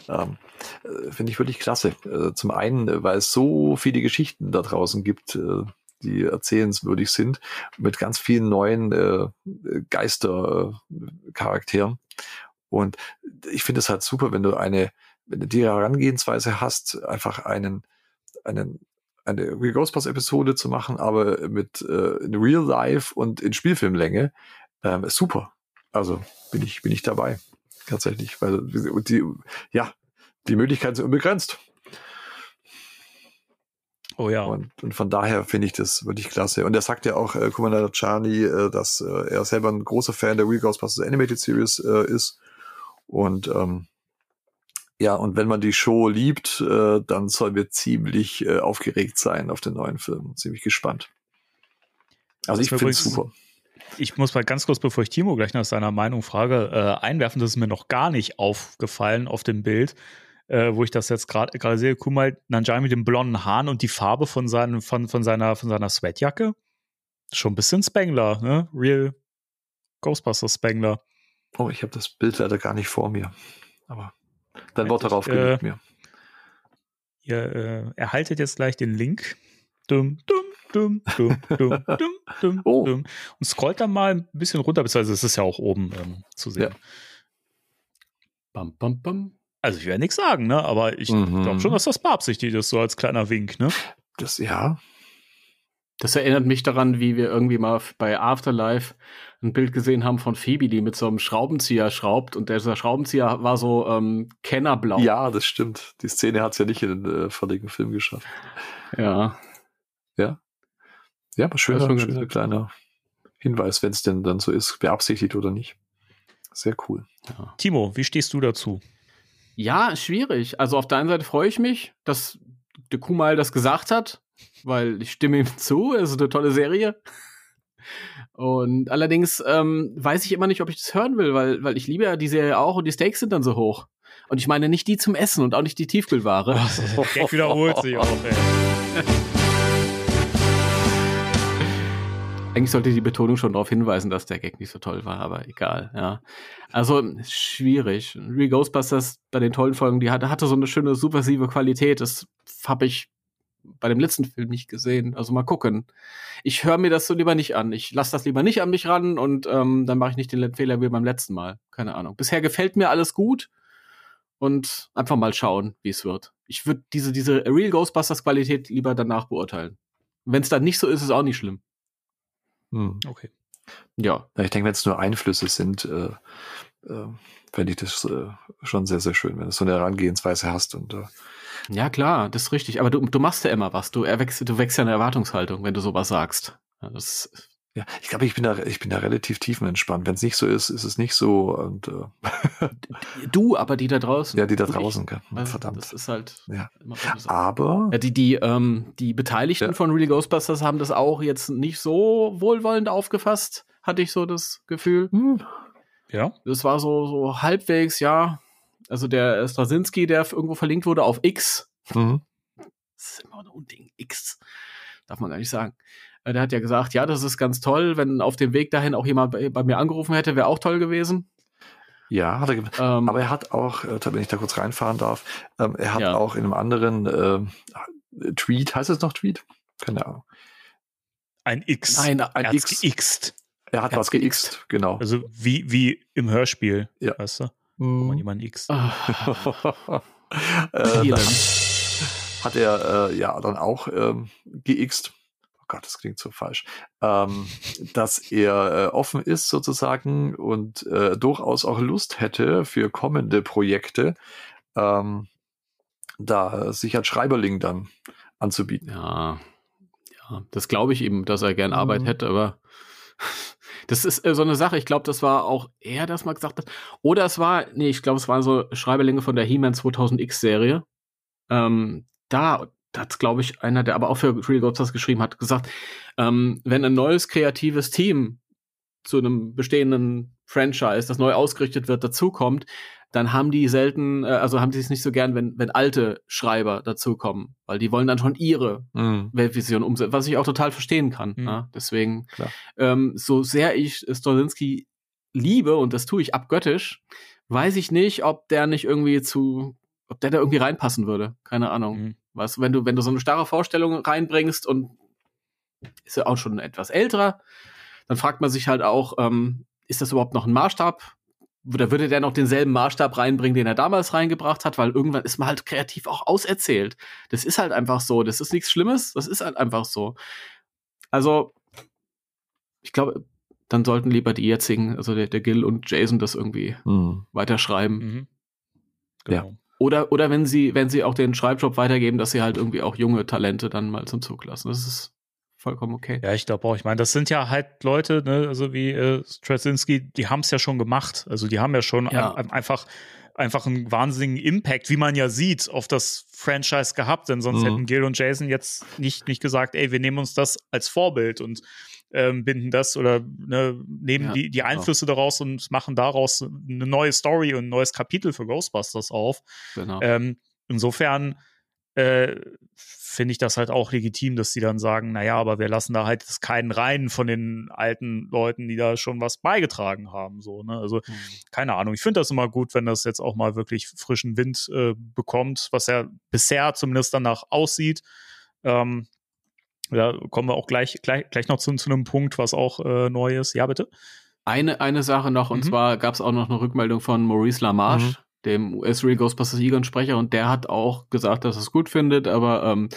ähm, äh, finde ich wirklich klasse. Äh, zum einen, äh, weil es so viele Geschichten da draußen gibt, äh, die erzählenswürdig sind, mit ganz vielen neuen äh, Geistercharakteren. Und ich finde es halt super, wenn du eine, wenn du die Herangehensweise hast, einfach einen, einen eine Ghostbusters-Episode zu machen, aber mit äh, in Real Life und in Spielfilmlänge, ähm, ist super. Also bin ich, bin ich dabei. Tatsächlich. Weil die, ja, die Möglichkeiten sind unbegrenzt. Oh ja. Und, und von daher finde ich das wirklich klasse. Und er sagt ja auch, äh, Commander Charlie, äh, dass äh, er selber ein großer Fan der Real Ghostbusters Animated Series äh, ist. Und ähm, ja, und wenn man die Show liebt, äh, dann sollen wir ziemlich äh, aufgeregt sein auf den neuen Film. Ziemlich gespannt. Also ich finde es super. Ich muss mal ganz kurz, bevor ich Timo gleich nach seiner Meinung frage, äh, einwerfen, das ist mir noch gar nicht aufgefallen auf dem Bild, äh, wo ich das jetzt gerade gerade sehe. Guck mal, Nanjai mit dem blonden Haaren und die Farbe von, seinen, von, von, seiner, von seiner Sweatjacke. Schon ein bisschen Spangler, ne? Real Ghostbusters Spangler. Oh, ich habe das Bild leider gar nicht vor mir. Aber dein Wort darauf genügt äh, mir. Ihr äh, erhaltet jetzt gleich den Link. Dum, dum, dum, dum, dum, dum, dum, Oh. dum. Und scrollt dann mal ein bisschen runter, beziehungsweise es ist ja auch oben ähm, zu sehen. Ja. Bam, bam, bam. Also ich werde nichts sagen, ne? Aber ich Mhm. glaube schon, dass das beabsichtigt ist, so als kleiner Wink, ne? Das, ja, Das erinnert mich daran, wie wir irgendwie mal bei Afterlife ein Bild gesehen haben von Phoebe, die mit so einem Schraubenzieher schraubt und dieser Schraubenzieher war so ähm, Kennerblau. ja, das stimmt. Die Szene hat es ja nicht in den äh, fertigen Film geschafft. Ja. Ja, aber Das schöner, schöner nett. kleiner Hinweis, wenn es denn dann so ist, beabsichtigt oder nicht. Sehr cool. Timo, wie stehst du dazu? Ja, schwierig. Also auf der einen Seite freue ich mich, dass der Kumal das gesagt hat, weil ich stimme ihm zu, es ist eine tolle Serie. Und allerdings ähm, weiß ich immer nicht, ob ich das hören will, weil, weil ich liebe ja die Serie auch und die Stakes sind dann so hoch. Und ich meine nicht die zum Essen und auch nicht die Tiefkühlware. Der Gag wiederholt sich auch, ey. Eigentlich sollte die Betonung schon darauf hinweisen, dass der Gag nicht so toll war, aber egal, ja. Also, schwierig. Real Ghostbusters bei den tollen Folgen, die hatte, hatte so eine schöne subversive Qualität. Das habe ich bei dem letzten Film nicht gesehen. Also mal gucken. Ich höre mir das so lieber nicht an. Ich lasse das lieber nicht an mich ran und ähm, dann mache ich nicht den Fehler wie beim letzten Mal. Keine Ahnung. Bisher gefällt mir alles gut und einfach mal schauen, wie es wird. Ich würde diese, diese Real Ghostbusters Qualität lieber danach beurteilen. Wenn es dann nicht so ist, ist es auch nicht schlimm. Hm. Okay. Ja, Ich denke, wenn es nur Einflüsse sind, äh, äh, fände ich das äh, schon sehr, sehr schön, wenn du so eine Herangehensweise hast. Und äh, Ja, klar, das ist richtig. Aber du, du machst ja immer was. Du, erwächst, du wächst ja eine Erwartungshaltung, wenn du sowas sagst. Das, ja, ich glaube, ich bin da, ich bin da relativ tiefenentspannt. Wenn es nicht so ist, ist es nicht so. Und äh, du, aber die da draußen. ja, die da ich. draußen? Also, verdammt. Das ist halt Ja. Aber Ja, die, die, ähm, die Beteiligten Ja. von Real Ghostbusters haben das auch jetzt nicht so wohlwollend aufgefasst, hatte ich so das Gefühl. hm, Ja. Das war so, so halbwegs, ja. Also der Straczynski, der irgendwo verlinkt wurde auf X, mhm. das ist immer ein Unding, X, darf man gar nicht sagen. Äh, Der hat ja gesagt, ja, das ist ganz toll, wenn auf dem Weg dahin auch jemand bei, bei mir angerufen hätte, wäre auch toll gewesen. ja, hat er, ge- Ähm, aber er hat auch, äh, wenn ich da kurz reinfahren darf, ähm, er hat Ja. auch in einem anderen äh, Tweet, heißt es noch Tweet? Keine Ahnung. Ein X. Nein, ein er X. geixt. Er hat Er was geixt. genau. Also wie, wie im Hörspiel, Ja. weißt du? Wo man Mhm. jemanden ixt. ah, äh, hat er äh, ja dann auch ähm, geixt. Gott, das klingt so falsch. Ähm, dass er äh, offen ist sozusagen und äh, durchaus auch Lust hätte für kommende Projekte, ähm, da sich als Schreiberling dann anzubieten. Ja, ja, das glaube ich ihm, dass er gern Arbeit Mhm. hätte, aber das ist äh, so eine Sache. Ich glaube, das war auch er, das mal gesagt hat. Oder es war, nee, ich glaube, es waren so Schreiberlinge von der He-Man 2000X-Serie. Ähm, da hat, glaube ich, einer, der aber auch für Real Ghostbusters geschrieben hat, gesagt, ähm, wenn ein neues kreatives Team zu einem bestehenden Franchise, das neu ausgerichtet wird, dazukommt, dann haben die selten, äh, also haben die es nicht so gern, wenn, wenn alte Schreiber dazukommen, weil die wollen dann schon ihre Mhm. Weltvision umsetzen, was ich auch total verstehen kann. Mhm. Ja? Deswegen, ähm, so sehr ich Stolinski liebe, und das tue ich abgöttisch, weiß ich nicht, ob der nicht irgendwie zu, ob der da irgendwie reinpassen würde. Keine Ahnung. Mhm. Weißt du, wenn du, wenn du so eine starre Vorstellung reinbringst und ist ja auch schon etwas älterer, dann fragt man sich halt auch, ähm, ist das überhaupt noch ein Maßstab? Oder würde der noch denselben Maßstab reinbringen, den er damals reingebracht hat? Weil irgendwann ist man halt kreativ auch auserzählt. Das ist halt einfach so. Das ist nichts Schlimmes. Das ist halt einfach so. Also, ich glaube, dann sollten lieber die jetzigen, also der, der Gil und Jason, das irgendwie Mhm. weiterschreiben. Mhm. Ja. Oder, oder wenn sie, wenn sie auch den Schreibjob weitergeben, dass sie halt irgendwie auch junge Talente dann mal zum Zug lassen. Das ist vollkommen okay. Ja, ich glaube auch. Ich meine, das sind ja halt Leute, ne, also wie äh, Straczynski, die haben es ja schon gemacht. Also die haben ja schon Ja. ein, einfach einfach einen wahnsinnigen Impact, wie man ja sieht, auf das Franchise gehabt. Denn sonst Mhm. hätten Gil und Jason jetzt nicht, nicht gesagt, ey, wir nehmen uns das als Vorbild und ähm, binden das oder ne, nehmen Ja, die, die Einflüsse daraus und machen daraus eine neue Story und ein neues Kapitel für Ghostbusters auf. Genau. Ähm, insofern äh, finde ich das halt auch legitim, dass die dann sagen, naja, aber wir lassen da halt keinen rein von den alten Leuten, die da schon was beigetragen haben. So, ne? Also, Mhm. keine Ahnung. Ich finde das immer gut, wenn das jetzt auch mal wirklich frischen Wind äh, bekommt, was ja bisher zumindest danach aussieht. Ähm, da kommen wir auch gleich, gleich, gleich noch zu, zu einem Punkt, was auch äh, neu ist. Ja, bitte. Eine, eine Sache noch, und Mhm. zwar gab es auch noch eine Rückmeldung von Maurice LaMarche, Mhm. dem US Real Ghostbusters Egon-Sprecher, und der hat auch gesagt, dass er es gut findet, aber ähm,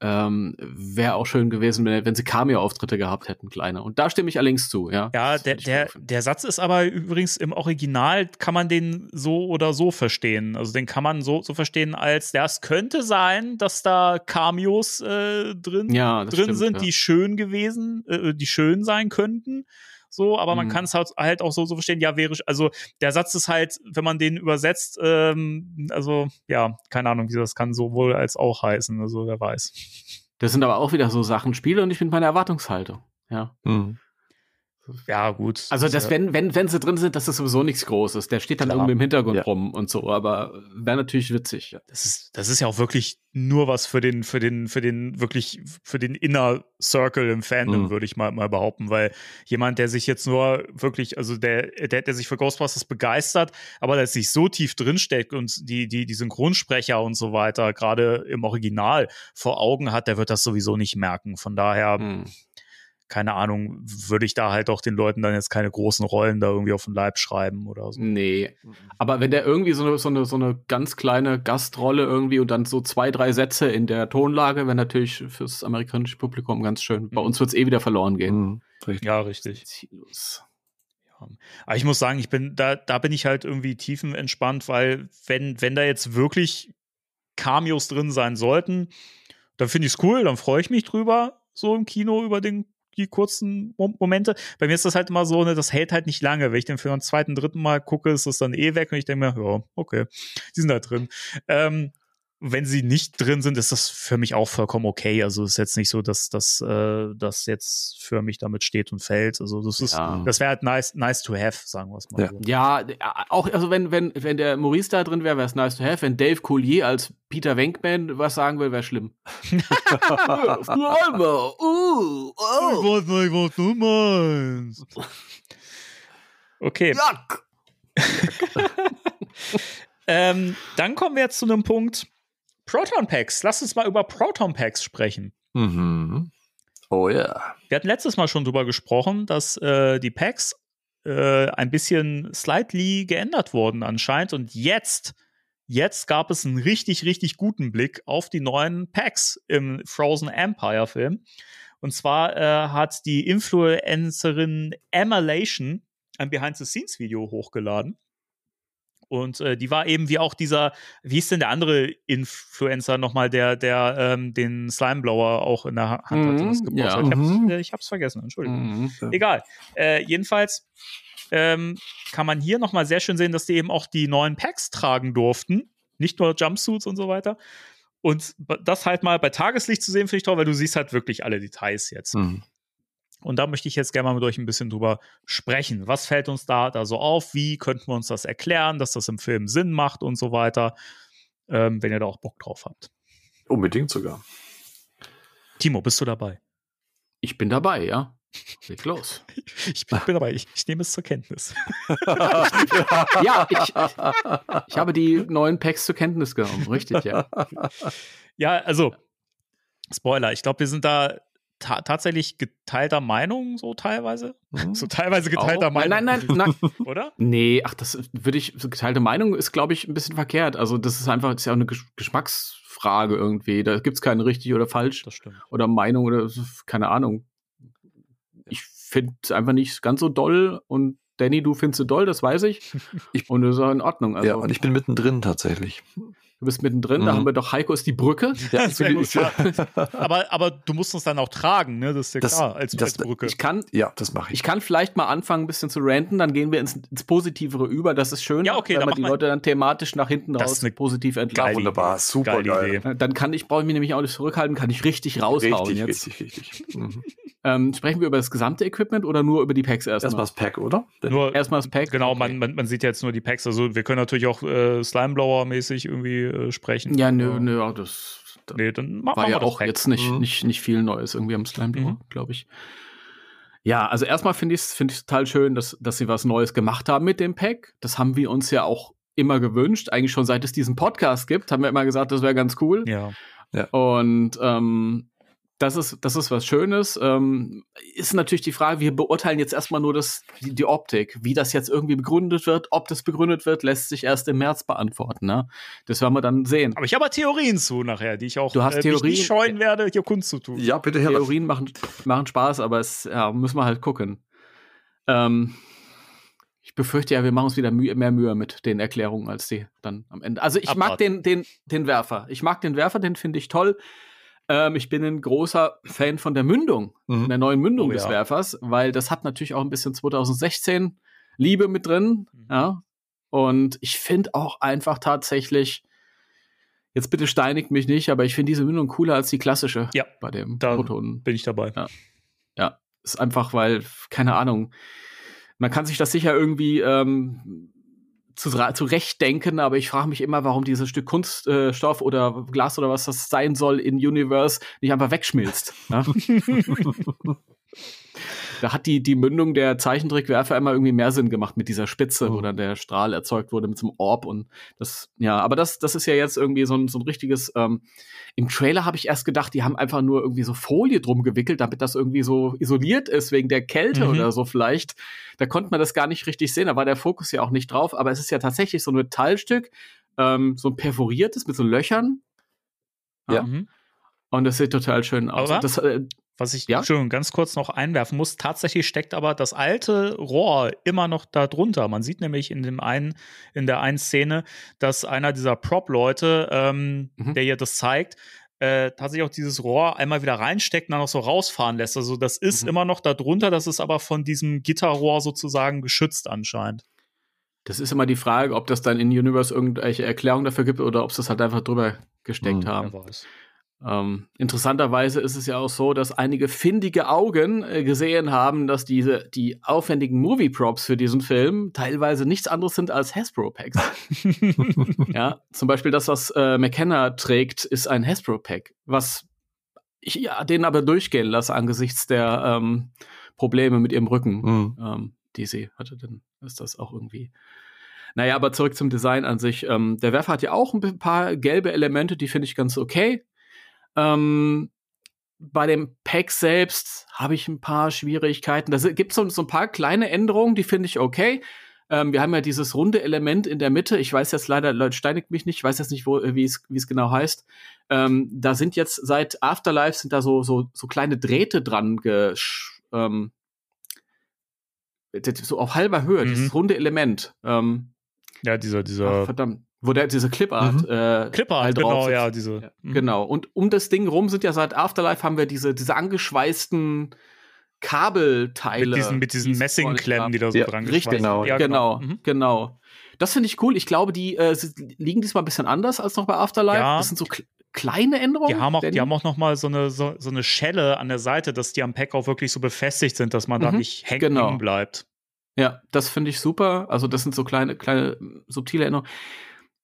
ähm, wäre auch schön gewesen, wenn, wenn sie Cameo-Auftritte gehabt hätten, kleine. Und da stimme ich allerdings zu, ja. Ja, Das der, der, der Satz ist aber übrigens im Original, kann man den so oder so verstehen. Also den kann man so, so verstehen als, ja, es könnte sein, dass da Cameos äh, drin, ja, das drin stimmt, sind, ja. die schön gewesen, äh, die schön sein könnten. So, aber man Mhm. kann es halt, halt auch so, so verstehen, ja, wäre, also der Satz ist halt, wenn man den übersetzt, ähm, also ja, keine Ahnung, wie das kann sowohl als auch heißen, also wer weiß. Das sind aber auch wieder so Sachen, Spiele und ich bin meine Erwartungshaltung. Ja. Mhm. Ja, gut. Also, Ist das, ja- wenn, wenn, wenn sie drin sind, das ist sowieso nichts Großes. Der steht dann Klar. irgendwie im Hintergrund Ja. rum und so, aber wäre natürlich witzig. Ja. das ist, das ist ja auch wirklich nur was für den, für den, für den, wirklich, für den Inner Circle im Fandom, Mhm. würde ich mal, mal behaupten, weil jemand, der sich jetzt nur wirklich, also der, der, der sich für Ghostbusters begeistert, aber der sich so tief drinsteckt und die, die, die Synchronsprecher und so weiter, gerade im Original vor Augen hat, der wird das sowieso nicht merken. Von daher, Hm. Keine Ahnung, würde ich da halt auch den Leuten dann jetzt keine großen Rollen da irgendwie auf den Leib schreiben oder so. Nee. Aber wenn der irgendwie so eine, so eine, so eine ganz kleine Gastrolle irgendwie und dann so zwei, drei Sätze in der Tonlage, wäre natürlich fürs amerikanische Publikum ganz schön. Bei Mhm. uns wird es eh wieder verloren gehen. Mhm. Richtig. Ja, richtig. Ziellos. Aber ich muss sagen, ich bin, da, da bin ich halt irgendwie tiefenentspannt, weil wenn, wenn da jetzt wirklich Cameos drin sein sollten, dann finde ich es cool, dann freue ich mich drüber, so im Kino über den, die kurzen Mom Momente. Bei mir ist das halt immer so, ne, das hält halt nicht lange. Wenn ich den für ein zweiten, dritten Mal gucke, ist das dann eh weg und ich denke mir, ja, okay, die sind da drin. Ähm, wenn sie nicht drin sind, ist das für mich auch vollkommen okay. Also ist jetzt nicht so, dass das, äh, das jetzt für mich damit steht und fällt. Also das ist, Ja. das wäre halt nice, nice to have, sagen wir es mal Ja. so. Ja, auch, also wenn, wenn, wenn der Maurice da drin wäre, wäre es nice to have. Wenn Dave Coulier als Peter Venkman was sagen will, wäre schlimm. uh, oh. weiß nicht, was du meinst. Okay, Yuck. ähm, dann kommen wir jetzt zu einem Punkt. Proton Packs. Lass uns mal über Proton Packs sprechen. Mhm. Oh ja. Wir hatten letztes Mal schon drüber gesprochen, dass äh, die Packs äh, ein bisschen slightly geändert wurden anscheinend. Und jetzt, jetzt gab es einen richtig, richtig guten Blick auf die neuen Packs im Frozen Empire Film. Und zwar äh, hat die Influencerin Emma Lation ein Behind-the-Scenes-Video hochgeladen. Und äh, die war eben wie auch dieser, wie hieß denn der andere Influencer nochmal, der, der ähm, den Slimeblower auch in der Ha- Hand hatte, Mhm, das gebaut ja. hat. Ich hab's, Mhm. äh, ich hab's vergessen, Entschuldigung. Mhm. Egal. Äh, jedenfalls ähm, kann man hier nochmal sehr schön sehen, dass die eben auch die neuen Packs tragen durften. Nicht nur Jumpsuits und so weiter. Und das halt mal bei Tageslicht zu sehen, finde ich toll, weil du siehst halt wirklich alle Details jetzt. Mhm. Und da möchte ich jetzt gerne mal mit euch ein bisschen drüber sprechen. Was fällt uns da, da so auf? Wie könnten wir uns das erklären, dass das im Film Sinn macht und so weiter, ähm, wenn ihr da auch Bock drauf habt. Unbedingt sogar. Timo, bist du dabei? Ich bin dabei, ja. Leg los. Ich bin, bin dabei. Ich, ich nehme es zur Kenntnis. ja, ich, ich habe die neuen Packs zur Kenntnis genommen. Richtig, ja. Ja, also, Spoiler, ich glaube, wir sind da ta tatsächlich geteilter Meinung, so teilweise. Mhm. So teilweise geteilter Auch? Meinung. Nein, nein, nein, nein. Oder? Nee, ach, das würde ich, so geteilte Meinung ist, glaube ich, ein bisschen verkehrt. Also, das ist einfach, das ist ja auch eine Gesch Geschmacksfrage irgendwie. Da gibt es keine richtig oder falsch Das stimmt. oder Meinung oder keine Ahnung. Ich finde es einfach nicht ganz so doll und Danny, du findest es doll, das weiß ich. Ich- und das ist auch in Ordnung. Also, ja, und ich bin mittendrin tatsächlich. Du bist mittendrin, da Mhm. haben wir doch Heiko ist die Brücke. Ja, ich Sehr gut, ich, ja. Aber, aber du musst uns dann auch tragen, ne? Das ist ja Das- klar, als, das- als Brücke. Ich kann, ja, das mache ich. ich kann vielleicht mal anfangen, ein bisschen zu ranten, dann gehen wir ins, ins Positivere über. Das ist schön, Ja, okay, wenn dann man die. Leute dann thematisch nach hinten Das raus ist eine positiv Ja, entladen. wunderbar, super geil. Idee. Dann kann ich, brauche ich mich nämlich auch nicht zurückhalten, kann ich richtig raushauen Richtig, jetzt. richtig, richtig. Mhm. Ähm, sprechen wir über das gesamte Equipment oder nur über die Packs erstmal? Erstmal das Pack, oder? Nur, Erstmal das Pack. genau, Okay. man, man, man sieht jetzt nur die Packs. Also, wir können natürlich auch äh, Slimeblower-mäßig irgendwie äh, sprechen. Ja, nö, Aber- nö, ja, das, das Nee, dann ma war machen ja auch Pack. jetzt nicht, Mhm. nicht, nicht viel Neues irgendwie am Slime Blower, Mhm. glaube ich. Ja, also erstmal finde ich es find total schön, dass, dass sie was Neues gemacht haben mit dem Pack. Das haben wir uns ja auch immer gewünscht. Eigentlich schon seit es diesen Podcast gibt, haben wir immer gesagt, das wäre ganz cool. Ja. Und ähm, das ist, das ist was Schönes. Ähm, ist natürlich die Frage, wir beurteilen jetzt erstmal nur das, die, die Optik. Wie das jetzt irgendwie begründet wird, ob das begründet wird, lässt sich erst im März beantworten. Ne? Das werden wir dann sehen. Aber ich habe Theorien zu nachher, die ich auch Du hast äh, Theorien? nicht scheuen werde, hier Kunst zu tun. Ja, bitte her. Theorien machen, machen Spaß, aber es ja, müssen wir halt gucken. Ähm, ich befürchte ja, wir machen uns wieder Mühe, mehr Mühe mit den Erklärungen als die dann am Ende. Also ich mag Abwarten. den, den, den Werfer. Ich mag den Werfer, den finde ich toll. Ähm, ich bin ein großer Fan von der Mündung, Mhm. der neuen Mündung Oh, des ja. Werfers, weil das hat natürlich auch ein bisschen 2016 Liebe mit drin. Mhm. Ja. Und ich finde auch einfach tatsächlich, jetzt bitte steinigt mich nicht, aber ich finde diese Mündung cooler als die klassische Ja, bei dem da Proton. bin ich dabei. Ja, ist einfach, weil, keine Ahnung, man kann sich das sicher irgendwie ähm, zu, zurechtdenken, aber ich frage mich immer, warum dieses Stück Kunststoff oder Glas oder was das sein soll in Universe nicht einfach wegschmilzt. Ja? da hat die, die Mündung der Zeichentrickwerfer immer irgendwie mehr Sinn gemacht mit dieser Spitze, wo Mhm. dann der Strahl erzeugt wurde mit so einem Orb und das, ja, aber das, das ist ja jetzt irgendwie so ein, so ein richtiges, ähm, im Trailer habe ich erst gedacht, die haben einfach nur irgendwie so Folie drum gewickelt, damit das irgendwie so isoliert ist wegen der Kälte Mhm. oder so vielleicht. Da konnte man das gar nicht richtig sehen, da war der Fokus ja auch nicht drauf, aber es ist ja tatsächlich so ein Metallstück, ähm, so ein perforiertes mit so Löchern Ja. Mhm. und das sieht total schön aus. Das, äh, Was ich Ja? schon ganz kurz noch einwerfen muss, tatsächlich steckt aber das alte Rohr immer noch da drunter. Man sieht nämlich in dem einen, in der einen Szene, dass einer dieser Prop-Leute, ähm, Mhm. der hier das zeigt, äh, tatsächlich auch dieses Rohr einmal wieder reinsteckt und dann noch so rausfahren lässt. Also das ist Mhm. immer noch da drunter, das ist aber von diesem Gitterrohr sozusagen geschützt anscheinend. das ist immer die Frage, ob das dann in Universe irgendwelche Erklärungen dafür gibt oder ob sie es halt einfach drüber gesteckt Mhm. haben. Wer weiß. Ähm, interessanterweise ist es ja auch so, dass einige findige Augen äh, gesehen haben, dass diese die aufwendigen Movie Props für diesen Film teilweise nichts anderes sind als Hasbro Packs. ja, zum Beispiel das, was äh, McKenna trägt, ist ein Hasbro Pack, was ich ja, den aber durchgehen lasse angesichts der ähm, Probleme mit ihrem Rücken, Mhm. ähm, die sie hatte. Dann ist das auch irgendwie. Naja, aber zurück zum Design an sich. Ähm, der Werfer hat ja auch ein paar gelbe Elemente, die finde ich ganz okay. Ähm, bei dem Pack selbst habe ich ein paar Schwierigkeiten. Da gibt es so, so ein paar kleine Änderungen, die finde ich okay. Ähm, wir haben ja dieses runde Element in der Mitte. Ich weiß jetzt leider, Leute, steinigt mich nicht. Ich weiß jetzt nicht, wo, wie es, genau heißt. Ähm, da sind jetzt seit Afterlife sind da so, so, so kleine Drähte dran gesch, ähm, so auf halber Höhe, Mhm. dieses runde Element. Ähm, Ja, dieser, ach, dieser verdammt. Wo der, diese Clipart, Mhm. äh, Clipper, halt genau, sitzt. ja, diese. Ja, mhm. Genau. Und um das Ding rum sind ja seit Afterlife haben wir diese, diese angeschweißten Kabelteile. Mit diesen, mit diesen die es Messingklemmen, die da so Ja, dran richtig, genau, sind. Ja, genau, Mhm. genau. Das finde ich cool. Ich glaube, die äh, liegen diesmal ein bisschen anders als noch bei Afterlife. Ja. Das sind so kl kleine Änderungen. Die haben auch, die haben auch noch mal so eine, so, so eine Schelle an der Seite, dass die am Pack auch wirklich so befestigt sind, dass man da Mhm, nicht hängen genau. bleibt. Ja, das finde ich super. Also, das sind so kleine, kleine, subtile Änderungen.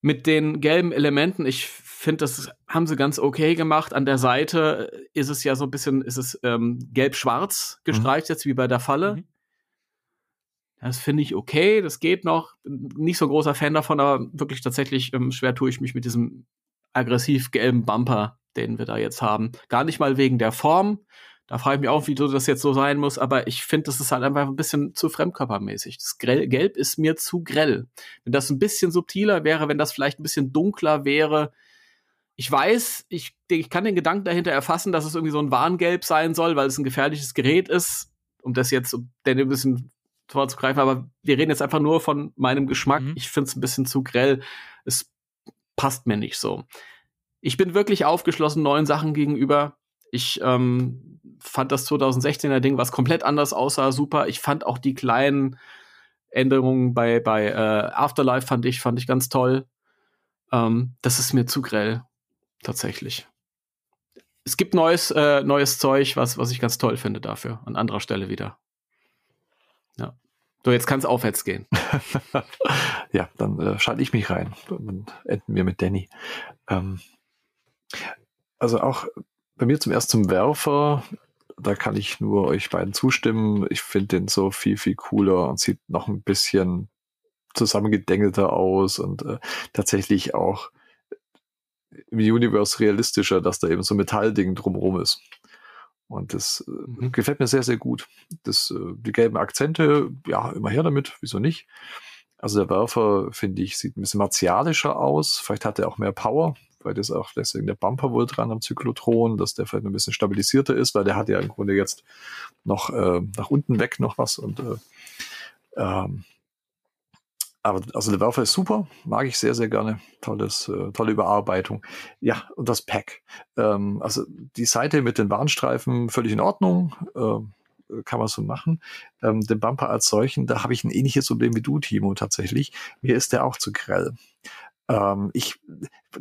Mit den gelben Elementen, ich finde, das haben sie ganz okay gemacht. An der Seite ist es ja so ein bisschen, ist es ähm, gelb-schwarz gestreift, jetzt wie bei der Falle. Mhm. Das finde ich okay, das geht noch. Nicht so großer Fan davon, aber wirklich tatsächlich ähm, schwer tue ich mich mit diesem aggressiv gelben Bumper, den wir da jetzt haben. Gar nicht mal wegen der Form. Da frage ich mich auch, wie so das jetzt so sein muss, aber ich finde, das ist halt einfach ein bisschen zu fremdkörpermäßig. Das Grell Gelb ist mir zu grell. Wenn das ein bisschen subtiler wäre, wenn das vielleicht ein bisschen dunkler wäre. Ich weiß, ich, ich kann den Gedanken dahinter erfassen, dass es irgendwie so ein Warngelb sein soll, weil es ein gefährliches Gerät ist, um das jetzt um den ein bisschen vorzugreifen, aber wir reden jetzt einfach nur von meinem Geschmack. Mhm. Ich finde es ein bisschen zu grell. Es passt mir nicht so. Ich bin wirklich aufgeschlossen neuen Sachen gegenüber. Ich ähm, fand das 2016er Ding, was komplett anders aussah, super. Ich fand auch die kleinen Änderungen bei, bei äh, Afterlife fand ich, fand ich ganz toll. Ähm, das ist mir zu grell, tatsächlich. Es gibt neues, äh, neues Zeug, was, was ich ganz toll finde dafür. An anderer Stelle wieder. Ja. So, jetzt kann es aufwärts gehen. ja, dann äh, schalte ich mich rein. Dann enden wir mit Danny. Ähm, also auch bei mir zum ersten zum Werfer, da kann ich nur euch beiden zustimmen. Ich finde den so viel, viel cooler und sieht noch ein bisschen zusammengedengelter aus und äh, tatsächlich auch im Universe realistischer, dass da eben so ein Metallding drumherum ist. Und das äh, gefällt mir sehr, sehr gut. Das, äh, die gelben Akzente, ja, immer her damit, wieso nicht? Also der Werfer, finde ich, sieht ein bisschen martialischer aus. Vielleicht hat er auch mehr Power, weil das auch deswegen der Bumper wohl dran am Zyklotron, dass der vielleicht ein bisschen stabilisierter ist, weil der hat ja im Grunde jetzt noch äh, nach unten weg noch was und äh, ähm, aber also der Werfer ist super, mag ich sehr, sehr gerne. Tolles, äh, tolle Überarbeitung. Ja, und das Pack. Ähm, also die Seite mit den Warnstreifen völlig in Ordnung. Ähm, kann man so machen. Ähm, den Bumper als solchen, da habe ich ein ähnliches Problem wie du, Timo, tatsächlich. Mir ist der auch zu grell. Ähm, ich,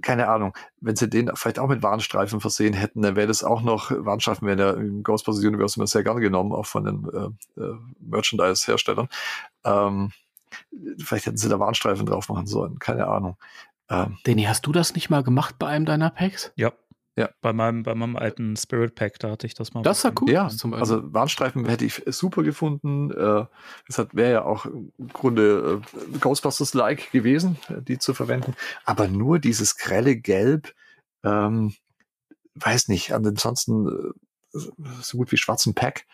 keine Ahnung, wenn sie den vielleicht auch mit Warnstreifen versehen hätten, dann wäre das auch noch, Warnstreifen werden ja im Ghostbusters Universe immer sehr gerne genommen, auch von den äh, äh, Merchandise-Herstellern. Ähm, vielleicht hätten sie da Warnstreifen drauf machen sollen, keine Ahnung. Ähm, Danny, hast du das nicht mal gemacht bei einem deiner Packs? Ja. Ja. Bei meinem, bei meinem alten Spirit Pack, da hatte ich das mal. Das war cool. Ja, also Warnstreifen hätte ich super gefunden. Äh, das wäre ja auch im Grunde äh, Ghostbusters-like gewesen, äh, die zu verwenden. Aber nur dieses grelle Gelb, ähm, weiß nicht, ansonsten äh, so gut wie schwarzen Pack,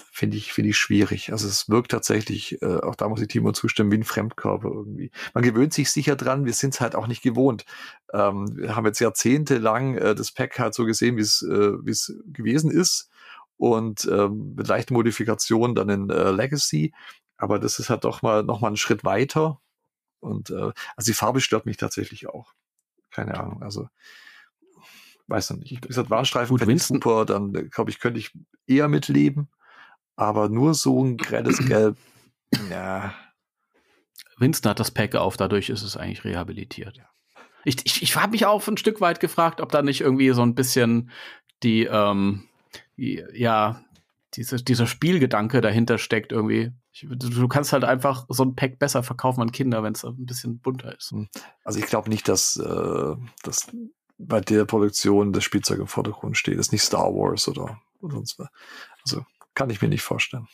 finde ich, finde ich schwierig. Also es wirkt tatsächlich, äh, auch da muss ich Timo zustimmen, wie ein Fremdkörper irgendwie. Man gewöhnt sich sicher dran, wir sind es halt auch nicht gewohnt. Ähm, wir haben jetzt jahrzehntelang äh, das Pack halt so gesehen, wie es äh, wie es gewesen ist und ähm, mit leichten Modifikationen dann in äh, Legacy. Aber das ist halt doch mal noch mal einen Schritt weiter. Und äh, also die Farbe stört mich tatsächlich auch. Keine Ahnung. Also weiß noch nicht. Wie gesagt, Warnstreifen Gut, Winston- super. Dann äh, glaube ich, könnte ich eher mitleben. Aber nur so ein grelles Gelb. Ja, Winston hat das Pack auf, dadurch ist es eigentlich rehabilitiert. Ich, ich, ich habe mich auch ein Stück weit gefragt, ob da nicht irgendwie so ein bisschen die, ähm, die ja, diese, dieser Spielgedanke dahinter steckt irgendwie. Ich, du, du kannst halt einfach so ein Pack besser verkaufen an Kinder, wenn es ein bisschen bunter ist. Also ich glaube nicht, dass, äh, dass bei der Produktion das Spielzeug im Vordergrund steht. Das ist nicht Star Wars oder, oder sonst was. Also kann ich mir nicht vorstellen.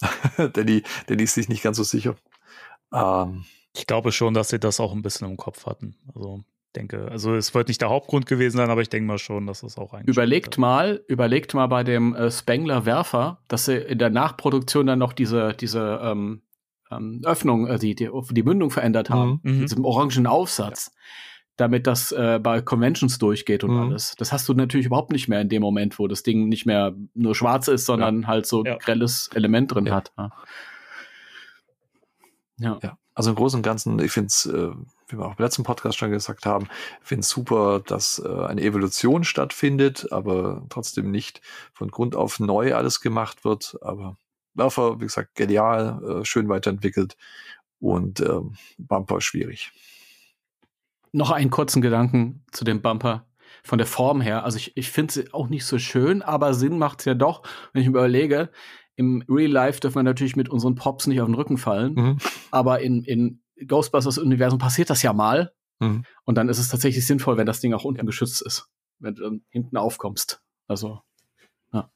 Danny, Danny ist sich nicht ganz so sicher. Ähm, Ich glaube schon, dass sie das auch ein bisschen im Kopf hatten. Also denke, also es wird nicht der Hauptgrund gewesen sein, aber ich denke mal schon, dass es auch eigentlich. Überlegt mal, überlegt mal bei dem äh, Spengler Werfer, dass sie in der Nachproduktion dann noch diese, diese ähm, ähm, Öffnung, äh, die, die, die Mündung verändert haben, Mhm. mit diesem orangen Aufsatz, damit das äh, bei Conventions durchgeht und Mhm. alles. Das hast du natürlich überhaupt nicht mehr in dem Moment, wo das Ding nicht mehr nur schwarz ist, sondern halt so ein Ja. grelles Element drin Ja. hat. Ja. Ja. Ja, also im Großen und Ganzen, ich finde es, äh, wie wir auch im letzten Podcast schon gesagt haben, finde es super, dass äh, eine Evolution stattfindet, aber trotzdem nicht von Grund auf neu alles gemacht wird. Aber Werfer, wie gesagt, genial, äh, schön weiterentwickelt und ähm, Bumper schwierig. Noch einen kurzen Gedanken zu dem Bumper. Von der Form her. Also ich, ich finde sie auch nicht so schön, aber Sinn macht's ja doch, wenn ich mir überlege, im Real Life dürfen wir natürlich mit unseren Pops nicht auf den Rücken fallen. Mhm. Aber in, in Ghostbusters-Universum passiert das ja mal. Mhm. Und dann ist es tatsächlich sinnvoll, wenn das Ding auch unten geschützt ist. Wenn du dann hinten aufkommst. Also, ja.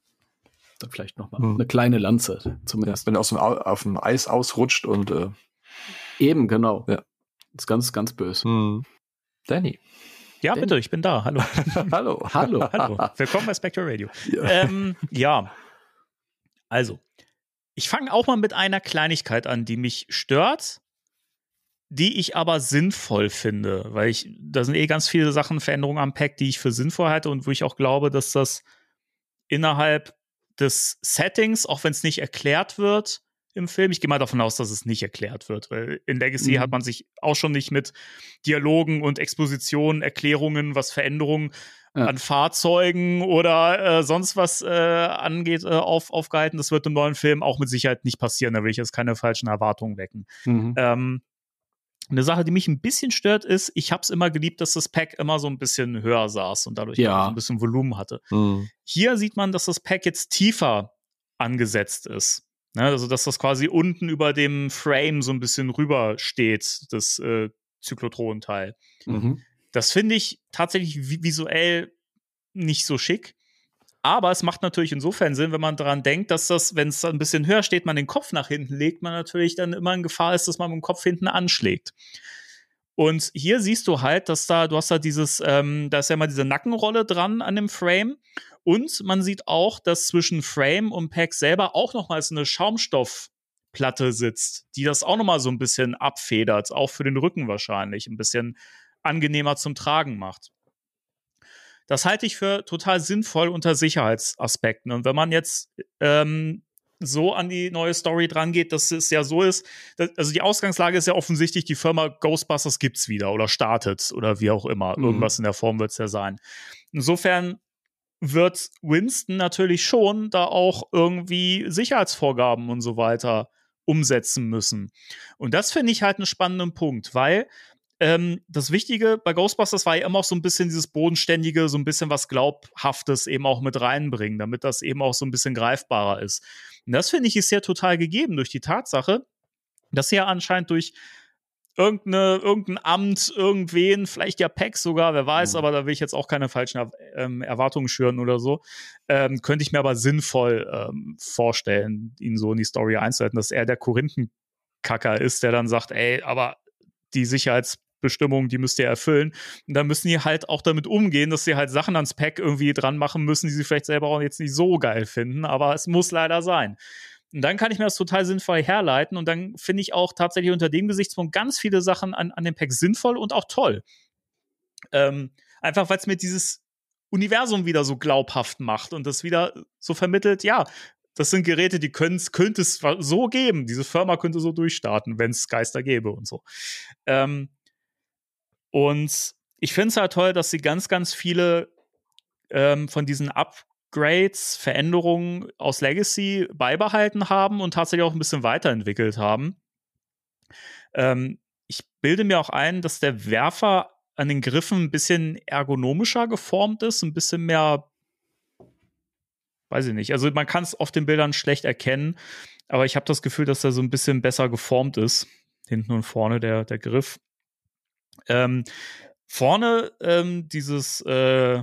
Dann vielleicht noch mal Mhm. eine kleine Lanze Ja, zumindest. wenn er aus dem, Au- auf dem Eis ausrutscht und äh, Eben, genau. Ja. ist ganz, ganz böse. hm. Danny. Ja, bitte, ich bin da. Hallo. Hallo. Hallo. Hallo. Willkommen bei Spectral Radio. Ja. ähm, ja. Also, ich fange auch mal mit einer Kleinigkeit an, die mich stört, die ich aber sinnvoll finde, weil ich, da sind eh ganz viele Sachen, Veränderungen am Pack, die ich für sinnvoll halte und wo ich auch glaube, dass das innerhalb des Settings, auch wenn es nicht erklärt wird im Film, ich gehe mal davon aus, dass es nicht erklärt wird, weil in Legacy Mhm. hat man sich auch schon nicht mit Dialogen und Expositionen, Erklärungen, was Veränderungen Ja. an Fahrzeugen oder äh, sonst was äh, angeht, äh, auf, aufgehalten. Das wird im neuen Film auch mit Sicherheit nicht passieren. Da will ich jetzt keine falschen Erwartungen wecken. Mhm. Ähm, eine Sache, die mich ein bisschen stört, ist, ich habe es immer geliebt, dass das Pack immer so ein bisschen höher saß und dadurch Ja. ein bisschen Volumen hatte. Hm. Hier sieht man, dass das Pack jetzt tiefer angesetzt ist. Ne, also, dass das quasi unten über dem Frame so ein bisschen rüber steht, das äh, Zyklotron-Teil. Mhm. Das finde ich tatsächlich vi- visuell nicht so schick. Aber es macht natürlich insofern Sinn, wenn man daran denkt, dass das, wenn es ein bisschen höher steht, man den Kopf nach hinten legt, man natürlich dann immer in Gefahr ist, dass man mit dem Kopf hinten anschlägt. Und hier siehst du halt, dass da, du hast da dieses, ähm, da ist ja mal diese Nackenrolle dran an dem Frame. Und man sieht auch, dass zwischen Frame und Pack selber auch nochmals eine Schaumstoffplatte sitzt, die das auch nochmal so ein bisschen abfedert, auch für den Rücken wahrscheinlich, ein bisschen angenehmer zum Tragen macht. Das halte ich für total sinnvoll unter Sicherheitsaspekten. Und wenn man jetzt ähm, so an die neue Story dran geht, dass es ja so ist, dass, also die Ausgangslage ist ja offensichtlich, die Firma Ghostbusters gibt's wieder oder startet oder wie auch immer. Mhm. Irgendwas in der Form wird's ja sein. Insofern wird Winston natürlich schon da auch irgendwie Sicherheitsvorgaben und so weiter umsetzen müssen. Und das finde ich halt einen spannenden Punkt, weil ähm, das Wichtige bei Ghostbusters war ja immer auch so ein bisschen dieses Bodenständige, so ein bisschen was Glaubhaftes eben auch mit reinbringen, damit das eben auch so ein bisschen greifbarer ist. Und das finde ich ist ja total gegeben durch die Tatsache, dass ja anscheinend durch irgendeine, irgendein Amt, irgendwen, vielleicht ja Peck sogar, wer weiß, Mhm. aber da will ich jetzt auch keine falschen ähm, Erwartungen schüren oder so. Ähm, könnte ich mir aber sinnvoll ähm, vorstellen, ihn so in die Story einzuhalten, dass er der Korinthenkacker ist, der dann sagt, ey, aber die Sicherheitsbestimmungen, die müsst ihr erfüllen. Und dann müssen die halt auch damit umgehen, dass sie halt Sachen ans Pack irgendwie dran machen müssen, die sie vielleicht selber auch jetzt nicht so geil finden, aber es muss leider sein. Und dann kann ich mir das total sinnvoll herleiten und dann finde ich auch tatsächlich unter dem Gesichtspunkt ganz viele Sachen an, an dem Pack sinnvoll und auch toll. Ähm, einfach weil es mir dieses Universum wieder so glaubhaft macht und das wieder so vermittelt, ja, das sind Geräte, die könnte es so geben. Diese Firma könnte so durchstarten, wenn es Geister gäbe und so. Ähm, und ich finde es halt toll, dass sie ganz, ganz viele ähm, von diesen Upgrades, Veränderungen aus Legacy beibehalten haben und tatsächlich auch ein bisschen weiterentwickelt haben. Ähm, ich bilde mir auch ein, dass der Werfer an den Griffen ein bisschen ergonomischer geformt ist, ein bisschen mehr, weiß ich nicht. Also man kann es auf den Bildern schlecht erkennen, aber ich habe das Gefühl, dass er so ein bisschen besser geformt ist, hinten und vorne der, der Griff. Ähm, vorne ähm, dieses äh,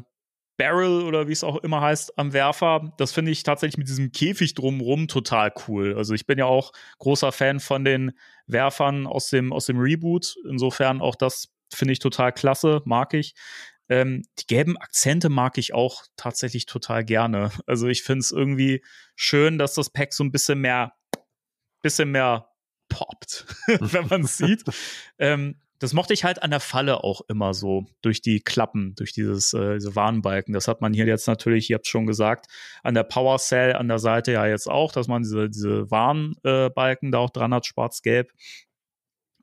Barrel oder wie es auch immer heißt am Werfer, das finde ich tatsächlich mit diesem Käfig drumrum total cool. Also ich bin ja auch großer Fan von den Werfern aus dem, aus dem Reboot. Insofern auch das finde ich total klasse, mag ich. Ähm, die gelben Akzente mag ich auch tatsächlich total gerne. Also ich finde es irgendwie schön, dass das Pack so ein bisschen mehr, bisschen mehr poppt, wenn man es sieht. Ähm, das mochte ich halt an der Falle auch immer so, durch die Klappen, durch dieses, äh, diese Warnbalken. Das hat man hier jetzt natürlich, ihr habt schon gesagt, an der Power Cell an der Seite ja jetzt auch, dass man diese, diese Warnbalken äh, da auch dran hat, schwarz-gelb.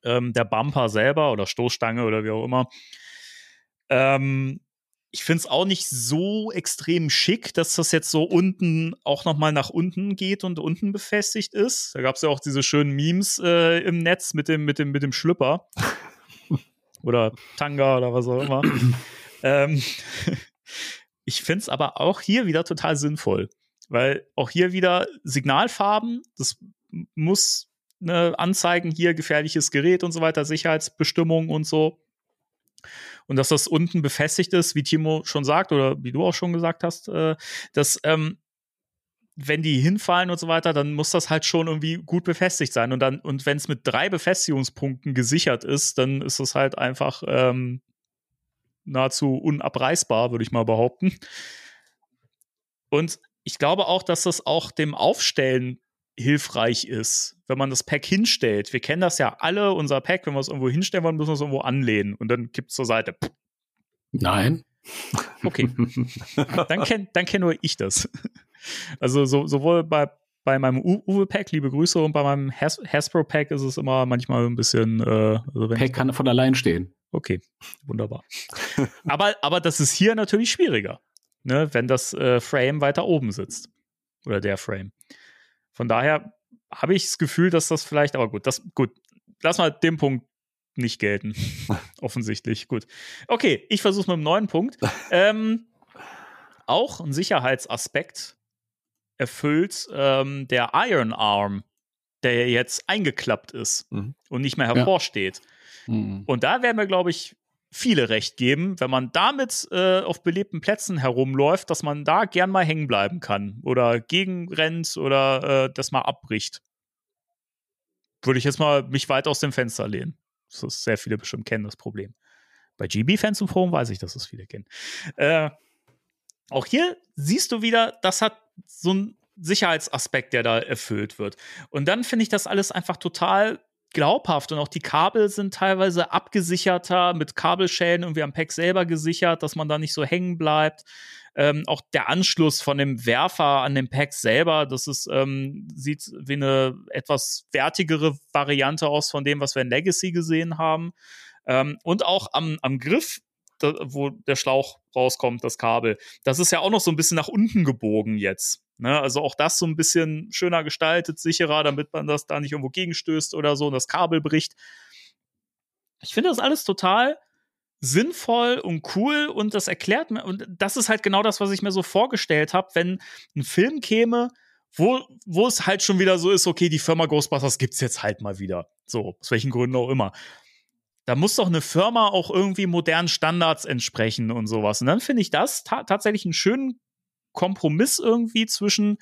Ähm, der Bumper selber oder Stoßstange oder wie auch immer. Ähm, ich finde es auch nicht so extrem schick, dass das jetzt so unten auch noch mal nach unten geht und unten befestigt ist. Da gab es ja auch diese schönen Memes äh, im Netz mit dem, mit dem, mit dem Schlüpper. oder Tanga oder was auch immer. ähm, ich finde es aber auch hier wieder total sinnvoll, weil auch hier wieder Signalfarben, das muss ne, anzeigen, hier gefährliches Gerät und so weiter, Sicherheitsbestimmungen und so. Und dass das unten befestigt ist, wie Timo schon sagt oder wie du auch schon gesagt hast, äh, dass ähm, wenn die hinfallen und so weiter, dann muss das halt schon irgendwie gut befestigt sein. Und dann, und wenn es mit drei Befestigungspunkten gesichert ist, dann ist es halt einfach ähm, nahezu unabreißbar, würde ich mal behaupten. Und ich glaube auch, dass das auch dem Aufstellen hilfreich ist, wenn man das Pack hinstellt. Wir kennen das ja alle, unser Pack, wenn wir es irgendwo hinstellen wollen, müssen wir es irgendwo anlehnen und dann kippt es zur Seite. Nein. Okay. dann kenne dann kenn nur ich das. Also so, sowohl bei, bei meinem Uwe-Pack, liebe Grüße, und bei meinem Has Hasbro-Pack ist es immer manchmal ein bisschen. Äh, also Pack kann von allein stehen. Okay, wunderbar. aber, aber das ist hier natürlich schwieriger, ne, wenn das äh, Frame weiter oben sitzt. Oder der Frame. Von daher habe ich das Gefühl, dass das vielleicht, aber gut, das, gut, lass mal den Punkt nicht gelten. Offensichtlich. Gut. Okay, ich versuche mit einem neuen Punkt. ähm, auch ein Sicherheitsaspekt erfüllt ähm, der Iron Arm, der jetzt eingeklappt ist mhm. und nicht mehr hervorsteht. Ja. Mhm. Und da werden wir, glaube ich, viele recht geben, wenn man damit äh, auf belebten Plätzen herumläuft, dass man da gern mal hängen bleiben kann oder gegenrennt oder äh, das mal abbricht. Würde ich jetzt mal mich weit aus dem Fenster lehnen. Das ist sehr viele bestimmt kennen das Problem. Bei GB-Fans im Forum weiß ich, dass es viele kennen. Äh, auch hier siehst du wieder, das hat so einen Sicherheitsaspekt, der da erfüllt wird. Und dann finde ich das alles einfach total glaubhaft und auch die Kabel sind teilweise abgesicherter, mit Kabelschäden irgendwie am Pack selber gesichert, dass man da nicht so hängen bleibt. Ähm, auch der Anschluss von dem Werfer an dem Pack selber, das ist, ähm, sieht wie eine etwas wertigere Variante aus von dem, was wir in Legacy gesehen haben. Ähm, und auch am, am Griff da, wo der Schlauch rauskommt, das Kabel. Das ist ja auch noch so ein bisschen nach unten gebogen jetzt. Ne? Also auch das so ein bisschen schöner gestaltet, sicherer, damit man das da nicht irgendwo gegenstößt oder so und das Kabel bricht. Ich finde das alles total sinnvoll und cool und das erklärt mir, und das ist halt genau das, was ich mir so vorgestellt habe, wenn ein Film käme, wo, wo es halt schon wieder so ist, okay, die Firma Ghostbusters gibt's jetzt halt mal wieder. So, aus welchen Gründen auch immer da muss doch eine Firma auch irgendwie modernen Standards entsprechen und sowas. Und dann finde ich das ta tatsächlich einen schönen Kompromiss irgendwie zwischen,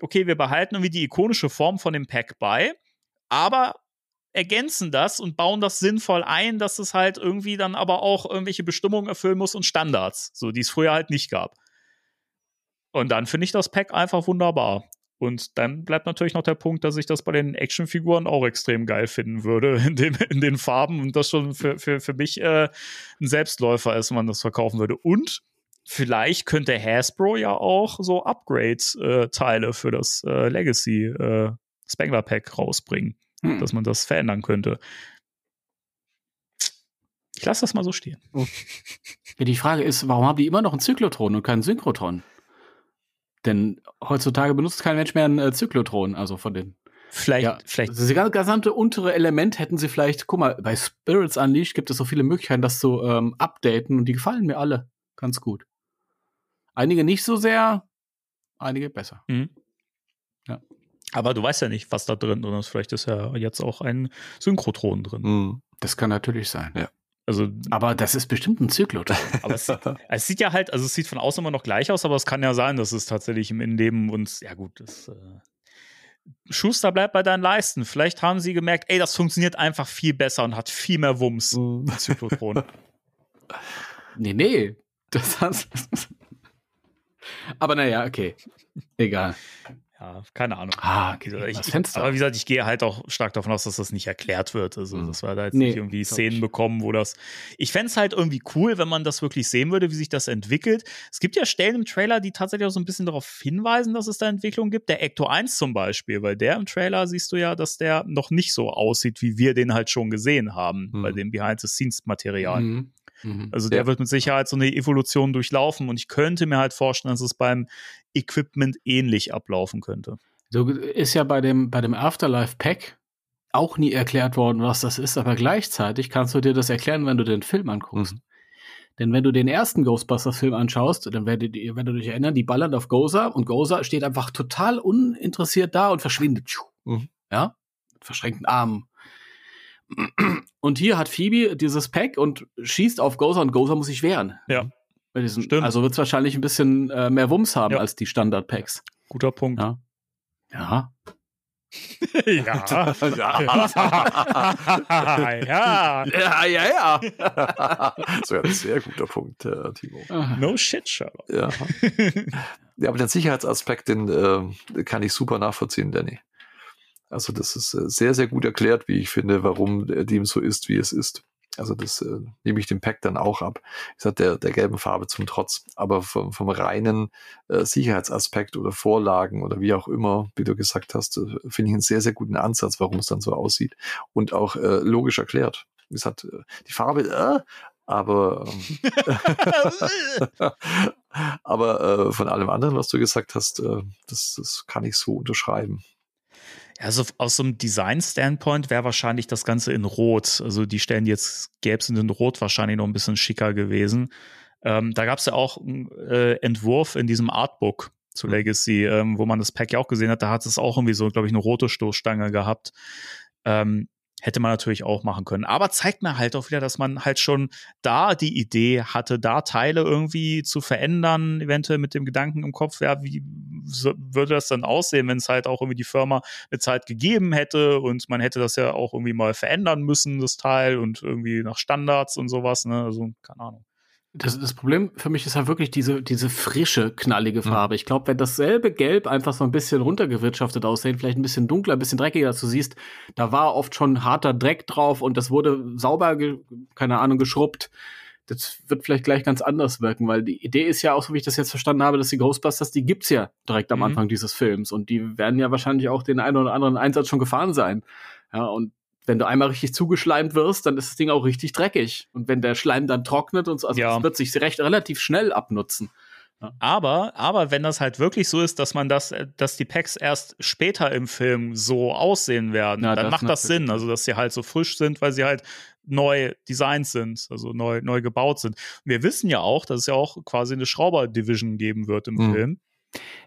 okay, wir behalten irgendwie die ikonische Form von dem Pack bei, aber ergänzen das und bauen das sinnvoll ein, dass es halt irgendwie dann aber auch irgendwelche Bestimmungen erfüllen muss und Standards, so die es früher halt nicht gab. Und dann finde ich das Pack einfach wunderbar. Und dann bleibt natürlich noch der Punkt, dass ich das bei den Actionfiguren auch extrem geil finden würde, in, dem, in den Farben und das schon für, für, für mich äh, ein Selbstläufer ist, wenn man das verkaufen würde. Und vielleicht könnte Hasbro ja auch so Upgrade-Teile äh, für das äh, Legacy äh, Spangler Pack rausbringen, hm. dass man das verändern könnte. Ich lasse das mal so stehen. Ja, die Frage ist, warum haben die immer noch einen Zyklotron und keinen Synchrotron? Denn heutzutage benutzt kein Mensch mehr einen äh, Zyklotron, also von den. Vielleicht, ja, vielleicht. Das gesamte untere Element hätten sie vielleicht, guck mal, bei Spirits Unleashed gibt es so viele Möglichkeiten, das zu ähm, updaten und die gefallen mir alle ganz gut. Einige nicht so sehr, einige besser. Mhm. Ja. Aber du weißt ja nicht, was da drin ist. Vielleicht ist ja jetzt auch ein Synchrotron drin. Mhm. Das kann natürlich sein. Ja. Also, aber das ist bestimmt ein Zyklot. aber es, es, sieht ja halt, also es sieht von außen immer noch gleich aus, aber es kann ja sein, dass es tatsächlich im Innenleben uns, ja gut, das, äh, Schuster bleibt bei deinen Leisten. Vielleicht haben sie gemerkt, ey, das funktioniert einfach viel besser und hat viel mehr Wumms. Mhm. Zyklotron. nee, nee. Das hast Aber naja, okay. Egal ja, keine Ahnung. Ah, okay. Ich, aber wie gesagt, ich gehe halt auch stark davon aus, dass das nicht erklärt wird. Also, mhm. dass wir da jetzt nee, nicht irgendwie Szenen ich. bekommen, wo das. Ich fände es halt irgendwie cool, wenn man das wirklich sehen würde, wie sich das entwickelt. Es gibt ja Stellen im Trailer, die tatsächlich auch so ein bisschen darauf hinweisen, dass es da Entwicklung gibt. Der Ecto 1 zum Beispiel, weil der im Trailer siehst du ja, dass der noch nicht so aussieht, wie wir den halt schon gesehen haben, mhm. bei dem Behind-the-Scenes-Material. Mhm. Mhm. Also der ja. wird mit Sicherheit so eine Evolution durchlaufen und ich könnte mir halt vorstellen, dass es beim Equipment ähnlich ablaufen könnte. So ist ja bei dem, bei dem Afterlife Pack, auch nie erklärt worden, was das ist, aber gleichzeitig kannst du dir das erklären, wenn du den Film anguckst. Mhm. Denn wenn du den ersten Ghostbusters-Film anschaust, dann werdet ihr, werdet ihr euch erinnern, die ballern auf Goza und Goza steht einfach total uninteressiert da und verschwindet. Mhm. Ja? Mit verschränkten Armen. Und hier hat Phoebe dieses Pack und schießt auf Goza und Goza muss sich wehren. Ja. Diesen, Stimmt. Also wird es wahrscheinlich ein bisschen äh, mehr Wumms haben Ja. als die Standard-Packs. Guter Punkt. Ja. Ja. ja. ja. Ja, ja, ja. Sogar ein sehr guter Punkt, äh, Timo. No shit, Sherlock. Ja. ja, aber den Sicherheitsaspekt, den äh, kann ich super nachvollziehen, Danny. Also das ist äh, sehr, sehr gut erklärt, wie ich finde, warum äh, dem so ist, wie es ist. Also das äh, nehme ich dem Pack dann auch ab. Ich sag, der, der gelben Farbe zum Trotz. Aber vom, vom reinen äh, Sicherheitsaspekt oder Vorlagen oder wie auch immer, wie du gesagt hast, äh, finde ich einen sehr, sehr guten Ansatz, warum es dann so aussieht. Und auch äh, logisch erklärt. Wie gesagt, die Farbe, äh, aber ähm, aber äh, von allem anderen, was du gesagt hast, äh, das, das kann ich so unterschreiben. Also aus so einem Design-Standpoint wäre wahrscheinlich das Ganze in Rot. Also die Stellen, die jetzt gelb sind, in Rot wahrscheinlich noch ein bisschen schicker gewesen. Ähm, da gab es ja auch einen äh, Entwurf in diesem Artbook zu Mhm. Legacy, ähm, wo man das Pack ja auch gesehen hat. Da hat es auch irgendwie so, glaube ich, eine rote Stoßstange gehabt. Ähm, hätte man natürlich auch machen können. Aber zeigt mir halt auch wieder, dass man halt schon da die Idee hatte, da Teile irgendwie zu verändern, eventuell mit dem Gedanken im Kopf, ja, wie so, würde das dann aussehen, wenn es halt auch irgendwie die Firma eine Zeit gegeben hätte und man hätte das ja auch irgendwie mal verändern müssen, das Teil und irgendwie nach Standards und sowas, ne? Also, keine Ahnung. Das, das Problem für mich ist halt wirklich diese, diese frische, knallige Farbe. Ich glaube, wenn dasselbe Gelb einfach so ein bisschen runtergewirtschaftet aussehen, vielleicht ein bisschen dunkler, ein bisschen dreckiger, als du siehst, da war oft schon harter Dreck drauf und das wurde sauber, keine Ahnung, geschrubbt. Das wird vielleicht gleich ganz anders wirken, weil die Idee ist ja auch, so wie ich das jetzt verstanden habe, dass die Ghostbusters, die gibt's ja direkt am Mhm. Anfang dieses Films und die werden ja wahrscheinlich auch den einen oder anderen Einsatz schon gefahren sein. Ja, und wenn du einmal richtig zugeschleimt wirst, dann ist das Ding auch richtig dreckig. Und wenn der Schleim dann trocknet und so, also Ja. es wird sich recht relativ schnell abnutzen. Aber, aber wenn das halt wirklich so ist, dass man das, äh, dass die Packs erst später im Film so aussehen werden, Ja, dann das macht das. Sinn. Also, dass sie halt so frisch sind, weil sie halt neu designt sind, also neu, neu gebaut sind. Wir wissen ja auch, dass es ja auch quasi eine Schrauber-Division geben wird im Mhm. Film.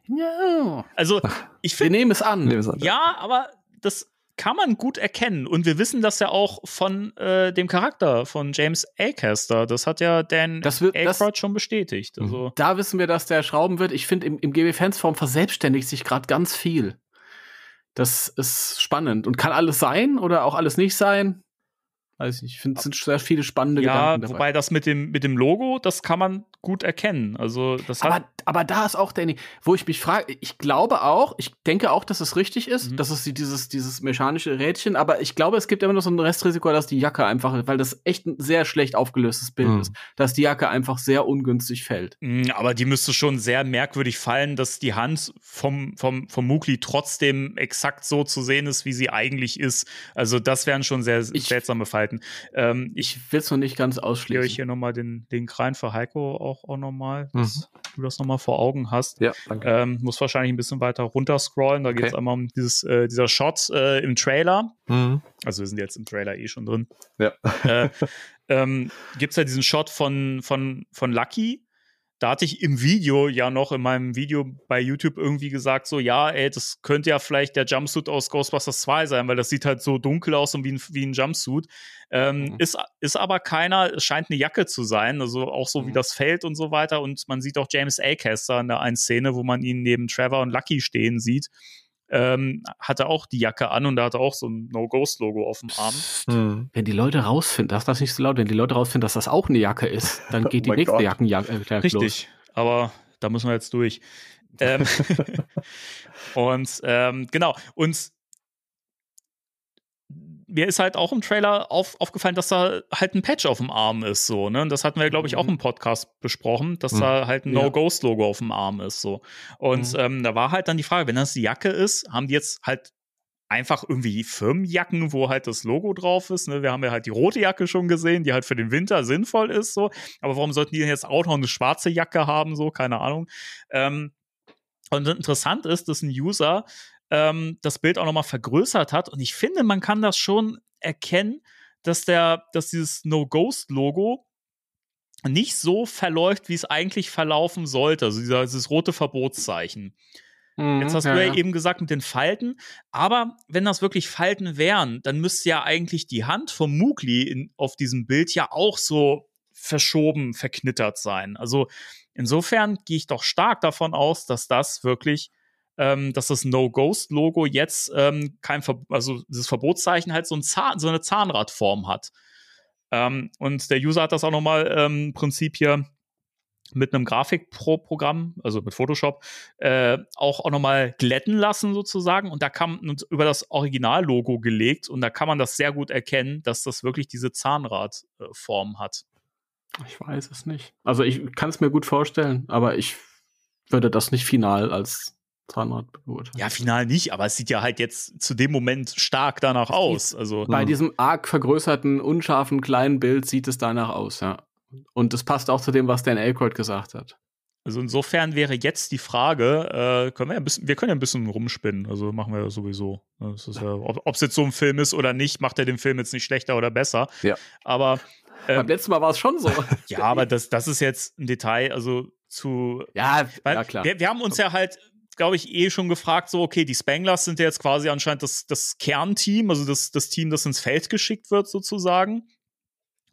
Ja. Also, ich Wir finde, an. Nehmen wir es an. ja, aber das kann man gut erkennen. Und wir wissen das ja auch von äh, dem Charakter von James Acaster. Das hat ja Dan Das wird- das- Aykroyd schon bestätigt. Also, Da wissen wir, dass der schrauben wird. Ich finde, im, im GB-Fans-Form verselbstständigt sich gerade ganz viel. Das ist spannend. Und kann alles sein oder auch alles nicht sein? Weiß nicht. Ich finde, es sind sehr viele spannende ja, Gedanken dabei. wobei das mit dem, mit dem Logo, das kann man gut erkennen. Also, das hat. Aber, aber da ist auch, Danny, wo ich mich frage, ich glaube auch, ich denke auch, dass es richtig ist, Mhm. dass es die- dieses, dieses mechanische Rädchen, aber ich glaube, es gibt immer noch so ein Restrisiko, dass die Jacke einfach, weil das echt ein sehr schlecht aufgelöstes Bild Mhm. ist, dass die Jacke einfach sehr ungünstig fällt. Mm, Aber die müsste schon sehr merkwürdig fallen, dass die Hand vom, vom, vom Mugli trotzdem exakt so zu sehen ist, wie sie eigentlich ist. Also, das wären schon sehr Ich- seltsame Falten. Ähm, ich Ich will es noch nicht ganz ausschließen. hier nochmal den Link rein für Heiko auch, auch nochmal, Mhm. dass du das nochmal vor Augen hast. Ja, danke. Ähm, muss wahrscheinlich ein bisschen weiter runter scrollen. Da geht es Okay. einmal um dieses, äh, dieser Shot äh, im Trailer. Mhm. Also wir sind jetzt im Trailer eh schon drin. Ja. Äh, ähm, Gibt es ja diesen Shot von, von, von Lucky. Da hatte ich im Video ja noch in meinem Video bei YouTube irgendwie gesagt, so, ja, ey, das könnte ja vielleicht der Jumpsuit aus Ghostbusters 2 sein, weil das sieht halt so dunkel aus und wie ein, wie ein Jumpsuit. Ähm, Mhm. ist, ist aber keiner, es scheint eine Jacke zu sein, also auch so wie Mhm. das Feld und so weiter. Und man sieht auch James Acaster in der einen Szene, wo man ihn neben Trevor und Lucky stehen sieht. Ähm, hatte auch die Jacke an und da hatte auch so ein No-Ghost-Logo auf dem Arm. Mhm. Wenn die Leute rausfinden, das das nicht so laut, wenn die Leute rausfinden, dass das auch eine Jacke ist, dann geht die mein nächste. Jackenjacke äh, los. Richtig, aber da müssen wir jetzt durch. ähm, und ähm, genau, und mir ist halt auch im Trailer auf, aufgefallen, dass da halt ein Patch auf dem Arm ist, so, ne? Und das hatten wir, glaube ich, auch im Podcast besprochen, dass Mhm. da halt ein. No-Ghost-Logo auf dem Arm ist, so. Und Mhm. ähm, da war halt dann die Frage, wenn das die Jacke ist, haben die jetzt halt einfach irgendwie Firmenjacken, wo halt das Logo drauf ist. Ne? Wir haben ja halt die rote Jacke schon gesehen, die halt für den Winter sinnvoll ist, so. Aber warum sollten die denn jetzt auch noch eine schwarze Jacke haben, so? Keine Ahnung. Ähm, und interessant ist, dass ein User ähm, das Bild auch nochmal vergrößert hat. Und ich finde, man kann das schon erkennen, dass der, dass dieses No-Ghost-Logo nicht so verläuft, wie es eigentlich verlaufen sollte. Also dieser, dieses rote Verbotszeichen. Mhm, Jetzt hast ja, du ja, eben gesagt mit den Falten, aber wenn das wirklich Falten wären, dann müsste ja eigentlich die Hand vom Mugli in, auf diesem Bild ja auch so verschoben, verknittert sein. Also insofern gehe ich doch stark davon aus, dass das wirklich, ähm, dass das No-Ghost-Logo jetzt ähm, kein, Ver also dieses Verbotszeichen halt so, ein Zahn, so eine Zahnradform hat. Ähm, und der User hat das auch nochmal ähm, im Prinzip hier mit einem Grafikpro-Programm, also mit Photoshop, äh, auch, auch nochmal glätten lassen sozusagen. Und da kam und über das Originallogo gelegt und da kann man das sehr gut erkennen, dass das wirklich diese Zahnradform hat. Ich weiß es nicht. Also ich kann es mir gut vorstellen, aber ich würde das nicht final als Zahnrad beurteilen. Ja, final nicht, aber es sieht ja halt jetzt zu dem Moment stark danach aus. Also Bei diesem arg vergrößerten, unscharfen, kleinen Bild sieht es danach aus, ja. Und das passt auch zu dem, was Dan Aykroyd gesagt hat. Also insofern wäre jetzt die Frage, äh, können wir, ja ein bisschen, wir können ja ein bisschen rumspinnen, also machen wir ja sowieso. Das ist ja, ob es jetzt so ein Film ist oder nicht, macht er den Film jetzt nicht schlechter oder besser. Ja. Aber Beim ähm, letzten Mal war es schon so. ja, aber das, das ist jetzt ein Detail, also zu. ja, Weil ja klar. Wir, wir haben uns ja halt, glaube ich, eh schon gefragt, so, okay, die Spanglers sind ja jetzt quasi anscheinend das, das Kernteam, also das, das Team, das ins Feld geschickt wird, sozusagen.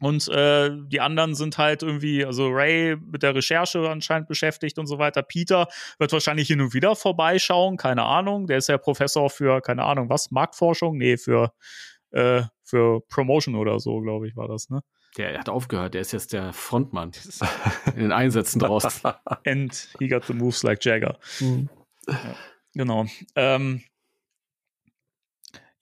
Und äh, die anderen sind halt irgendwie, also Ray mit der Recherche anscheinend beschäftigt und so weiter. Peter wird wahrscheinlich hin und wieder vorbeischauen, keine Ahnung. Der ist ja Professor für, keine Ahnung, was, Marktforschung? Nee, für, äh, für Promotion oder so, glaube ich, war das, ne? Der hat aufgehört, der ist jetzt der Frontmann in den Einsätzen draußen. And he got the moves like Jagger. Ja, genau. Ähm,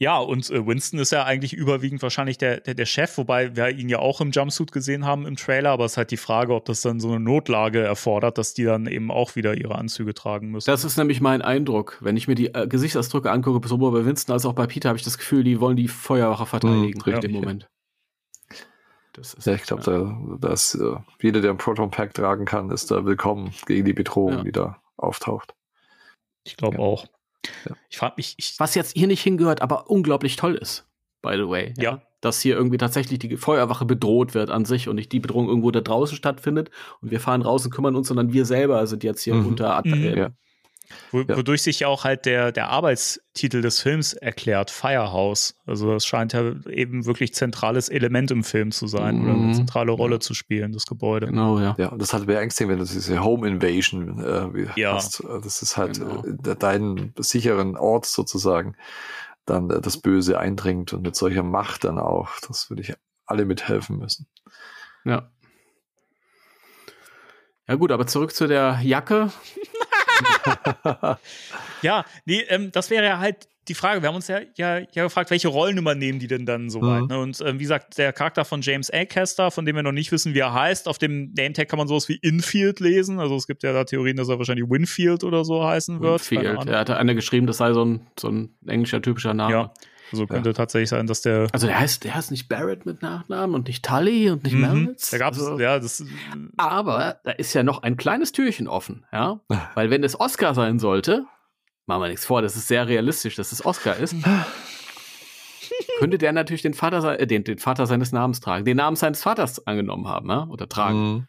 ja, und äh, Winston ist ja eigentlich überwiegend wahrscheinlich der, der, der Chef, wobei wir ihn ja auch im Jumpsuit gesehen haben im Trailer, aber es ist halt die Frage, ob das dann so eine Notlage erfordert, dass die dann eben auch wieder ihre Anzüge tragen müssen. Das ist nämlich mein Eindruck. Wenn ich mir die äh, Gesichtsausdrücke angucke, sowohl bei Winston als auch bei Peter, habe ich das Gefühl, die wollen die Feuerwache verteidigen Hm, richtig, im ja. Moment. Das ist, Ja, ich glaube, da, dass äh, jeder, der ein Proton Pack tragen kann, ist da willkommen gegen die Bedrohung, Ja. die da auftaucht. Ich glaube Ja. auch. Ja. Ich frage mich, ich, Was jetzt hier nicht hingehört, aber unglaublich toll ist, by the way. Ja. Dass hier irgendwie tatsächlich die Feuerwache bedroht wird an sich und nicht die Bedrohung irgendwo da draußen stattfindet und wir fahren raus und kümmern uns, sondern wir selber sind jetzt hier Mhm. unter Mhm. äh, Ja. Wo, Ja. wodurch sich ja auch halt der, der Arbeitstitel des Films erklärt, Firehouse. Also das scheint ja eben wirklich zentrales Element im Film zu sein oder eine Mhm. zentrale Rolle zu spielen, das Gebäude. Genau, ja. Ja, und das hat beängstigend, wenn du diese Home Invasion äh, wie Ja. hast. Das ist halt Genau. äh, de- deinen sicheren Ort sozusagen dann äh, das Böse eindringt und mit solcher Macht dann auch. Das würde ich alle mithelfen müssen. Ja. Ja gut, aber zurück zu der Jacke. Ja, nee, ähm, das wäre ja halt die Frage. Wir haben uns ja, ja, ja gefragt, welche Rollen übernehmen die denn dann soweit? Mhm. Ne? Und ähm, wie gesagt, der Charakter von James Acaster, von dem wir noch nicht wissen, wie er heißt, auf dem Nametag kann man sowas wie Infield lesen. Also es gibt ja da Theorien, dass er wahrscheinlich Winfield oder so heißen wird. Winfield. Er hatte einer geschrieben, das sei so ein, so ein englischer typischer Name. Ja, also könnte tatsächlich sein, dass der. Also der heißt, der heißt nicht Barrett mit Nachnamen und nicht Tully und nicht Mhm. Da gab's, also, ja, das. Aber da ist ja noch ein kleines Türchen offen, ja. Weil wenn es Oscar sein sollte, machen wir nichts vor, das ist sehr realistisch, dass es Oscar ist, könnte der natürlich den Vater, äh, den, den Vater seines Namens tragen, den Namen seines Vaters angenommen haben, ja? oder tragen. Mhm.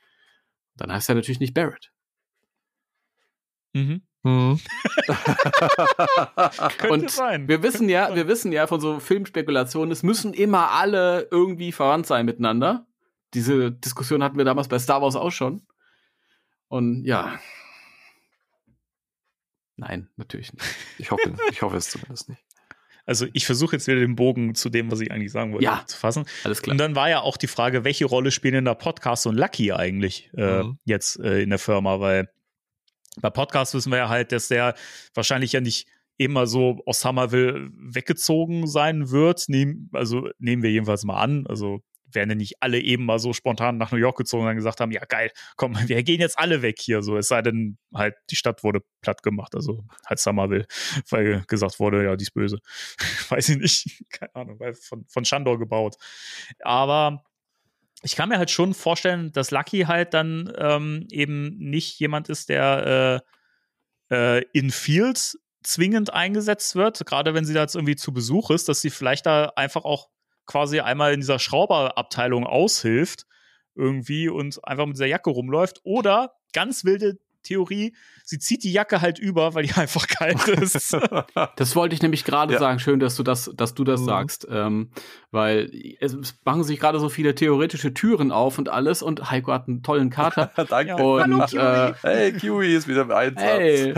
Dann heißt er natürlich nicht Barrett. Mhm. Mhm. Könnte Und sein. Wir wissen ja, wir wissen ja von so Filmspekulationen, es müssen immer alle irgendwie verwandt sein miteinander. Diese Diskussion hatten wir damals bei Star Wars auch schon. Und ja. Nein, natürlich nicht. ich, hoffe, ich hoffe es zumindest nicht. Also ich versuche jetzt wieder den Bogen zu dem, was ich eigentlich sagen wollte, Ja. zu fassen. Alles klar. Und dann war ja auch die Frage, welche Rolle spielen denn da Podcast und Lucky eigentlich äh, Mhm. jetzt äh, in der Firma? Weil bei Podcast wissen wir ja halt, dass der wahrscheinlich ja nicht immer so aus Summerville weggezogen sein wird. Nehm, also nehmen wir jedenfalls mal an. Also werden ja nicht alle eben mal so spontan nach New York gezogen und gesagt haben, ja geil, komm, wir gehen jetzt alle weg hier. So, es sei denn, halt die Stadt wurde platt gemacht, also halt Summerville, weil gesagt wurde, ja, die ist böse. Weiß ich nicht, keine Ahnung, weil von, von Shandor gebaut. Aber ich kann mir halt schon vorstellen, dass Lucky halt dann ähm, eben nicht jemand ist, der äh, äh, in Fields zwingend eingesetzt wird, gerade wenn sie da jetzt irgendwie zu Besuch ist, dass sie vielleicht da einfach auch quasi einmal in dieser Schrauberabteilung aushilft irgendwie und einfach mit dieser Jacke rumläuft. Oder ganz wilde Theorie, sie zieht die Jacke halt über, weil die einfach kalt ist. Das wollte ich nämlich gerade Ja. sagen. Schön, dass du das, dass du das Mhm. sagst, ähm, weil es machen sich gerade so viele theoretische Türen auf und alles. Und Heiko hat einen tollen Kater. Danke. und äh, Hey, Kiwi ist wieder im Einsatz. Hey.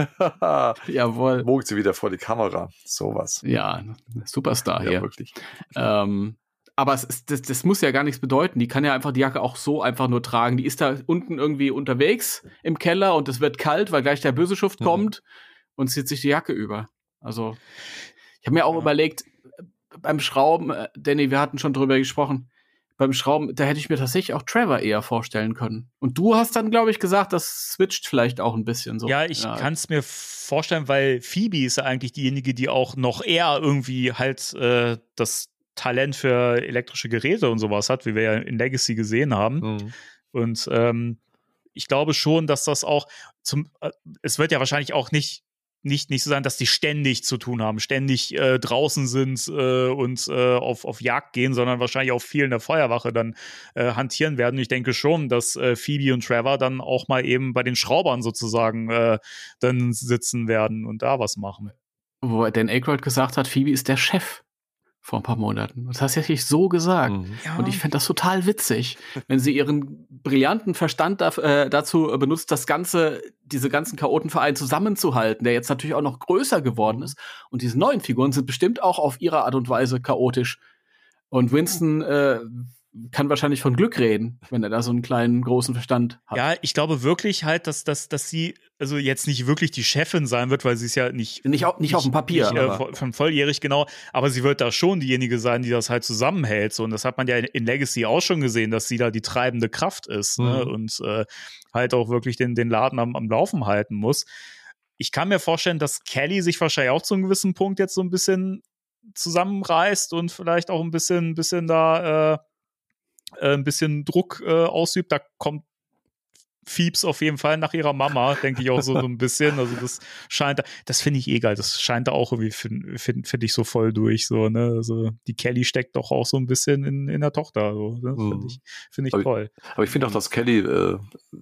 jawohl, Wogt sie wieder vor die Kamera. Sowas. ja, Superstar Ja, hier. wirklich. Ähm, aber es ist, das, das muss ja gar nichts bedeuten. Die kann ja einfach die Jacke auch so einfach nur tragen. Die ist da unten irgendwie unterwegs im Keller und es wird kalt, weil gleich der böse Schuft Mhm. kommt und zieht sich die Jacke über. Also, ich habe mir auch Ja. überlegt, beim Schrauben, äh, Danny, wir hatten schon drüber gesprochen, beim Schrauben, da hätte ich mir tatsächlich auch Trevor eher vorstellen können. Und du hast dann, glaube ich, gesagt, das switcht vielleicht auch ein bisschen so. Ja, ich kann es mir vorstellen, weil Phoebe ist ja eigentlich diejenige, die auch noch eher irgendwie halt äh, das Talent für elektrische Geräte und sowas hat, wie wir ja in Legacy gesehen haben. Mhm. Und ähm, ich glaube schon, dass das auch zum, äh, es wird ja wahrscheinlich auch nicht nicht, nicht so sein, dass die ständig zu tun haben, ständig äh, draußen sind äh, und äh, auf, auf Jagd gehen, sondern wahrscheinlich auch viel in der Feuerwache dann äh, hantieren werden. Ich denke schon, dass äh, Phoebe und Trevor dann auch mal eben bei den Schraubern sozusagen äh, dann sitzen werden und da was machen. Wo Dan Aykroyd gesagt hat, Phoebe ist der Chef vor ein paar Monaten. Das hast du ja so gesagt. Mhm. Und ich fände das total witzig, wenn sie ihren brillanten Verstand da, äh, dazu benutzt, das Ganze, diese ganzen Chaotenvereine zusammenzuhalten, der jetzt natürlich auch noch größer geworden ist. Und diese neuen Figuren sind bestimmt auch auf ihre Art und Weise chaotisch. Und Winston äh, kann wahrscheinlich von Glück reden, wenn er da so einen kleinen, großen Verstand hat. Ja, ich glaube wirklich halt, dass, dass, dass sie also jetzt nicht wirklich die Chefin sein wird, weil sie ist ja nicht Nicht, auf, nicht auf dem Papier. nicht, äh, von volljährig genau, aber sie wird da schon diejenige sein, die das halt zusammenhält. So, und das hat man ja in, in Legacy auch schon gesehen, dass sie da die treibende Kraft ist ne? Mhm. und äh, halt auch wirklich den, den Laden am, am Laufen halten muss. Ich kann mir vorstellen, dass Kelly sich wahrscheinlich auch zu einem gewissen Punkt jetzt so ein bisschen zusammenreißt und vielleicht auch ein bisschen, bisschen da äh, ein bisschen Druck äh, ausübt. Da kommt Fiebs auf jeden Fall nach ihrer Mama, denke ich auch so, so ein bisschen. Also das scheint, da- das finde ich eh geil. Das scheint da auch irgendwie, finde find, find ich so voll durch, so, ne. Also die Kelly steckt doch auch so ein bisschen in, in der Tochter, so. Ne? Finde Mhm. ich, finde ich Aber- toll. Aber ich finde auch, dass Kelly äh,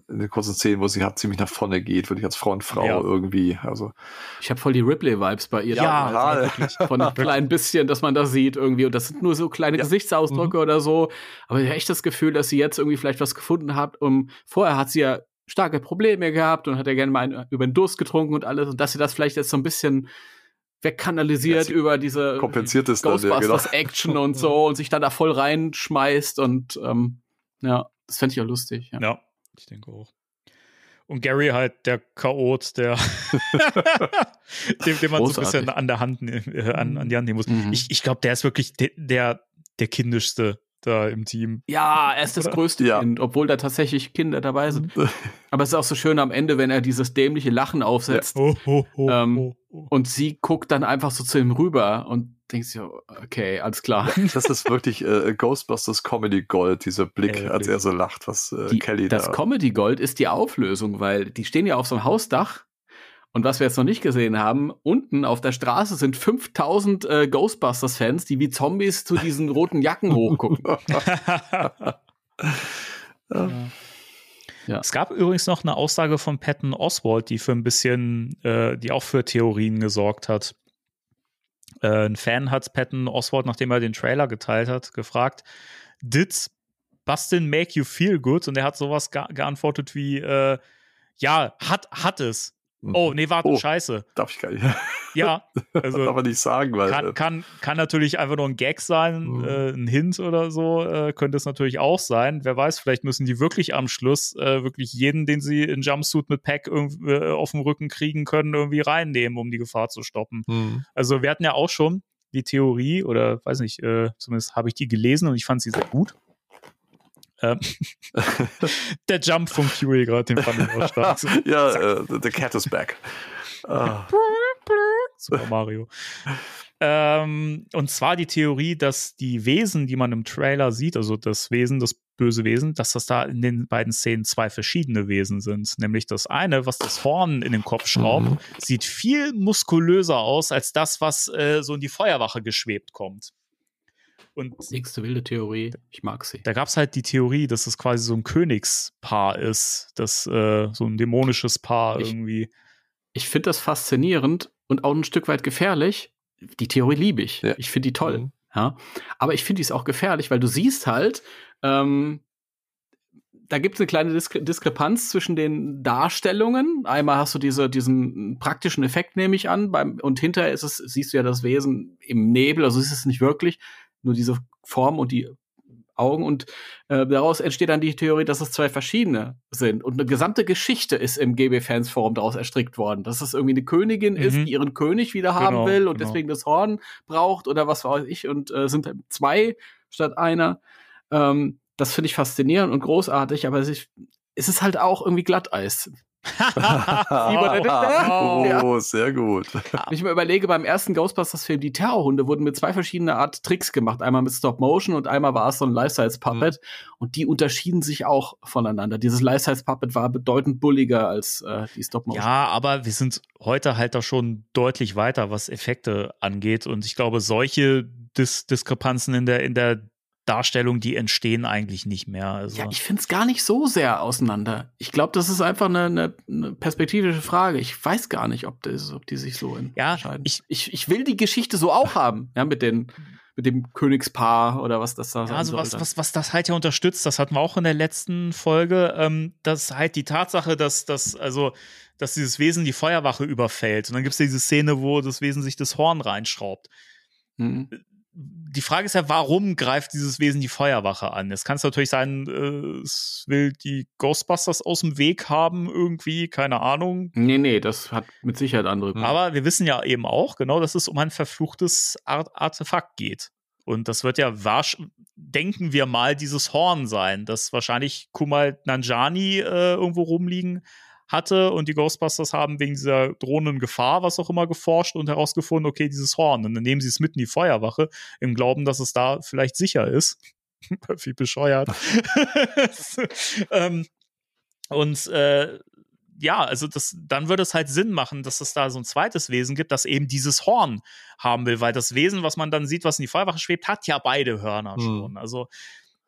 in den kurzen Szenen, wo sie hat, ziemlich nach vorne geht, würde ich als Frau und Frau Ja. irgendwie. Also Ich habe voll die Ripley-Vibes bei ihr. Ja, damals. total. Von einem kleinen bisschen, dass man das sieht irgendwie. Und das sind nur so kleine Ja. Gesichtsausdrücke oder so. Aber ich habe echt das Gefühl, dass sie jetzt irgendwie vielleicht was gefunden hat. Um, vorher hat sie ja starke Probleme gehabt und hat ja gerne mal einen, über den Durst getrunken und alles. Und dass sie das vielleicht jetzt so ein bisschen wegkanalisiert Ja, über diese kompensiert es dann, ja, genau. Ghostbusters-Action und so und sich dann da voll reinschmeißt. Und ähm, ja, das fände ich auch lustig. Ja. Ja, ich denke auch. Und Gary halt der Chaot, der dem, dem man so ein bisschen an der Hand ne- äh, an, an die Hand nehmen muss. Mhm. Ich, ich glaube, der ist wirklich de, der, der kindischste da im Team. Ja, er ist das größte Ja. Kind, obwohl da tatsächlich Kinder dabei sind. Aber es ist auch so schön am Ende, wenn er dieses dämliche Lachen aufsetzt Oh, oh, oh, Ähm, oh, oh. und sie guckt dann einfach so zu ihm rüber und denkt sich, so, okay, alles klar. das ist wirklich äh, Ghostbusters Comedy Gold, dieser Blick, Ja, als er so lacht, was äh, Die, Kelly das da. Comedy Gold ist die Auflösung, weil die stehen ja auf so einem Hausdach. Und was wir jetzt noch nicht gesehen haben, unten auf der Straße sind 5000 äh, Ghostbusters-Fans, die wie Zombies zu diesen roten Jacken hochgucken. Ja. Es gab übrigens noch eine Aussage von Patton Oswald, die für ein bisschen, äh, die auch für Theorien gesorgt hat. Äh, ein Fan hat Patton Oswald, nachdem er den Trailer geteilt hat, gefragt, did Bustin make you feel good? Und er hat sowas ge geantwortet wie, äh, ja, hat, hat es. Oh, nee, warte, Oh. scheiße. Darf ich gar nicht. Ja, darf also man nicht sagen, weil. kann, äh, kann, kann natürlich einfach nur ein Gag sein, Mhm. äh, ein Hint oder so, äh, könnte es natürlich auch sein. Wer weiß, vielleicht müssen die wirklich am Schluss äh, wirklich jeden, den sie in Jumpsuit mit Pack irgendwie, äh, auf dem Rücken kriegen können, irgendwie reinnehmen, um die Gefahr zu stoppen. hm. Also wir hatten ja auch schon die Theorie, oder weiß nicht, äh, zumindest habe ich die gelesen und ich fand sie sehr gut. Ähm, der Jump von Fury gerade, den fand ich auch stark. ja, the, the cat is back. Ah, Super Mario. ähm, und zwar die Theorie, dass die Wesen, die man im Trailer sieht, also das Wesen, das böse Wesen, dass das da in den beiden Szenen zwei verschiedene Wesen sind. Nämlich das eine, was das Horn in den Kopf schraubt, Mhm. sieht viel muskulöser aus als das, was äh, so in die Feuerwache geschwebt kommt. Und Nächste wilde Theorie. Ich mag sie. da gab es halt die Theorie, dass es quasi so ein Königspaar ist, das äh, so ein dämonisches Paar Ich- irgendwie. Ich finde das faszinierend und auch ein Stück weit gefährlich. Die Theorie liebe ich. Ja. Ich finde die toll. Mhm. Ja. Aber ich finde die auch gefährlich, weil du siehst halt, ähm, da gibt es eine kleine Diskre Diskrepanz zwischen den Darstellungen. Einmal hast du diese, diesen praktischen Effekt, nehme ich an, beim, und hinterher ist es, siehst du ja das Wesen im Nebel, also siehst es nicht wirklich, nur diese Form und die Augen und äh, daraus entsteht dann die Theorie, dass es zwei verschiedene sind und eine gesamte Geschichte ist im GB-Fans-Forum daraus erstrickt worden, dass es irgendwie eine Königin ist, Mhm. die ihren König wieder haben Genau, will und genau. deswegen das Horn braucht oder was weiß ich und äh, sind zwei statt einer. Ähm, das finde ich faszinierend und großartig, aber es ist, es ist halt auch irgendwie Glatteis. oh, sehr gut. Wenn ich mir überlege, beim ersten Ghostbusters-Film, die Terrorhunde wurden mit zwei verschiedenen Art Tricks gemacht. Einmal mit Stop-Motion und einmal war es so ein Life-Size-Puppet. Und die unterschieden sich auch voneinander. Dieses Life-Size-Puppet war bedeutend bulliger als äh, die Stop-Motion. Ja, aber wir sind heute halt da schon deutlich weiter, was Effekte angeht. Und ich glaube, solche Dis Diskrepanzen in der, in der Darstellung, die entstehen eigentlich nicht mehr. Also, Ja, ich finde es gar nicht so sehr auseinander. Ich glaube, das ist einfach eine, eine, eine perspektivische Frage. Ich weiß gar nicht, ob, das, ob die sich so Ja, entscheiden. ich- ich, ich will die Geschichte so auch haben, ja, mit, den, mit dem Königspaar oder was das da Ja, also was, was, was das halt ja unterstützt, das hatten wir auch in der letzten Folge, ähm, dass halt die Tatsache, dass, dass, also, dass dieses Wesen die Feuerwache überfällt. Und dann gibt es diese Szene, wo das Wesen sich das Horn reinschraubt. Hm. Die Frage ist ja, warum greift dieses Wesen die Feuerwache an? Jetzt kann es natürlich sein, äh, es will die Ghostbusters aus dem Weg haben, irgendwie, keine Ahnung. Nee, nee, das hat mit Sicherheit andere Gründe. Aber wir wissen ja eben auch, genau, dass es um ein verfluchtes Art Artefakt geht. Und das wird ja denken wir mal dieses Horn sein, das wahrscheinlich Kumal Nanjani äh, irgendwo rumliegen hatte und die Ghostbusters haben wegen dieser drohenden Gefahr, was auch immer, geforscht und herausgefunden, okay, dieses Horn. Und dann nehmen sie es mit in die Feuerwache im Glauben, dass es da vielleicht sicher ist. Wie bescheuert. ähm, und äh, ja, also das, dann würde es halt Sinn machen, dass es da so ein zweites Wesen gibt, das eben dieses Horn haben will, weil das Wesen, was man dann sieht, was in die Feuerwache schwebt, hat ja beide Hörner Hm. schon. Also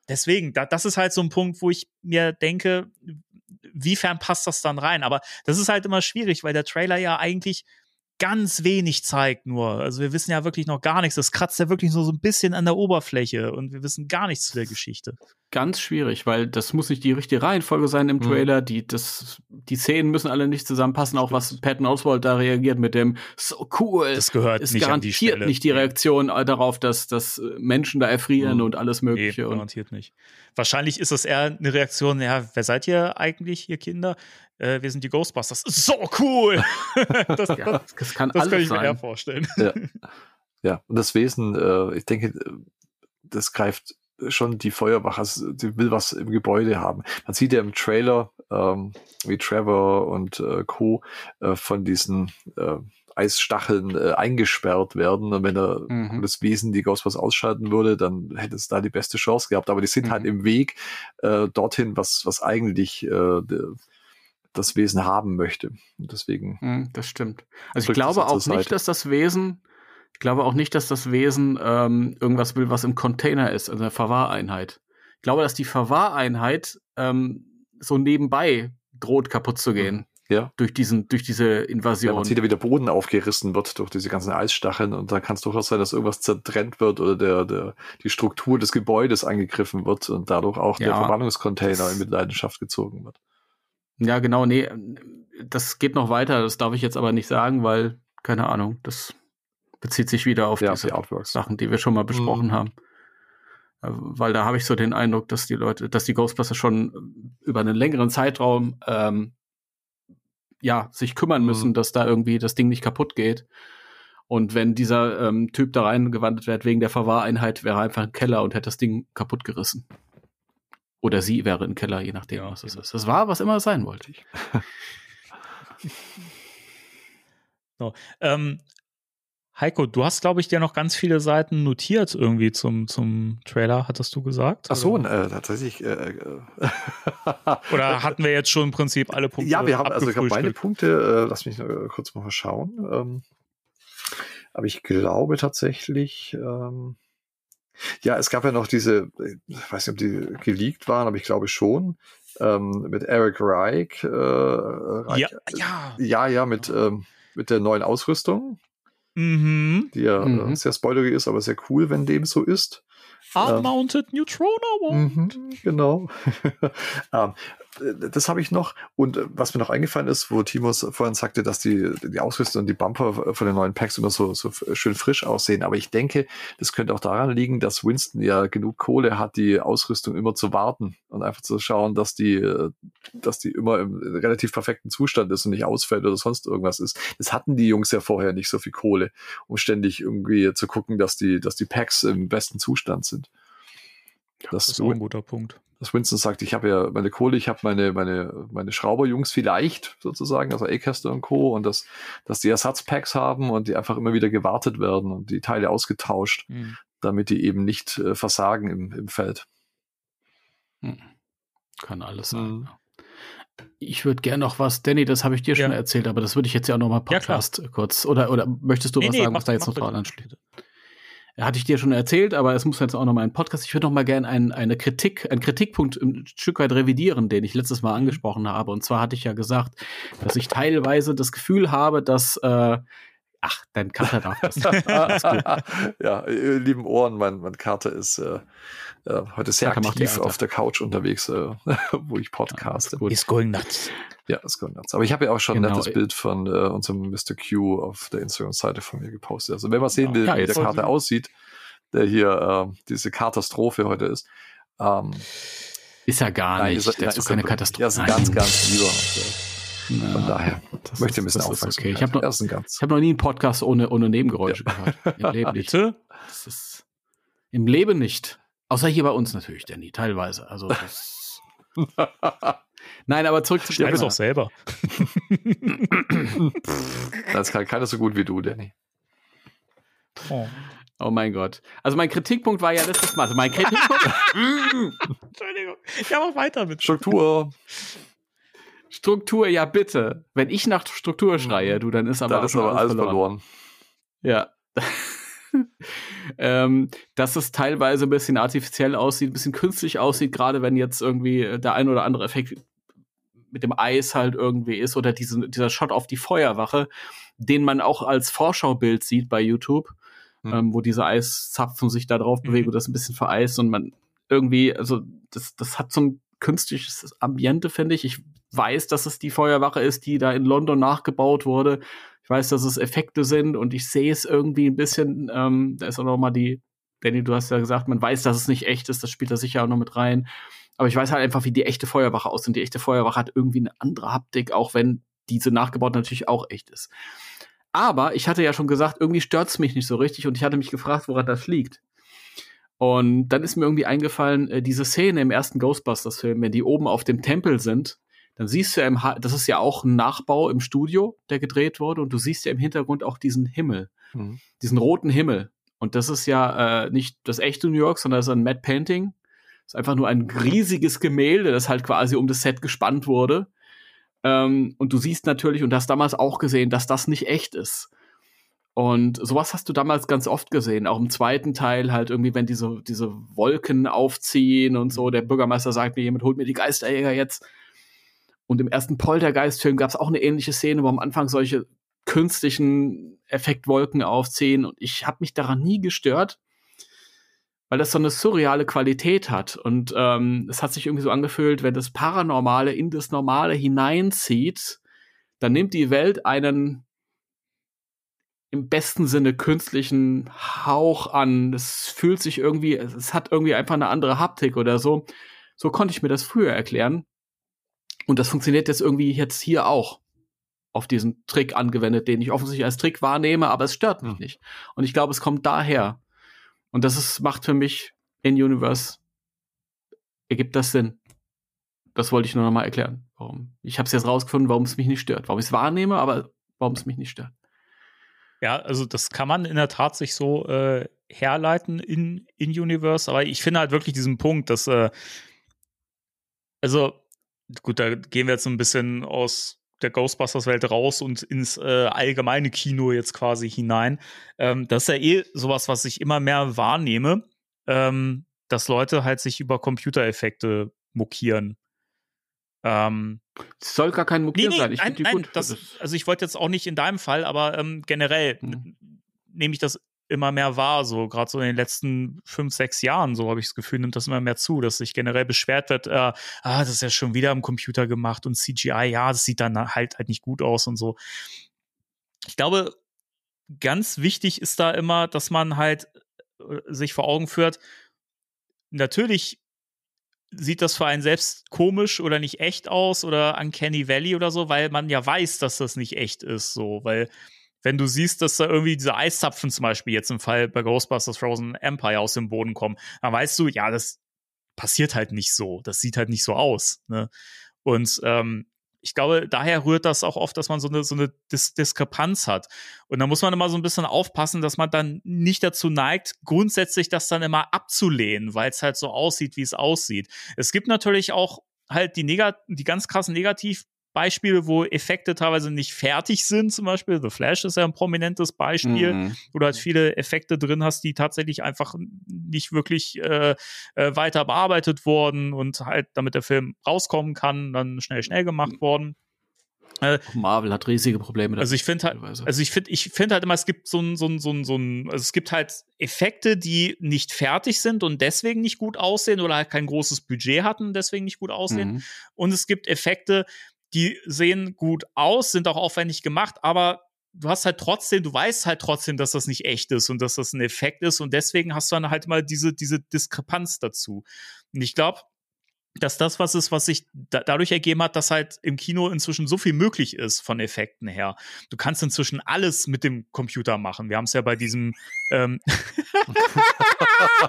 deswegen, da, das ist halt so ein Punkt, wo ich mir denke, wiefern passt das dann rein? Aber das ist halt immer schwierig, weil der Trailer ja eigentlich ganz wenig zeigt nur. Also wir wissen ja wirklich noch gar nichts. Das kratzt ja wirklich nur so ein bisschen an der Oberfläche und wir wissen gar nichts zu der Geschichte. Ganz schwierig, weil das muss nicht die richtige Reihenfolge sein im Mhm. Trailer. Die, das, die Szenen müssen alle nicht zusammenpassen. Auch was Patton Oswald da reagiert mit dem so cool. Das gehört ist nicht an die garantiert Stelle. nicht die Reaktion äh, darauf, dass, dass Menschen da erfrieren Mhm. und alles Nee, Mögliche. und garantiert nicht. Wahrscheinlich ist das eher eine Reaktion, ja, wer seid ihr eigentlich, ihr Kinder? Äh, wir sind die Ghostbusters. So cool! das, ja, das, das kann das alles kann ich mir eher sein. vorstellen. Ja. ja, und das Wesen, äh, ich denke, das greift schon die Feuerwache, also die will was im Gebäude haben. Man sieht ja im Trailer, ähm, wie Trevor und äh, Co. Äh, von diesen äh, Eisstacheln äh, eingesperrt werden. Und wenn er Mhm. das Wesen die Ghostbusters ausschalten würde, dann hätte es da die beste Chance gehabt. Aber die sind halt Mhm. im Weg äh, dorthin, was, was eigentlich äh, das Wesen haben möchte. Und deswegen Hm, das stimmt. Also ich glaube auch nicht, dass das Wesen, ich glaube auch nicht, dass das Wesen ähm, irgendwas will, was im Container ist, also eine Verwahreinheit. Ich glaube, dass die Verwahreinheit ähm, so nebenbei droht kaputt zu gehen ja. durch diesen, durch diese Ja, Invasion. man sieht ja, wie der Boden aufgerissen wird durch diese ganzen Eisstacheln und da kann es durchaus sein, dass irgendwas zertrennt wird oder der, der, die Struktur des Gebäudes angegriffen wird und dadurch auch der Ja. Verbannungscontainer in Mitleidenschaft gezogen wird. Ja, genau, nee, das geht noch weiter, das darf ich jetzt aber nicht sagen, weil, keine Ahnung, das bezieht sich wieder auf Ja, diese die. Sachen, die wir schon mal besprochen Mhm. haben. Äh, Weil da habe ich so den Eindruck, dass die Leute, dass die Ghostbusters schon über einen längeren Zeitraum ähm, ja, sich kümmern müssen, Mhm. dass da irgendwie das Ding nicht kaputt geht. Und wenn dieser ähm, Typ da reingewandelt wird wegen der Verwahreinheit, wäre er einfach im Keller und hätte das Ding kaputt gerissen. Oder sie wäre im Keller, je nachdem, Ja, was es genau. ist. Das war, was immer es sein wollte. Ähm, Heiko, du hast, glaube ich, dir noch ganz viele Seiten notiert irgendwie zum, zum Trailer, hattest du gesagt? Ach so, Oder? äh, tatsächlich. Äh, äh, Oder hatten wir jetzt schon im Prinzip alle Punkte? Ja, wir haben, also ich meine abgefrühstückt? Punkte, äh, lass mich äh, kurz mal schauen. Ähm, aber ich glaube tatsächlich, ähm, ja, es gab ja noch diese, ich weiß nicht, ob die geleakt waren, aber ich glaube schon, ähm, mit Eric Reich. Äh, Reich Ja, ja. ja, ja, mit, ähm, mit der neuen Ausrüstung, Mhm. die ja Mhm. äh, sehr spoilerig ist, aber sehr cool, wenn dem so ist. Hard-Mounted Neutrona Wand. Mhm, genau. ähm, äh, das habe ich noch. Und äh, was mir noch eingefallen ist, wo Timos vorhin sagte, dass die, die Ausrüstung und die Bumper von den neuen Packs immer so, so schön frisch aussehen. Aber ich denke, das könnte auch daran liegen, dass Winston ja genug Kohle hat, die Ausrüstung immer zu warten und einfach zu schauen, dass die, äh, dass die immer im relativ perfekten Zustand ist und nicht ausfällt oder sonst irgendwas ist. Das hatten die Jungs ja vorher nicht so viel Kohle, um ständig irgendwie zu gucken, dass die, dass die Packs im besten Zustand sind. Das ist auch ein guter Punkt. Dass Winston sagt, ich habe ja meine Kohle, ich habe meine, meine, meine Schrauberjungs vielleicht sozusagen, also Acaster und Co. und dass, dass die Ersatzpacks haben und die einfach immer wieder gewartet werden und die Teile ausgetauscht, Mhm. damit die eben nicht äh, versagen im, im Feld. Hm. Kann alles sein. Mhm. Ich würde gerne noch was, Danny, das habe ich dir schon Ja. erzählt, aber das würde ich jetzt ja auch noch mal Ja. Podcast kurz. Oder, oder möchtest du Nee, was nee, sagen, mach- was da jetzt noch dran bitte. anschließt? Hatte ich dir schon erzählt, aber es muss jetzt auch noch mal ein Podcast. Ich würde noch mal gerne ein, eine Kritik, einen Kritikpunkt ein Stück weit revidieren, den ich letztes Mhm. Mal angesprochen habe. Und zwar hatte ich ja gesagt, dass ich teilweise das Gefühl habe, dass äh, ach, dein Cutter darf das. ja, ihr lieben Ohren, mein, mein Kater ist äh, äh, heute sehr macht aktiv auf der Couch unterwegs, äh, wo ich podcaste. Gut. Ist going nuts. Ja, das kommt ganz. Aber ich habe ja auch schon ein Genau. nettes Bild von äh, unserem Mr. Q auf der Instagram-Seite von mir gepostet. Also wenn man sehen will, Ja, wie der gut. aussieht, der hier äh, diese Katastrophe heute ist. Ähm, Ist ja gar nicht. ist er- das ist ist doch keine Katastrophe. Ja, ist ein Nein. ganz, ganz lieber. Ja, von daher das möchte ich ein ist- bisschen das ist Aufmerksamkeit. okay. Ich habe noch, ist ein hab noch nie einen Podcast ohne, ohne Nebengeräusche gehört. Im Leben nicht. Bitte? Das ist Im Leben nicht. Außer hier bei uns natürlich, Danny, teilweise. Also das Nein, aber zurück zu Schneid's Thema. doch selber. Das kann keiner so gut wie du, Danny. Oh. Oh mein Gott. Also mein Kritikpunkt war ja letztes Mal. Also mein Kritikpunkt. Entschuldigung. Ja, mach weiter mit. Struktur, Struktur, ja bitte. Wenn ich nach Struktur schreie, du, dann ist aber, dann auch ist aber alles verloren. Ja. Ähm, dass es teilweise ein bisschen artifiziell aussieht, ein bisschen künstlich aussieht, gerade wenn jetzt irgendwie äh, der ein oder andere Effekt mit dem Eis halt irgendwie ist oder diesen, dieser Shot auf die Feuerwache, den man auch als Vorschaubild sieht bei YouTube, Hm. ähm, wo diese Eiszapfen sich da drauf bewegen Mhm. und das ein bisschen vereist und man irgendwie, also das, das hat so ein künstliches Ambiente, finde ich. Ich weiß, dass es die Feuerwache ist, die da in London nachgebaut wurde. Ich weiß, dass es Effekte sind und ich sehe es irgendwie ein bisschen, ähm, da ist auch noch mal die, Danny, du hast ja gesagt, man weiß, dass es nicht echt ist, das spielt da sicher auch noch mit rein. Aber ich weiß halt einfach, wie die echte Feuerwache aussieht. Die echte Feuerwache hat irgendwie eine andere Haptik, auch wenn diese nachgebaut natürlich auch echt ist. Aber ich hatte ja schon gesagt, irgendwie stört's mich nicht so richtig und ich hatte mich gefragt, woran das liegt. Und dann ist mir irgendwie eingefallen, äh, diese Szene im ersten Ghostbusters-Film, wenn die oben auf dem Tempel sind, dann siehst du ja im, ha das ist ja auch ein Nachbau im Studio, der gedreht wurde, und du siehst ja im Hintergrund auch diesen Himmel, Mhm. diesen roten Himmel. Und das ist ja äh, nicht das echte New York, sondern das ist ein Matte Painting. Das ist einfach nur ein riesiges Gemälde, das halt quasi um das Set gespannt wurde. Ähm, und du siehst natürlich, und hast damals auch gesehen, dass das nicht echt ist. Und sowas hast du damals ganz oft gesehen, auch im zweiten Teil halt irgendwie, wenn diese, diese Wolken aufziehen und so, der Bürgermeister sagt mir, jemand holt mir die Geisterjäger jetzt. Und im ersten Poltergeist-Film gab es auch eine ähnliche Szene, wo am Anfang solche künstlichen Effektwolken aufziehen und ich habe mich daran nie gestört, weil das so eine surreale Qualität hat und ähm, es hat sich irgendwie so angefühlt, wenn das Paranormale in das Normale hineinzieht, dann nimmt die Welt einen im besten Sinne künstlichen Hauch an. Es fühlt sich irgendwie, es hat irgendwie einfach eine andere Haptik oder so. So konnte ich mir das früher erklären. Und das funktioniert jetzt irgendwie jetzt hier auch auf diesen Trick angewendet, den ich offensichtlich als Trick wahrnehme, aber es stört mich Hm. nicht. Und ich glaube, es kommt daher. Und das ist, macht für mich in Universe, ergibt das Sinn. Das wollte ich nur noch mal erklären. Warum? Ich habe es jetzt rausgefunden, warum es mich nicht stört. Warum ich es wahrnehme, aber warum es mich nicht stört. Ja, also das kann man in der Tat sich so äh, herleiten in, in Universe, aber ich finde halt wirklich diesen Punkt, dass äh, also gut, da gehen wir jetzt so ein bisschen aus der Ghostbusters-Welt raus und ins äh, allgemeine Kino jetzt quasi hinein. Ähm, das ist ja eh sowas, was ich immer mehr wahrnehme, ähm, dass Leute halt sich über Computereffekte mokieren. Ähm, Es soll gar kein Mokieren nee, nee, sein. Ich nein, nein, das, also ich wollte jetzt auch nicht in deinem Fall, aber ähm, generell Mhm. nehme ich das immer mehr wahr, so gerade so in den letzten fünf, sechs Jahren, so habe ich das Gefühl, nimmt das immer mehr zu, dass sich generell beschwert wird, äh, ah, das ist ja schon wieder am Computer gemacht und CGI, ja, das sieht dann halt halt nicht gut aus und so. Ich glaube, ganz wichtig ist da immer, dass man halt äh, sich vor Augen führt, natürlich sieht das für einen selbst komisch oder nicht echt aus oder Uncanny Valley oder so, weil man ja weiß, dass das nicht echt ist, so, weil wenn du siehst, dass da irgendwie diese Eiszapfen zum Beispiel jetzt im Fall bei Ghostbusters Frozen Empire aus dem Boden kommen, dann weißt du, ja, das passiert halt nicht so, das sieht halt nicht so aus, ne? Und ähm, ich glaube, daher rührt das auch oft, dass man so eine, so eine Dis Diskrepanz hat. Und da muss man immer so ein bisschen aufpassen, dass man dann nicht dazu neigt, grundsätzlich das dann immer abzulehnen, weil es halt so aussieht, wie es aussieht. Es gibt natürlich auch halt die, Negat die ganz krassen Negativbeispiele, wo Effekte teilweise nicht fertig sind. Zum Beispiel The Flash ist ja ein prominentes Beispiel, Mhm. wo du halt viele Effekte drin hast, die tatsächlich einfach nicht wirklich äh, äh, weiter bearbeitet wurden und halt, damit der Film rauskommen kann, dann schnell, schnell gemacht worden. Marvel hat riesige Probleme. Also ich finde halt, also ich finde, ich finde halt immer, es gibt so ein, so ein, so ein, so ein, also es gibt halt Effekte, die nicht fertig sind und deswegen nicht gut aussehen oder halt kein großes Budget hatten und deswegen nicht gut aussehen. Mhm. Und es gibt Effekte, die sehen gut aus, sind auch aufwendig gemacht, aber du hast halt trotzdem, du weißt halt trotzdem, dass das nicht echt ist und dass das ein Effekt ist und deswegen hast du dann halt mal diese, diese Diskrepanz dazu. Und ich glaube, dass das was ist, was sich da dadurch ergeben hat, dass halt im Kino inzwischen so viel möglich ist von Effekten her. Du kannst inzwischen alles mit dem Computer machen. Wir haben es ja bei diesem ähm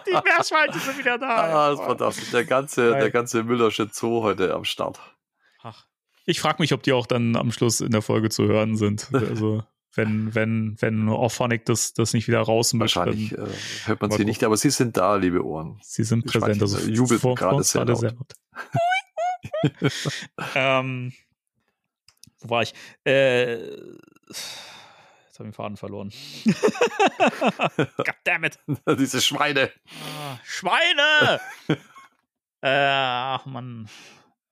Die Meerschweinchen sind wieder da. Ah, das ist fantastisch. Der ganze, der ganze Müllersche Zoo heute am Start. Ich frage mich, ob die auch dann am Schluss in der Folge zu hören sind. Also, wenn, wenn, wenn Orphonic das, das nicht wieder rausmischt, Wahrscheinlich dann äh, hört man sie gucken. nicht, aber sie sind da, liebe Ohren. sie sind präsent. Also, Schweinchen jubelten vor- gerade sehr gerade laut. ähm, wo war ich? Äh, jetzt habe ich den Faden verloren. Goddammit. Diese Schweine. Ah, Schweine! äh, ach man.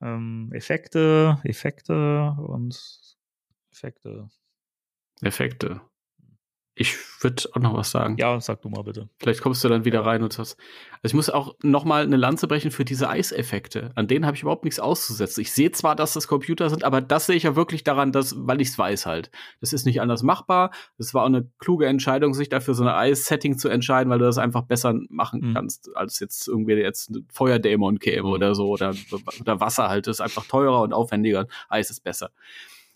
Ähm, Effekte, Effekte und Effekte. Effekte. Ich würde auch noch was sagen. Ja, sag du mal bitte. Vielleicht kommst du dann wieder rein und sagst. Also ich muss auch noch mal eine Lanze brechen für diese Eiseffekte. An denen habe ich überhaupt nichts auszusetzen. Ich sehe zwar, dass das Computer sind, aber das sehe ich ja wirklich daran, dass, weil ich es weiß halt. Das ist nicht anders machbar. Das war auch eine kluge Entscheidung, sich dafür so eine Eis-Setting zu entscheiden, weil du das einfach besser machen Mhm. kannst, als jetzt irgendwie jetzt ein Feuerdämon käme oder so oder, oder Wasser halt. Das ist einfach teurer und aufwendiger. Eis ist besser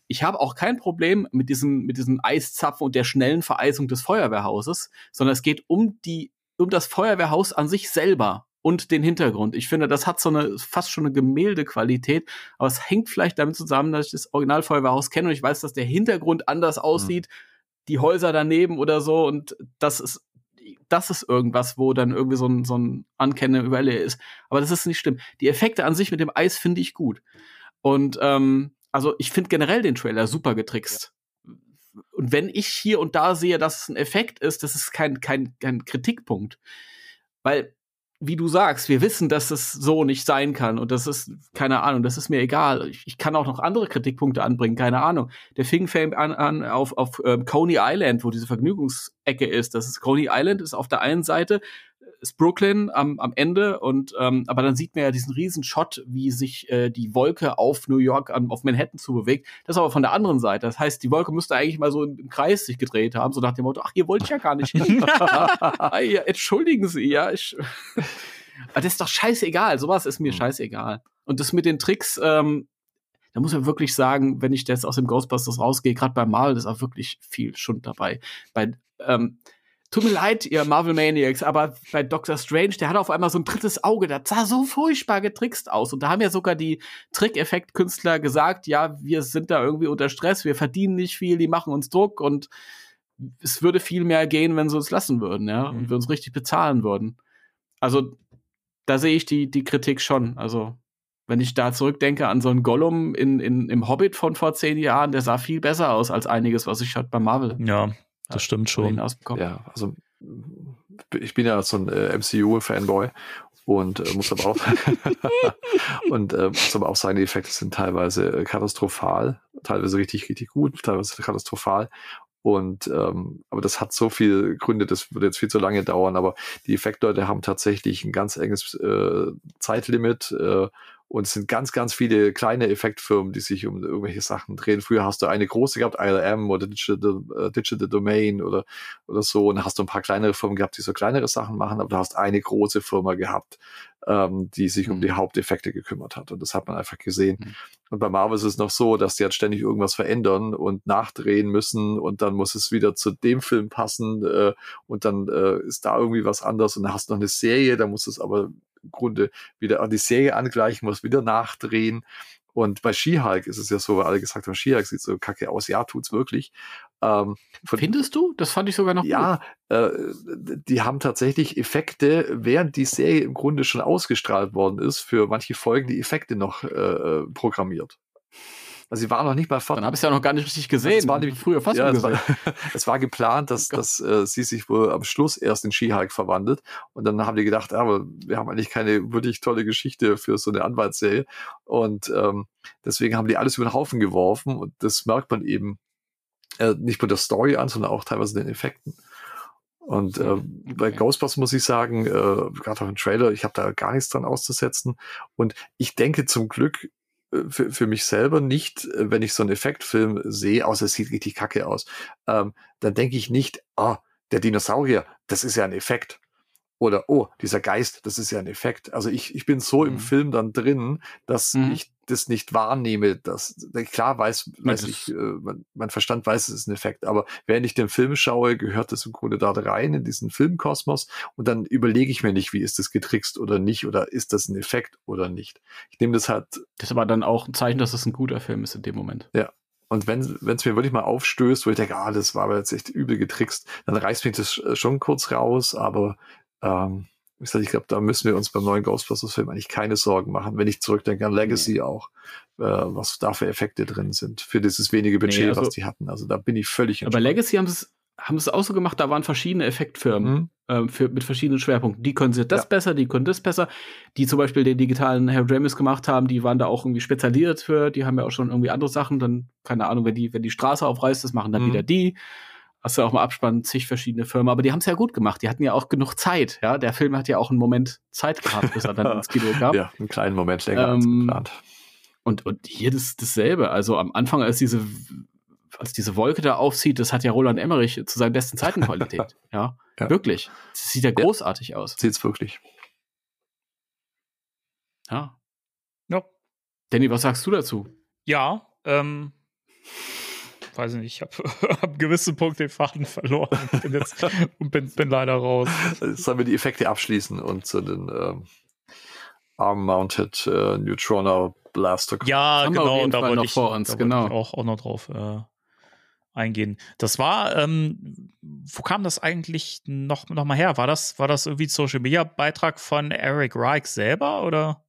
ich habe auch kein Problem mit diesem, mit diesem Eiszapfen und der schnellen Vereisung des Feuerwehrhauses, sondern es geht um die, um das Feuerwehrhaus an sich selber und den Hintergrund. Ich finde, das hat so eine fast schon eine Gemäldequalität, aber es hängt vielleicht damit zusammen, dass ich das Originalfeuerwehrhaus kenne und ich weiß, dass der Hintergrund anders aussieht, die Häuser daneben oder so und das ist das ist irgendwas, wo dann irgendwie so ein, so ein Uncanny Valley ist. Aber das ist nicht schlimm. Die Effekte an sich mit dem Eis finde ich gut. Und ähm, also ich finde generell den Trailer super getrickst. Und wenn ich hier und da sehe, dass es ein Effekt ist, das ist kein, kein, kein Kritikpunkt. Weil, wie du sagst, wir wissen, dass es so nicht sein kann. Und das ist, keine Ahnung, das ist mir egal. Ich, ich kann auch noch andere Kritikpunkte anbringen, keine Ahnung. Der fing fängt an, an auf, auf ähm, Coney Island, wo diese Vergnügungsecke ist. Das ist Coney Island, ist auf der einen Seite ist Brooklyn am, am Ende und ähm, aber dann sieht man ja diesen riesen Shot, wie sich äh, die Wolke auf New York, an, auf Manhattan zu bewegt. Das ist aber von der anderen Seite. Das heißt, die Wolke müsste eigentlich mal so im, Kreis sich gedreht haben, so nach dem Motto, ach, hier wollte ich ja gar nicht hin. ah, ja, entschuldigen Sie, ja, ich. aber das ist doch scheißegal. Sowas ist mir scheißegal. Und das mit den Tricks, ähm, da muss man wirklich sagen, wenn ich jetzt aus dem Ghostbusters rausgehe, gerade bei Marvel ist auch wirklich viel Schund dabei. Bei ähm, Tut mir leid, ihr Marvel Maniacs, aber bei Doctor Strange, der hat auf einmal so ein drittes Auge, das sah so furchtbar getrickst aus. Und da haben ja sogar die Trickeffektkünstler gesagt, ja, wir sind da irgendwie unter Stress, wir verdienen nicht viel, die machen uns Druck und es würde viel mehr gehen, wenn sie uns lassen würden, ja, Mhm. und wir uns richtig bezahlen würden. Also, da sehe ich die, die Kritik schon. Also, wenn ich da zurückdenke an so einen Gollum in, in, im Hobbit von vor zehn Jahren, der sah viel besser aus als einiges, was ich halt bei Marvel Ja, das stimmt schon. Ja, also ich bin ja so ein äh, MCU-Fanboy und äh, muss aber auch und äh, muss aber auch sagen, die Effekte sind teilweise äh, katastrophal, teilweise richtig, richtig gut, teilweise katastrophal. Und ähm, aber das hat so viele Gründe, das würde jetzt viel zu lange dauern, aber die Effektleute haben tatsächlich ein ganz enges äh, Zeitlimit äh, und es sind ganz, ganz viele kleine Effektfirmen, die sich um irgendwelche Sachen drehen. Früher hast du eine große gehabt, ILM oder Digital, äh, Digital Domain oder, oder so. Und dann hast du ein paar kleinere Firmen gehabt, die so kleinere Sachen machen, aber du hast eine große Firma gehabt, ähm, die sich um Mhm. die Haupteffekte gekümmert hat. Und das hat man einfach gesehen. Mhm. Und bei Marvel ist es noch so, dass die halt ständig irgendwas verändern und nachdrehen müssen und dann muss es wieder zu dem Film passen äh, und dann äh, ist da irgendwie was anders und dann hast du noch eine Serie, da muss es aber Grunde wieder an die Serie angleichen, muss wieder nachdrehen. Und bei She-Hulk ist es ja so, weil alle gesagt haben, She-Hulk sieht so kacke aus. Ja, tut's wirklich. Ähm, von, Findest du? Das fand ich sogar noch gut. ja, äh, die haben tatsächlich Effekte, während die Serie im Grunde schon ausgestrahlt worden ist, für manche Folgen die Effekte noch äh, äh, programmiert. Also sie waren noch nicht mal fertig. Dann habe ich es ja noch gar nicht richtig gesehen. Es war nämlich früher fast ja, es, war, es war geplant, dass, Oh dass äh, sie sich wohl am Schluss erst in She-Hulk verwandelt. Und dann haben die gedacht, aber wir haben eigentlich keine wirklich tolle Geschichte für so eine Anwaltsserie. Und ähm, deswegen haben die alles über den Haufen geworfen. Und das merkt man eben äh, nicht nur der Story an, sondern auch teilweise den Effekten. Und äh, bei Okay. Ghostbusters muss ich sagen, äh, gerade auf dem Trailer, ich habe da gar nichts dran auszusetzen. Und ich denke zum Glück für, für mich selber nicht, äh, wenn ich so einen Effektfilm sehe, außer es sieht richtig kacke aus, ähm, dann denke ich nicht, ah, der Dinosaurier, das ist ja ein Effekt. Oder, oh, dieser Geist, das ist ja ein Effekt. Also ich, ich bin so im Mhm. Film dann drin, dass Mhm. ich das nicht wahrnehme. Dass, klar weiß, weiß das- ich, äh, mein, mein Verstand weiß, es ist ein Effekt. Aber während ich den Film schaue, gehört das im Grunde da rein in diesen Filmkosmos. Und dann überlege ich mir nicht, wie ist das getrickst oder nicht, oder ist das ein Effekt oder nicht. Ich nehme das halt Das ist aber dann auch ein Zeichen, dass es ein guter Film ist in dem Moment. und wenn es mir wirklich mal aufstößt, wo ich denke, ah, das war aber jetzt echt übel getrickst, dann reißt mich das äh, schon kurz raus, aber ähm, wie gesagt, ich glaube, da müssen wir uns beim neuen Ghostbusters-Film eigentlich keine Sorgen machen, wenn ich zurückdenke an Legacy auch, äh, was da für Effekte drin sind, für dieses wenige Budget, Nee, also- was die hatten. Also da bin ich völlig Aber bei Legacy haben sie es haben es auch so gemacht, da waren verschiedene Effektfirmen Mhm. ähm, für, mit verschiedenen Schwerpunkten. Die können das Ja. besser, die können das besser. Die zum Beispiel den digitalen Harry Dramis gemacht haben, die waren da auch irgendwie spezialisiert für, die haben ja auch schon irgendwie andere Sachen. Dann, keine Ahnung, wenn die, wenn die Straße aufreißt, das machen dann Mhm. wieder die. Hast du auch mal Abspann, zig verschiedene Firmen, aber die haben es ja gut gemacht. Die hatten ja auch genug Zeit. Ja, der Film hat ja auch einen Moment Zeit gehabt, bis er dann ins Kino kam. Ja, einen kleinen Moment länger als Ähm, geplant. Und, und hier das, dasselbe. Also am Anfang, als diese, als diese Wolke da aufzieht, das hat ja Roland Emmerich zu seinen besten Zeiten Qualität. ja, Ja. wirklich. Das sieht ja großartig aus. Sieht's wirklich. Ja. Ja. Danny, was sagst du dazu? Ja, ähm, weiß ich nicht, ich habe ab gewissen Punkt den Faden verloren und bin, jetzt, und bin, bin leider raus. Sollen wir die Effekte abschließen und zu den ähm, Arm-Mounted äh, Neutrona Blaster kommen? Ja, genau, da wollte noch ich, vor uns, da wollte genau. ich auch, auch noch drauf äh, eingehen. Das war, ähm, wo kam das eigentlich noch, noch mal her? War das, war das irgendwie Social Media Beitrag von Eric Reich selber oder?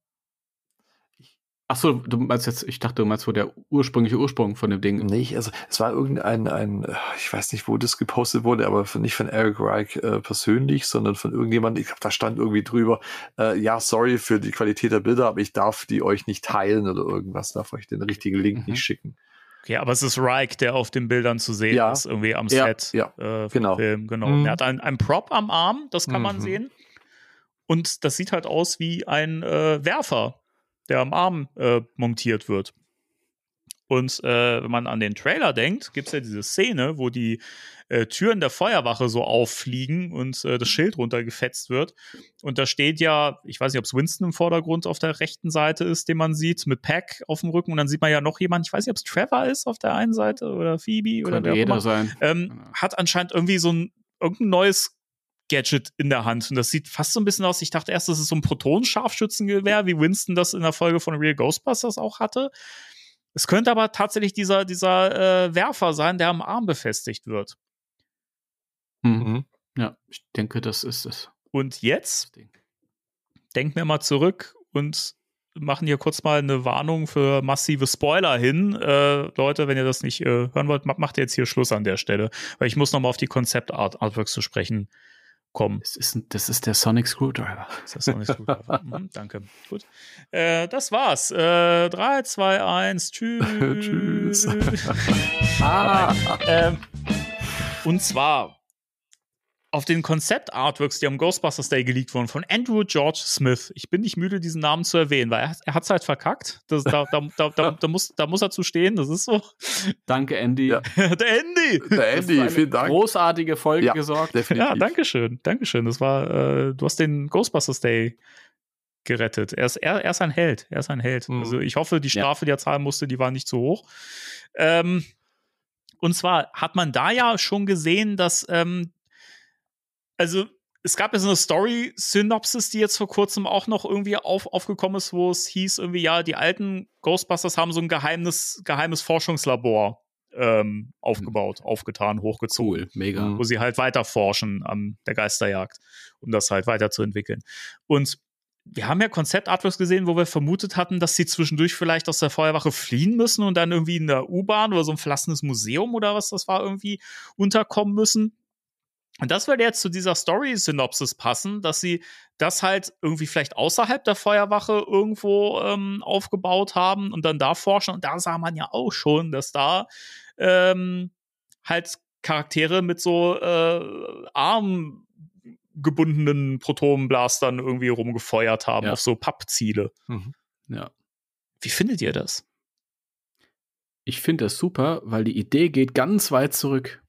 Ach so, du meinst jetzt, ich dachte, du meinst wo der ursprüngliche Ursprung von dem Ding. Nicht, also es war irgendein, ein, äh, ich weiß nicht, wo das gepostet wurde, aber nicht von Eric Reich äh, persönlich, sondern von irgendjemandem, ich glaube, da stand irgendwie drüber, äh, ja, sorry für die Qualität der Bilder, aber ich darf die euch nicht teilen oder irgendwas, darf euch den richtigen Link Mhm. nicht schicken. Okay, aber es ist Reich, der auf den Bildern zu sehen Ja. ist, irgendwie am Ja, Set ja, äh, genau. Film. Genau. Mhm. Er hat einen, einen Prop am Arm, das kann man Mhm. sehen. Und das sieht halt aus wie ein äh, Werfer, der am Arm äh, montiert wird. Und äh, wenn man an den Trailer denkt, gibt es ja diese Szene, wo die äh, Türen der Feuerwache so auffliegen und äh, das Schild runtergefetzt wird. Und da steht ja, ich weiß nicht, ob es Winston im Vordergrund auf der rechten Seite ist, den man sieht, mit Pack auf dem Rücken. Und dann sieht man ja noch jemand, ich weiß nicht, ob es Trevor ist auf der einen Seite oder Phoebe oder Könnte wer auch jeder immer. sein. Ähm, hat anscheinend irgendwie so ein irgendein neues Gadget in der Hand. Und das sieht fast so ein bisschen aus. Ich dachte erst, das ist so ein Proton-Scharfschützengewehr, wie Winston das in der Folge von Real Ghostbusters auch hatte. Es könnte aber tatsächlich dieser, dieser äh, Werfer sein, der am Arm befestigt wird. Hm. Mhm. Ja, ich denke, das ist es. Und jetzt denken wir mal zurück und machen hier kurz mal eine Warnung für massive Spoiler hin. Äh, Leute, wenn ihr das nicht äh, hören wollt, ma- macht ihr jetzt hier Schluss an der Stelle, weil ich muss noch mal auf die Konzept-Artworks zu sprechen kommen. Das ist, das ist der Sonic Screwdriver. Ist das noch nicht gut? mhm, danke. Gut. Äh, das war's. Äh, 3, 2, 1, tschüss. Tschüss. Ah, ähm, und zwar auf den Konzept-Artworks, die am Ghostbusters Day geleakt wurden, von Andrew George Smith. Ich bin nicht müde, diesen Namen zu erwähnen, weil er, er hat es halt verkackt. Das, da, da, da, da, da, muss, da muss er zu stehen, das ist so. danke, Andy. Ja. Der Andy! Der Andy, vielen Dank. Großartige Folge Ja. gesorgt. Definitiv. Ja, danke schön. Danke schön. Das war, äh, du hast den Ghostbusters Day gerettet. Er ist, er, er ist ein Held. Er ist ein Held. Mhm. Also ich hoffe, die Strafe, die er zahlen musste, die war nicht zu hoch. Ähm, und zwar hat man da ja schon gesehen, dass, ähm, also es gab ja so eine Story-Synopsis, die jetzt vor kurzem auch noch irgendwie auf, aufgekommen ist, wo es hieß, irgendwie, ja, die alten Ghostbusters haben so ein geheimes, geheimes Forschungslabor ähm, aufgebaut, aufgetan, hochgezogen Cool, mega. Wo sie halt weiter forschen an der Geisterjagd, um das halt weiterzuentwickeln. Und wir haben ja Konzeptartworks gesehen, wo wir vermutet hatten, dass sie zwischendurch vielleicht aus der Feuerwache fliehen müssen und dann irgendwie in der U-Bahn oder so ein verlassenes Museum oder was das war, irgendwie unterkommen müssen. Und das würde jetzt zu dieser Story-Synopsis passen, dass sie das halt irgendwie vielleicht außerhalb der Feuerwache irgendwo ähm, aufgebaut haben und dann da forschen. Und da sah man ja auch schon, dass da ähm, halt Charaktere mit so äh, armgebundenen Protonenblastern irgendwie rumgefeuert haben Ja. auf so Pappziele. Ja. Wie findet ihr das? Ich finde das super, weil die Idee geht ganz weit zurück.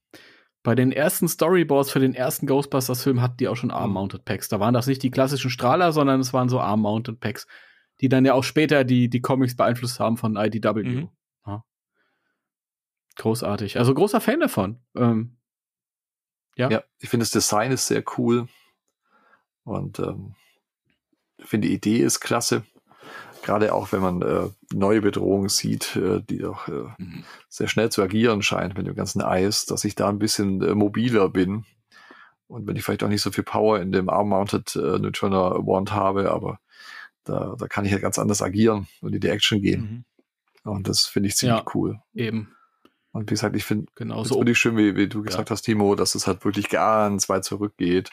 Bei den ersten Storyboards für den ersten Ghostbusters-Film hatten die auch schon Arm-Mounted Packs. Da waren das nicht die klassischen Strahler, sondern es waren so Arm-Mounted Packs, die dann ja auch später die, die Comics beeinflusst haben von IDW. Mhm. Ja. Großartig. Also großer Fan davon. Ähm, ja. Ja, ich finde das Design ist sehr cool und ähm, ich finde die Idee ist klasse. Gerade auch wenn man äh, neue Bedrohungen sieht, äh, die doch äh, Mhm. sehr schnell zu agieren scheint mit dem ganzen Eis, dass ich da ein bisschen äh, mobiler bin. Und wenn ich vielleicht auch nicht so viel Power in dem Arm-Mounted äh, Neutrona Wand habe, aber da, da kann ich ja ganz anders agieren und in die Action gehen. Mhm. Und das finde ich ziemlich Ja. cool. Eben. Und wie gesagt, ich finde Genau das so. finde ich schön, wie, wie du gesagt hast, Timo, dass es halt wirklich ganz weit zurückgeht.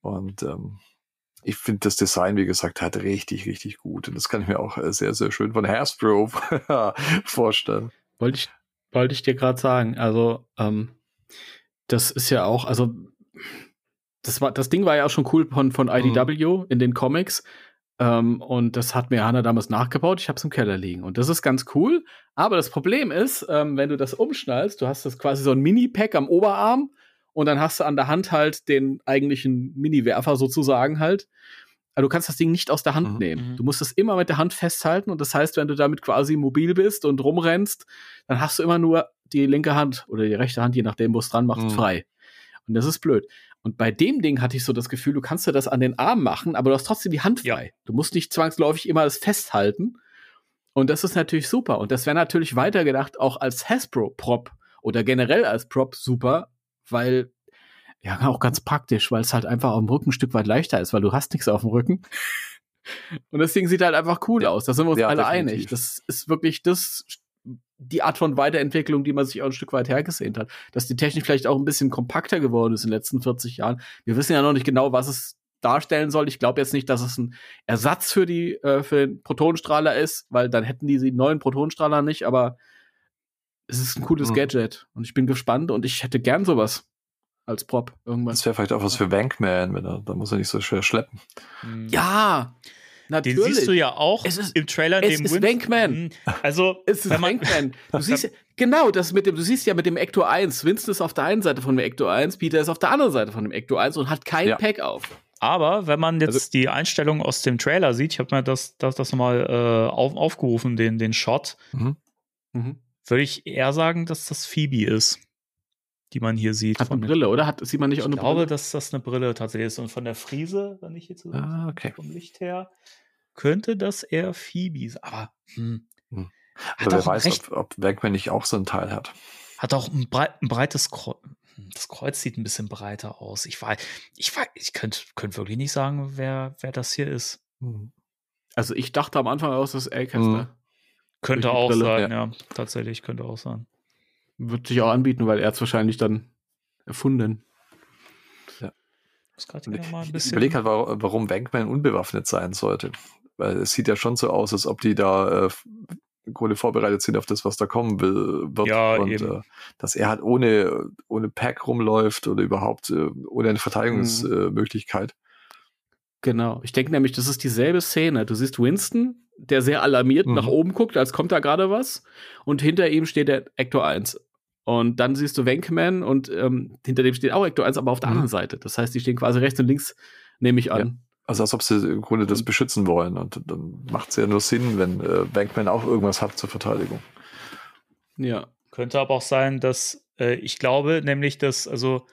Und ähm, ich finde das Design, wie gesagt, halt richtig, richtig gut. Und das kann ich mir auch äh, sehr, sehr schön von Hasbro vorstellen. Wollte ich, wollte ich dir gerade sagen. Also, ähm, das ist ja auch, also, das war, das Ding war ja auch schon cool von, von IDW in den Comics. Ähm, und das hat mir Hanna damals nachgebaut. Ich habe es im Keller liegen. Und das ist ganz cool. Aber das Problem ist, ähm, wenn du das umschnallst, du hast das quasi so ein Mini-Pack am Oberarm und dann hast du an der Hand halt den eigentlichen Mini-Werfer sozusagen halt. Aber du kannst das Ding nicht aus der Hand Mhm. nehmen. Mhm. Du musst es immer mit der Hand festhalten und das heißt, wenn du damit quasi mobil bist und rumrennst, dann hast du immer nur die linke Hand oder die rechte Hand, je nachdem, wo es dran macht, Mhm. frei. Und das ist blöd. Und bei dem Ding hatte ich so das Gefühl, du kannst dir das an den Arm machen, aber du hast trotzdem die Hand Ja. frei. Du musst nicht zwangsläufig immer das festhalten. Und das ist natürlich super. Und das wäre natürlich weitergedacht auch als Hasbro-Prop oder generell als Prop super, weil ja auch ganz praktisch, weil es halt einfach auf dem Rücken ein Stück weit leichter ist, weil du hast nichts auf dem Rücken. Und das Ding sieht halt einfach cool aus. Da sind wir uns Ja, alle definitiv. einig. Das ist wirklich das, die Art von Weiterentwicklung, die man sich auch ein Stück weit hergesehnt hat. Dass die Technik vielleicht auch ein bisschen kompakter geworden ist in den letzten 40 Jahren. Wir wissen ja noch nicht genau, was es darstellen soll. Ich glaube jetzt nicht, dass es ein Ersatz für die äh, für den Protonenstrahler ist, weil dann hätten die die neuen Protonenstrahler nicht, aber es ist ein cooles Mhm. Gadget und ich bin gespannt und ich hätte gern sowas als Prop irgendwann. Das wäre vielleicht auch was für Wankman, wenn er, da muss er nicht so schwer schleppen. Mhm. Ja, Den natürlich. siehst du ja auch Es ist- im Trailer. es dem ist Win- Wankman. Mhm. Also, Es ist wenn man, Wankman. Du siehst genau, das mit dem, du siehst ja mit dem Ecto 1. Winston ist auf der einen Seite von dem Ecto 1, Peter ist auf der anderen Seite von dem Ecto 1 und hat kein Ja. Pack auf. aber wenn man jetzt Also- die Einstellung aus dem Trailer sieht, ich habe mir das, das, das nochmal äh, auf, aufgerufen, den, den Shot, Mhm. Würde ich eher sagen, dass das Phoebe ist, die man hier sieht. Hat eine Brille, oder? Hat, sieht man nicht Ich auch eine glaube, Brille? dass das eine Brille tatsächlich ist. Und von der Friese, wenn ich jetzt so Ah, okay. vom Licht her, könnte das eher Phoebe sein. Aber hm, Hm. Aber wer weiß, recht, ob, ob Wankman nicht auch so einen Teil hat. hat auch ein, brei ein breites Kreuz. Das Kreuz sieht ein bisschen breiter aus. Ich weiß, ich weiß, ich könnte könnt wirklich nicht sagen, wer, wer das hier ist. Mhm. Also ich dachte am Anfang aus, das ist Mhm. Acaster. Könnte auch Brille, sein, ja. Tatsächlich könnte auch sein. Wird sich auch anbieten, weil er hat es wahrscheinlich dann erfunden. Ein Ich bisschen. überlege halt, wa- warum Wankman unbewaffnet sein sollte. Weil es sieht ja schon so aus, als ob die da äh, im Grunde vorbereitet sind auf das, was da kommen will, wird. Ja, und eben. Äh, dass er halt ohne, ohne Pack rumläuft oder überhaupt äh, ohne eine Mhm. Verteidigungsmöglichkeit. Genau. Ich denke nämlich, das ist dieselbe Szene. Du siehst Winston, der sehr alarmiert Mhm. nach oben guckt, als kommt da gerade was. Und hinter ihm steht der Ector 1. Und dann siehst du Wankman und ähm, hinter dem steht auch Ector 1, aber auf der Mhm. anderen Seite. Das heißt, die stehen quasi rechts und links, nehme ich an. Also als ob sie im Grunde das beschützen wollen. Und dann macht es ja nur Sinn, wenn äh, Wankman auch irgendwas hat zur Verteidigung. Ja. Könnte aber auch sein, dass äh, ich glaube, nämlich, dass, also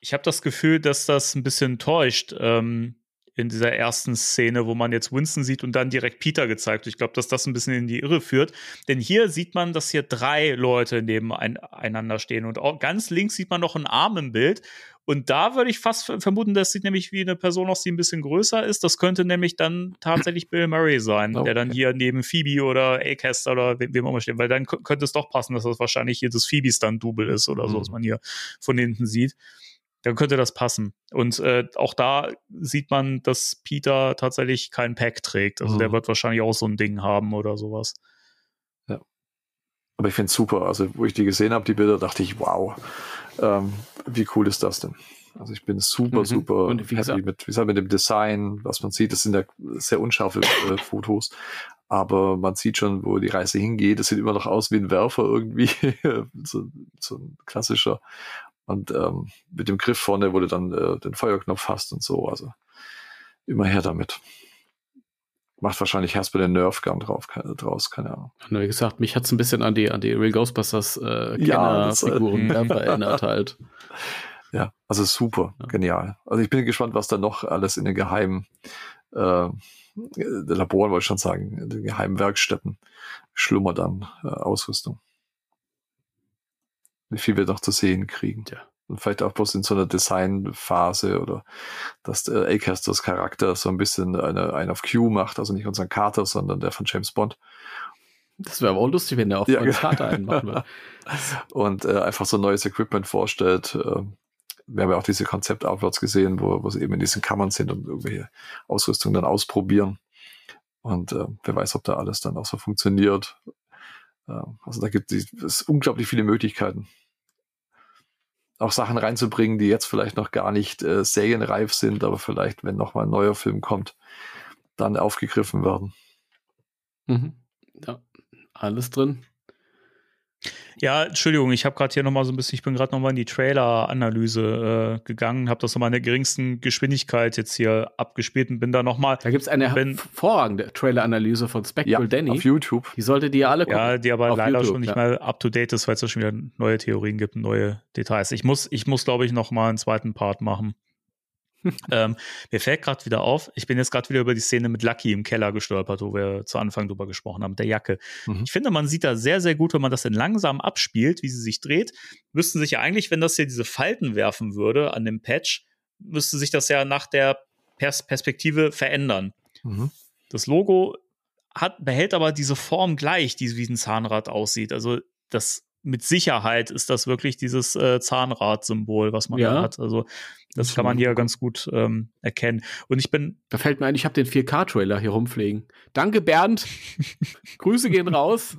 ich habe das Gefühl, dass das ein bisschen täuscht ähm, in dieser ersten Szene, wo man jetzt Winston sieht und dann direkt Peter gezeigt. Ich glaube, dass das ein bisschen in die Irre führt. Denn hier sieht man, dass hier drei Leute nebeneinander stehen und auch ganz links sieht man noch einen Arm im Bild. Und da würde ich fast ver- vermuten, das sieht nämlich wie eine Person aus, die ein bisschen größer ist. Das könnte nämlich dann tatsächlich Bill Murray sein, Oh, der dann okay. hier neben Phoebe oder Acaster oder we- wem auch immer steht. Weil dann kö- könnte es doch passen, dass das wahrscheinlich hier das Phoebe Stunt-Double ist oder so, Mhm. was man hier von hinten sieht. Dann könnte das passen. Und äh, auch da sieht man, dass Peter tatsächlich kein Pack trägt. Also der Mhm. wird wahrscheinlich auch so ein Ding haben oder sowas. Aber ich finde es super. Also, wo ich die gesehen habe, die Bilder, dachte ich, wow, ähm, wie cool ist das denn? Also ich bin super, Mhm. super Und wie happy gesagt- mit, wie gesagt, mit dem Design, was man sieht. Das sind ja sehr unscharfe äh, Fotos, aber man sieht schon, wo die Reise hingeht. Das sieht immer noch aus wie ein Werfer irgendwie, so, so ein klassischer. Und ähm, mit dem Griff vorne, wo du dann äh, den Feuerknopf hast und so. Also immer her damit. Macht wahrscheinlich Hasper den Nerf Gun drauf, keine, draus, keine Ahnung. Wie gesagt, mich hat es ein bisschen an die, an die Real Ghostbusters äh, Ja, äh, Kennerfiguren mhm. erinnert halt. Ja, also super, Ja. genial. Also ich bin gespannt, was da noch alles in den geheimen äh, Laboren, wollte ich schon sagen, in den geheimen Werkstätten schlummert an äh, Ausrüstung. Wie viel wir noch zu sehen kriegen. Tja. Und vielleicht auch bloß in so einer Designphase oder dass der Acasters Charakter so ein bisschen eine, einen auf Q macht, also nicht unseren Carter, sondern der von James Bond. Das wäre aber auch lustig, wenn der auf Ja, genau. Karte einmachen würde. und äh, einfach so neues Equipment vorstellt. Äh, wir haben ja auch diese Konzept-Outwards gesehen, wo, wo sie eben in diesen Kammern sind und irgendwelche Ausrüstung dann ausprobieren. Und äh, wer weiß, ob da alles dann auch so funktioniert. Äh, also da gibt es unglaublich viele Möglichkeiten. Auch Sachen reinzubringen, die jetzt vielleicht noch gar nicht äh, serienreif sind, aber vielleicht, wenn nochmal ein neuer Film kommt, dann aufgegriffen werden. Mhm. Ja, alles drin. Ja, Entschuldigung, ich habe gerade hier noch mal so ein bisschen, ich bin gerade noch mal in die Trailer-Analyse äh, gegangen, habe das noch mal in der geringsten Geschwindigkeit jetzt hier abgespielt und bin da noch mal, Da gibt es eine hervorragende Trailer-Analyse von Spectral Danny. auf YouTube. Die solltet ihr alle gucken. ja, die aber Auf leider YouTube, schon nicht ja. mehr up to date ist, weil es da schon wieder neue Theorien gibt, und neue Details. Ich muss, ich muss, glaube ich, noch mal einen zweiten Part machen. Ähm, mir fällt gerade wieder auf, ich bin jetzt gerade wieder über die Szene mit Lucky im Keller gestolpert, wo wir zu Anfang drüber gesprochen haben, mit der Jacke. Mhm. Ich finde, man sieht da sehr, sehr gut, wenn man das in langsam abspielt, wie sie sich dreht, müssten sich ja eigentlich, wenn das hier diese Falten werfen würde an dem Patch, müsste sich das ja nach der Pers Perspektive verändern. Mhm. Das Logo hat, behält aber diese Form gleich, die wie ein Zahnrad aussieht. Also das mit Sicherheit ist das wirklich dieses äh, Zahnrad-Symbol, was man Ja. da hat. Also das kann man hier ganz gut ähm, erkennen. Und ich bin Da fällt mir ein, ich habe den 4K-Trailer hier rumfliegen. Danke, Bernd. Grüße gehen raus.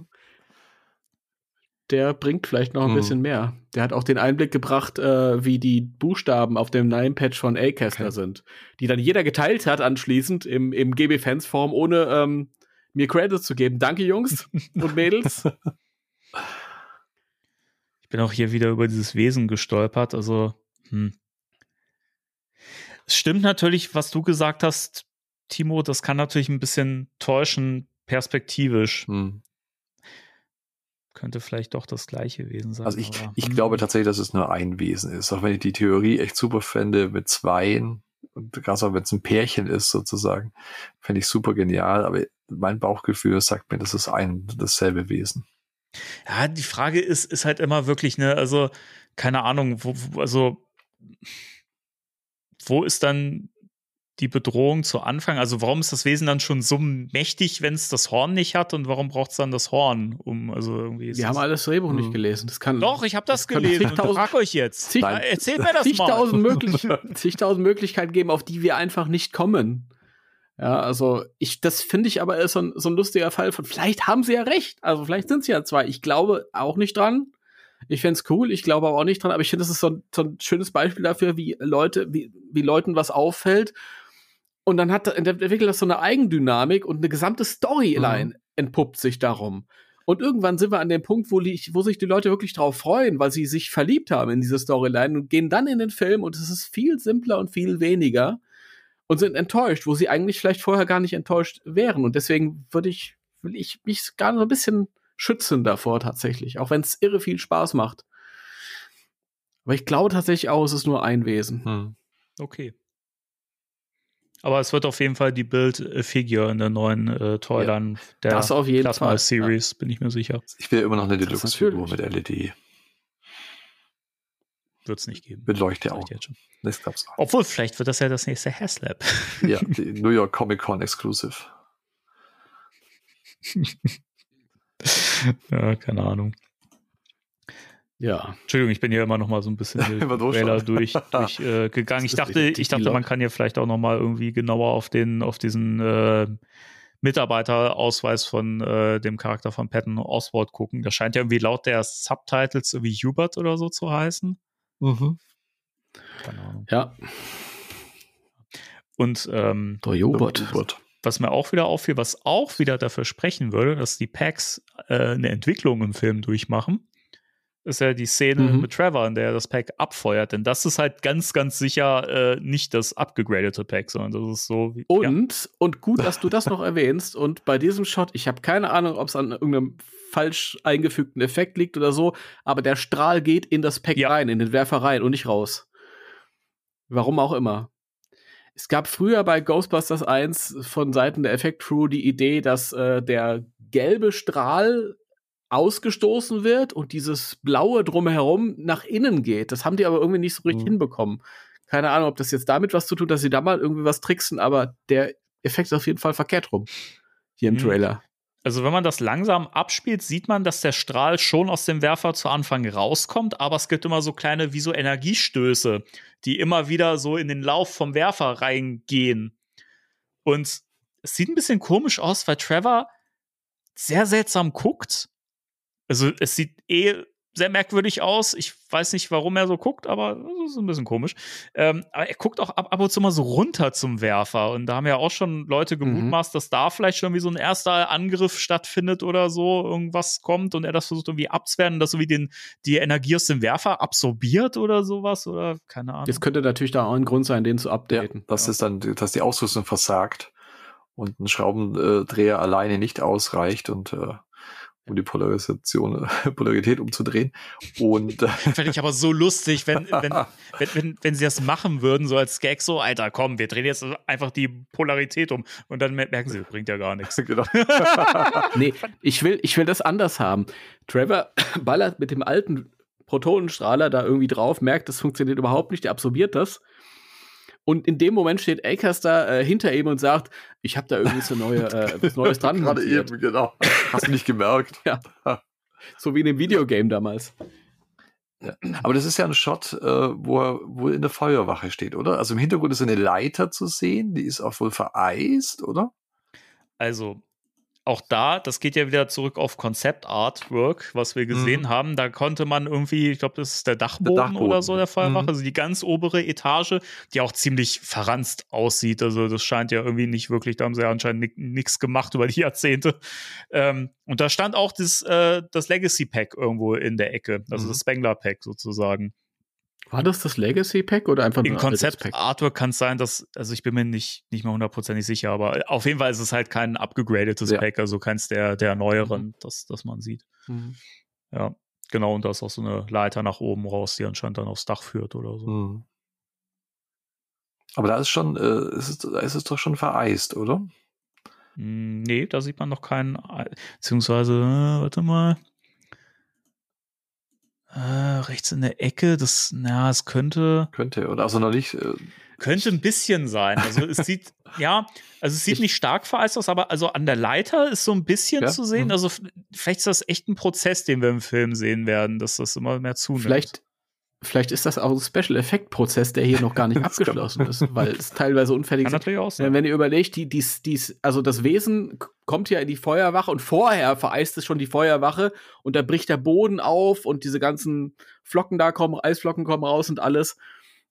Der bringt vielleicht noch ein Mhm. bisschen mehr. Der hat auch den Einblick gebracht, äh, wie die Buchstaben auf dem Nine-Patch von Acaster Okay. sind. Die dann jeder geteilt hat anschließend im, im GB-Fans-Form, ohne ähm, mir Credits zu geben. Danke, Jungs und Mädels. Ich bin auch hier wieder über dieses Wesen gestolpert. Also, hm. Es stimmt natürlich, was du gesagt hast, Timo. Das kann natürlich ein bisschen täuschen, perspektivisch. Mhm. Könnte vielleicht doch das gleiche Wesen sein. Also ich, aber, ich hm. glaube tatsächlich, dass es nur ein Wesen ist. Auch wenn ich die Theorie echt super fände mit zweien und gerade auch wenn es ein Pärchen ist sozusagen, fände ich super genial. Aber mein Bauchgefühl sagt mir, das ist ein dasselbe Wesen. Ja, die Frage ist, ist halt immer wirklich, ne, also keine Ahnung, wo, also wo ist dann die Bedrohung zu Anfang? Also warum ist das Wesen dann schon so mächtig, wenn es das Horn nicht hat und warum braucht es dann das Horn? Um also irgendwie Wir haben alles Drehbuch Hm. nicht gelesen. Das kann Doch, ich habe das, das gelesen zigtausend- frag euch jetzt. zig- Erzählt mir das mal. zigtausend, möglich, zigtausend Möglichkeiten geben, auf die wir einfach nicht kommen. Ja, also ich, das finde ich aber ist so ein, so ein lustiger Fall von, vielleicht haben sie ja recht. Also vielleicht sind sie ja zwei. Ich glaube auch nicht dran. Ich fände es cool, ich glaube aber auch nicht dran, aber ich finde, das ist so ein, so ein schönes Beispiel dafür, wie Leute, wie, wie Leuten was auffällt. Und dann hat entwickelt das so eine Eigendynamik und eine gesamte Storyline entpuppt sich darum. Und irgendwann sind wir an dem Punkt, wo, wo sich die Leute wirklich drauf freuen, weil sie sich verliebt haben in diese Storyline und gehen dann in den Film und es ist viel simpler und viel weniger und sind enttäuscht, wo sie eigentlich vielleicht vorher gar nicht enttäuscht wären. Und deswegen würde ich, will ich mich gar so ein bisschen schützen davor tatsächlich, auch wenn es irre viel Spaß macht. Aber ich glaube tatsächlich auch, es ist nur ein Wesen. Hm. Okay. Aber es wird auf jeden Fall die Build-Figure in der neuen äh, Toyline der Das auf jeden Plasma Fall. Series, bin ich mir sicher. Ich will immer noch eine Deluxe-Figur mit. LED. Wird es nicht geben. Mit schon. Das gab's auch. Obwohl, vielleicht wird das ja das nächste Haslab. Ja, die New York Comic Con Exclusive. ja, keine Ahnung. Ja. Entschuldigung, ich bin hier immer noch mal so ein bisschen Trailer durch, durch äh. Ich dachte, ich dachte, man kann hier vielleicht auch noch mal irgendwie genauer auf den, auf diesen äh, Mitarbeiterausweis von äh, dem Charakter von Patton Oswald gucken. Das scheint ja irgendwie laut der Subtitles irgendwie Hubert oder so zu heißen. Mhm. Keine Ahnung. Ja. Und ähm, Der. Jobert. was mir auch wieder auffiel, was auch wieder dafür sprechen würde, dass die Packs äh, eine Entwicklung im Film durchmachen, ist ja die Szene Mhm. mit Trevor, in der er das Pack abfeuert. Denn das ist halt ganz, ganz sicher äh, nicht das abgegradete Pack, sondern das ist so wie. ja. Und, und gut, dass du das noch erwähnst. Und bei diesem Shot, ich habe keine Ahnung, ob es an irgendeinem falsch eingefügten Effekt liegt oder so, aber der Strahl geht in das Pack Ja. rein, in den Werfer rein und nicht raus. Warum auch immer. Es gab früher bei Ghostbusters 1 von Seiten der Effekt-Crew die Idee, dass äh, der gelbe Strahl ausgestoßen wird und dieses blaue drumherum nach innen geht. Das haben die aber irgendwie nicht so richtig Mhm. hinbekommen. Keine Ahnung, ob das jetzt damit was zu tun, dass sie da mal irgendwie was tricksen, aber der Effekt ist auf jeden Fall verkehrt rum. Hier im Mhm. Trailer. Also, wenn man das langsam abspielt, sieht man, dass der Strahl schon aus dem Werfer zu Anfang rauskommt, aber es gibt immer so kleine, wie so Energiestöße, die immer wieder so in den Lauf vom Werfer reingehen. Und es sieht ein bisschen komisch aus, weil Trevor sehr seltsam guckt. Also, es sieht eh sehr merkwürdig aus. Ich weiß nicht, warum er so guckt, aber es ist ein bisschen komisch. Ähm, aber er guckt auch ab, ab und zu mal so runter zum Werfer. Und da haben ja auch schon Leute gemutmaßt, dass da vielleicht schon wie so ein erster Angriff stattfindet oder so, irgendwas kommt und er das versucht irgendwie abzuwehren und das so wie den, die Energie aus dem Werfer absorbiert oder sowas oder keine Ahnung. Jetzt könnte natürlich da auch ein Grund sein, den zu Ja, updaten. dass es dann, dass die Ausrüstung versagt und ein Schraubendreher alleine nicht ausreicht und äh, um die Polarisation, Polarität umzudrehen. Und äh, Fände ich aber so lustig, wenn, wenn, wenn, wenn, wenn sie das machen würden, so als Gag, so, Alter, komm, wir drehen jetzt einfach die Polarität um. Und dann merken sie, bringt ja gar nichts. genau. Nee, ich will, ich will das anders haben. Trevor ballert mit dem alten Protonenstrahler da irgendwie drauf, merkt, das funktioniert überhaupt nicht, der absorbiert das. Und in dem Moment steht Akers da äh, hinter ihm und sagt, ich habe da irgendwie so neue, äh, was Neues dran Gerade eben, genau. Hast du nicht gemerkt. So wie in dem Videogame damals. Aber das ist ja ein Shot, äh, wo er wohl in der Feuerwache steht, oder? Also im Hintergrund ist eine Leiter zu sehen, die ist auch wohl vereist, oder? Also, auch da, das geht ja wieder zurück auf Konzept-Artwork, was wir gesehen Mhm. haben. Da konnte man irgendwie, ich glaube, das ist der Dachboden, Der Dachboden. oder so der Feuerwache, Mhm. also die ganz obere Etage, die auch ziemlich verranzt aussieht. Also, das scheint ja irgendwie nicht wirklich, da haben sie ja anscheinend nichts gemacht über die Jahrzehnte. Ähm, und da stand auch das, äh, das Legacy-Pack irgendwo in der Ecke, also Mhm. das Spengler-Pack sozusagen. War das das Legacy Pack oder einfach nur ein Konzept Pack? Artwork kann es sein, dass, also ich bin mir nicht, nicht mal hundertprozentig sicher, aber auf jeden Fall ist es halt kein abgegradetes Ja. Pack, also keins der, der neueren, das, das man sieht. Mhm. Ja, genau, und da ist auch so eine Leiter nach oben raus, die anscheinend dann aufs Dach führt oder so. Hm. Aber da ist schon, äh, ist es, da ist es doch schon vereist, oder? Hm, nee, da sieht man noch keinen, beziehungsweise, äh, warte mal. Äh, rechts in der Ecke, das, na, es könnte, Könnte, oder? Also noch nicht. Äh, könnte ein bisschen sein. Also es sieht, ja, also es sieht Ich- nicht stark vereist aus, aber also an der Leiter ist so ein bisschen Ja, zu sehen. mhm. Also vielleicht ist das echt ein Prozess, den wir im Film sehen werden, dass das immer mehr zunimmt. Vielleicht, vielleicht ist das auch ein Special-Effekt-Prozess, der hier noch gar nicht abgeschlossen ist, weil es teilweise unfertig ist. natürlich auch sein. Wenn ihr überlegt, die, dies, dies, also das Wesen kommt ja in die Feuerwache und vorher vereist es schon die Feuerwache und da bricht der Boden auf und diese ganzen Flocken da kommen, Eisflocken kommen raus und alles.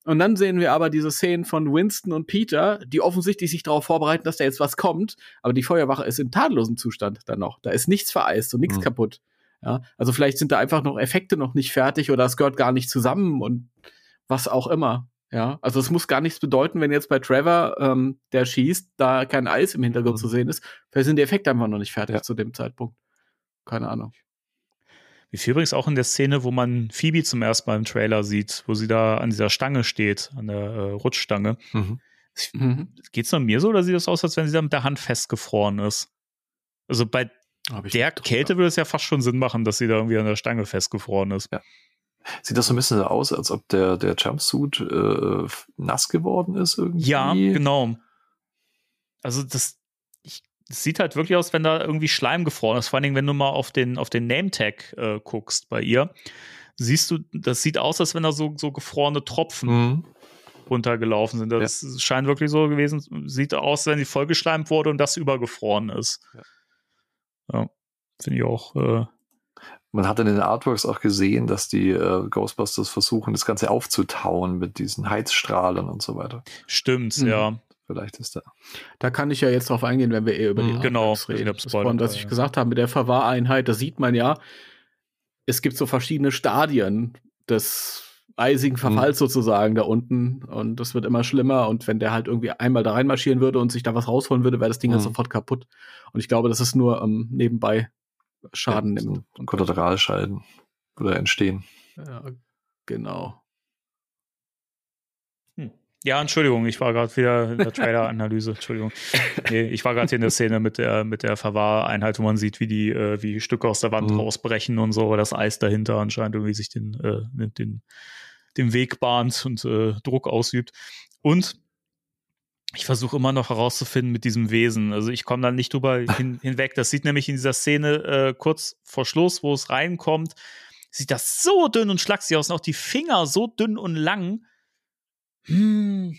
Und dann sehen wir aber diese Szenen von Winston und Peter, die offensichtlich sich darauf vorbereiten, dass da jetzt was kommt, aber die Feuerwache ist in tadlosem Zustand dann noch. Da ist nichts vereist und nichts Mhm. kaputt. Ja, also vielleicht sind da einfach noch Effekte noch nicht fertig oder es gehört gar nicht zusammen und was auch immer. Ja, also es muss gar nichts bedeuten, wenn jetzt bei Trevor, ähm, der schießt, da kein Eis im Hintergrund Mhm. zu sehen ist. Vielleicht sind die Effekte einfach noch nicht fertig Ja. zu dem Zeitpunkt. Keine Ahnung. Wie viel übrigens auch in der Szene, wo man Phoebe zum ersten Mal im Trailer sieht, wo sie da an dieser Stange steht, an der äh, Rutschstange. mhm. Mhm. Geht's nur mir so oder sieht das aus, als wenn sie da mit der Hand festgefroren ist? Also bei der drüber- Kälte würde es ja fast schon Sinn machen, dass sie da irgendwie an der Stange festgefroren ist. Sieht das so ein bisschen so aus, als ob der, der Jumpsuit äh, nass geworden ist irgendwie? Ja, genau. Also das, ich, das sieht halt wirklich aus, wenn da irgendwie Schleim gefroren ist. Vor allen Dingen, wenn du mal auf den, auf den Name-Tag äh, guckst bei ihr, siehst du, das sieht aus, als wenn da so, so gefrorene Tropfen Mhm. runtergelaufen sind. Das scheint wirklich so gewesen, sieht aus, als wenn sie vollgeschleimt wurde und das übergefroren ist. Ja, finde ich auch. Äh, Man hat in den Artworks auch gesehen, dass die äh, Ghostbusters versuchen, das Ganze aufzutauen mit diesen Heizstrahlen und so weiter. stimmt, Mhm. ja. Vielleicht ist da. Da kann ich ja jetzt drauf eingehen, wenn wir eher über die Mhm. Genau, reden. glaub, Das was ja. ich gesagt habe mit der Verwahreinheit, da sieht man ja, es gibt so verschiedene Stadien des eisigen Verfalls sozusagen da unten und das wird immer schlimmer und wenn der halt irgendwie einmal da reinmarschieren würde und sich da was rausholen würde, wäre das Ding Mhm. dann sofort kaputt. Und ich glaube, das ist nur ähm, nebenbei Schaden ja, nimmt. so Kollateralschalten oder entstehen. Ja, genau. Ja, Entschuldigung, ich war gerade wieder in der Trailer-Analyse. Entschuldigung. Nee, ich war gerade hier in der Szene mit der, mit der Verwahreinheit, wo man sieht, wie die, äh, wie Stücke aus der Wand Mhm. rausbrechen und so, weil das Eis dahinter anscheinend irgendwie sich den, äh, den, den, den Weg bahnt und äh, Druck ausübt. Und ich versuche immer noch herauszufinden mit diesem Wesen. Also ich komme da nicht drüber hin, hinweg. Das sieht nämlich in dieser Szene äh, kurz vor Schluss, wo es reinkommt, sieht das so dünn und schlaksig aus und auch die Finger so dünn und lang. Hm.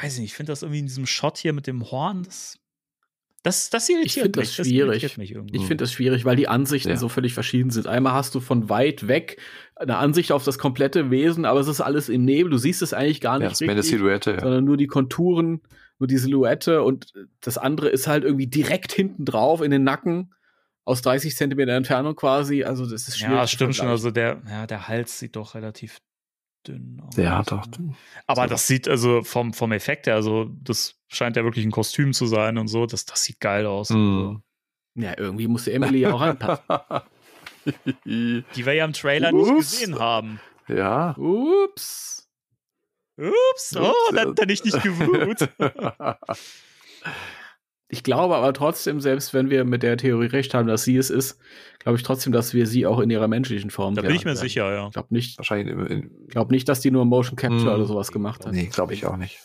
Weiß nicht, ich finde das irgendwie in diesem Shot hier mit dem Horn, das, das, das irritiert find mich. das schwierig. irritiert mich irgendwie. Ich finde das schwierig, weil die Ansichten Ja. so völlig verschieden sind. Einmal hast du von weit weg eine Ansicht auf das komplette Wesen, aber es ist alles im Nebel. Du siehst es eigentlich gar Ja, nicht das ist mehr eine Silhouette. Ja. sondern nur die Konturen, nur die Silhouette und das andere ist halt irgendwie direkt hinten drauf in den Nacken aus 30 Zentimeter Entfernung quasi. Also das ist schwierig. ja, stimmt schon. Also der, ja, der Hals sieht doch relativ dünn aus. Der hat auch. Aber so- das sieht also vom, vom Effekt her, also das scheint ja wirklich ein Kostüm zu sein und so. Das, das sieht geil aus. Mhm. ja, irgendwie muss Emily ja auch anpassen. Die wir ja im Trailer nicht Ups. gesehen haben. ja. Ups. Ups, oh, da hat er dich nicht gewut. Ich glaube aber trotzdem, selbst wenn wir mit der Theorie recht haben, dass sie es ist, glaube ich trotzdem, dass wir sie auch in ihrer menschlichen Form Da bin ich mir werden. sicher, ja. Ich glaube nicht, Wahrscheinlich. In, in, glaub nicht, dass die nur Motion Capture Hm. oder sowas gemacht hat. nee, glaube ich auch nicht.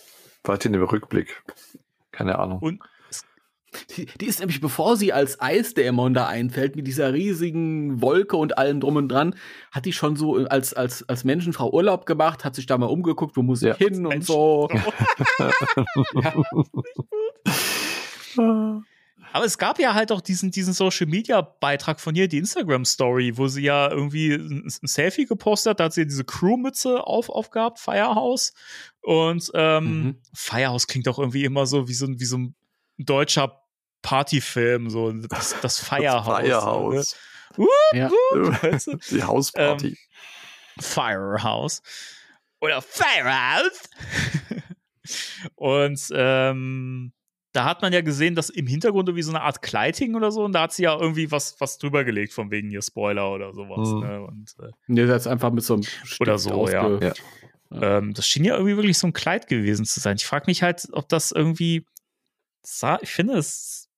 Vielleicht in dem Rückblick. Keine Ahnung. Und Die, die ist nämlich, bevor sie als Eisdämon da einfällt, mit dieser riesigen Wolke und allem drum und dran, hat die schon so als, als, als Menschenfrau Urlaub gemacht, hat sich da mal umgeguckt, wo muss ich Ja. hin und so. Aber es gab ja halt auch diesen, diesen Social Media Beitrag von ihr, die Instagram Story, wo sie ja irgendwie ein, ein Selfie gepostet hat, da hat sie diese Crewmütze auf, aufgehabt, Firehouse. Und ähm, Mhm. Firehouse klingt auch irgendwie immer so wie so, ein- wie so ein deutscher Partyfilm, so das, das Firehouse. Firehouse. Ja. Ne? Weißt du? Die Hausparty. Firehouse. Oder Firehouse. und ähm, da hat man ja gesehen, dass im Hintergrund irgendwie so eine Art Kleid hing oder so. Und da hat sie ja irgendwie was, was drüber gelegt, von wegen ihr Spoiler oder sowas. Mhm. Ne? Und, äh, Nee, das ist einfach mit so einem Stift Oder so, ja. Ja. ähm, das schien ja irgendwie wirklich so ein Kleid gewesen zu sein. Ich frage mich halt, ob das irgendwie sah, ich finde, es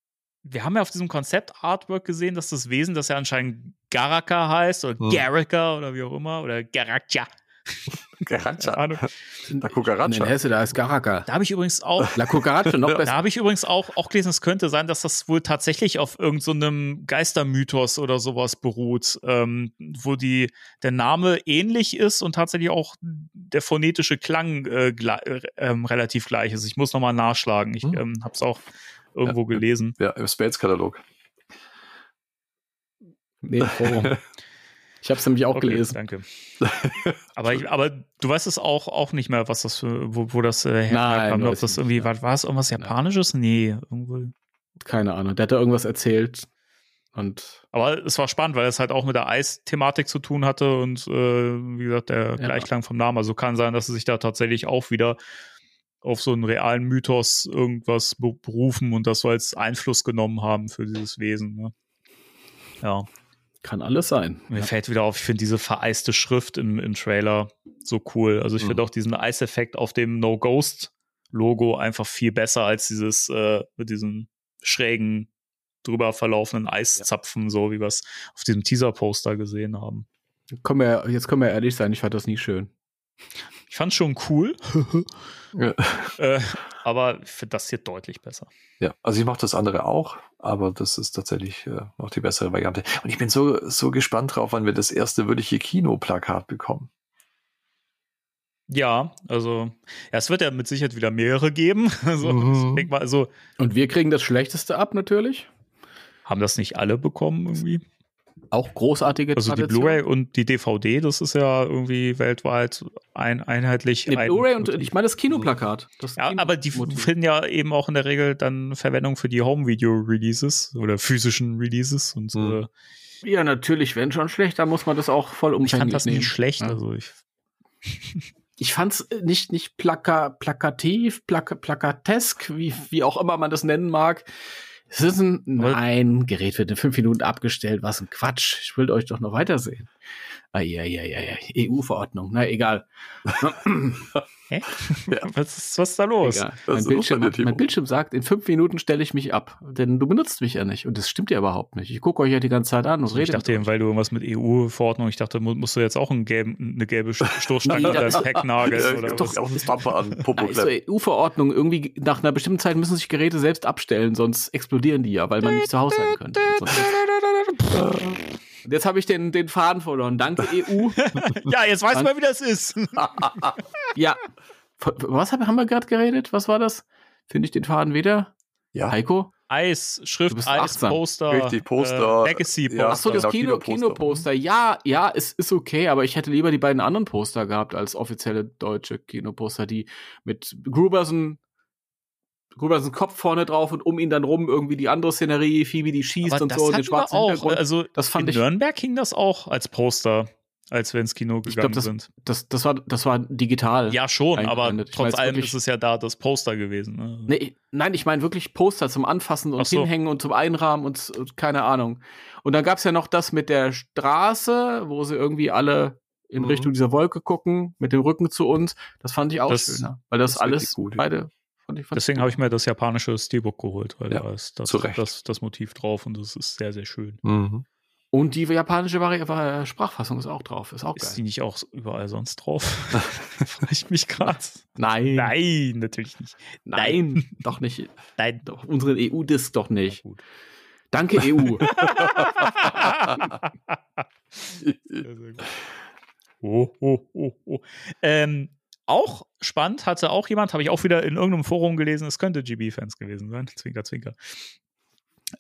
wir haben ja auf diesem Konzept-Artwork gesehen, dass das Wesen, das ja anscheinend Garaka heißt oder Hm. Garaka oder wie auch immer oder Garakja. Garacha. Ahnung. Der In Kukaracha. Hesse, da ist Garaka. Da habe ich übrigens auch La Cucaracha noch Da besser. habe ich übrigens auch, auch gelesen, es könnte sein, dass das wohl tatsächlich auf irgendeinem so Geistermythos oder sowas beruht, ähm, wo die, der Name ähnlich ist und tatsächlich auch der phonetische Klang äh, gle- äh, ähm, relativ gleich ist. Ich muss nochmal nachschlagen. Ich Hm. ähm, habe es auch irgendwo Ja. gelesen. Ja, im Spades-Katalog. Nee, Forum. Ich habe es nämlich auch Okay, gelesen. Danke. aber, ich, aber du weißt es auch, auch nicht mehr, was das für, wo, wo das äh, herkam. Ob das irgendwie, war, war es irgendwas Japanisches? Nee, irgendwo. Keine Ahnung. Der hat da irgendwas erzählt. Und Aber es war spannend, weil es halt auch mit der Eis-Thematik zu tun hatte und äh, wie gesagt, der Gleichklang vom Namen. Also kann sein, dass sie sich da tatsächlich auch wieder auf so einen realen Mythos irgendwas be- berufen und das so als Einfluss genommen haben für dieses Wesen. Ne? Ja, kann alles sein. mir fällt wieder auf, ich finde diese vereiste Schrift im, im Trailer so cool. Also ich Mhm. finde auch diesen Eiseffekt auf dem No-Ghost-Logo einfach viel besser als dieses äh, mit diesen schrägen drüber verlaufenden Eiszapfen, so wie wir es auf diesem Teaser-Poster gesehen haben. Können wir, jetzt können wir ehrlich sein, ich fand das nie schön. Ich fand schon cool, Ja. äh, aber finde das hier deutlich besser. Ja, also ich mache das andere auch, aber das ist tatsächlich äh, noch die bessere Variante. Und ich bin so, so gespannt drauf, wann wir das erste wirkliche Kinoplakat bekommen. Ja, also, ja, es wird ja mit Sicherheit wieder mehrere geben. Also, Mhm. mal, also, Und wir kriegen das Schlechteste ab, natürlich. haben das nicht alle bekommen irgendwie? Auch großartige Also die Tradition. Blu-ray und die DVD, das ist ja irgendwie weltweit ein, einheitlich. Die ein Blu-ray und Motiv. ich meine das Kinoplakat. Das ja, aber die Kinomotiv. finden ja eben auch in der Regel dann Verwendung für die Home-Video-Releases oder physischen Releases und so. Mhm. Ja, natürlich, wenn schon schlecht, dann muss man das auch voll Ich umfänglich fand das nehmen. nicht schlecht. Ja. Also ich, Ich fand's äh, nicht, nicht plaka, plakativ, plaka, plakatesk, wie, wie auch immer man das nennen mag. Es ist ein, Aber- nein, Gerät wird in fünf Minuten abgestellt, was ein Quatsch. Ich will euch doch noch weitersehen. Eieieiei, EU-Verordnung, na egal. hä? was, ist, was ist da los? Mein ist los Bildschirm, Timo? mein Bildschirm sagt, in fünf Minuten stelle ich mich ab, denn du benutzt mich ja nicht. Und das stimmt ja überhaupt nicht. Ich gucke euch ja die ganze Zeit an und Ich rede. dachte eben, weil du irgendwas mit EU-Verordnung, ich dachte, mu- musst du jetzt auch einen gelben, eine gelbe Sto- Stoßstange deinem das- Pack nageln Ja, oder doch was? auch einen Stamper an Popo Also EU-Verordnung, irgendwie nach einer bestimmten Zeit müssen sich Geräte selbst abstellen, sonst explodieren die ja, weil man nicht zu Hause sein könnte. Und jetzt habe ich den, den Faden verloren. Danke, EU. Ja, jetzt weiß man, wie das ist. ja. Was hab- haben wir gerade geredet? Was war das? Finde ich den Faden wieder? Ja, Heiko? Eis, Schrift, Eis. Poster, Richtig, Poster, Äh, Legacy ja. Ach so, das genau, Kino, Kinoposter. Kinoposter. Ja, ja, es ist okay, aber ich hätte lieber die beiden anderen Poster gehabt als offizielle deutsche Kinoposter, die mit Gruberson Gruberson Kopf vorne drauf und um ihn dann rum irgendwie die andere Szenerie, Phoebe, die schießt Aber und so, und den schwarzen auch. Hintergrund. Also Das fand in ich- Nürnberg hing das auch als Poster, als wir ins Kino gegangen glaub, das- sind. Das, das, war, das war digital. Ja, schon, aber trotz allem wirklich- ist es ja da das Poster gewesen. Ne? Nee, nein, ich meine wirklich Poster zum Anfassen und so. Hinhängen und zum Einrahmen und, und keine Ahnung. Und dann gab's ja noch das mit der Straße, wo sie irgendwie alle in Mhm. Richtung dieser Wolke gucken, mit dem Rücken zu uns. Das fand ich auch Das- schöner. Weil das, alles gut. beide fand ich, fand Deswegen habe ich mir das japanische Steelbook geholt, weil Ja, da ist das, das, das Motiv drauf und das ist sehr, sehr schön. Mhm. Und die japanische Vari Vari- Sprachfassung ist auch drauf. Ist auch Ist geil. die nicht auch überall sonst drauf? Frage ich mich gerade. Nein, Nein, natürlich nicht. nein, doch nicht. Nein. Doch, unseren EU-Disc doch nicht. gut. Danke, E EU. Sehr, sehr gut. Oh, oh, oh, oh. Ähm, auch spannend hatte auch jemand, habe ich auch wieder in irgendeinem Forum gelesen, es könnte GB-Fans gewesen sein. Zwinker, zwinker.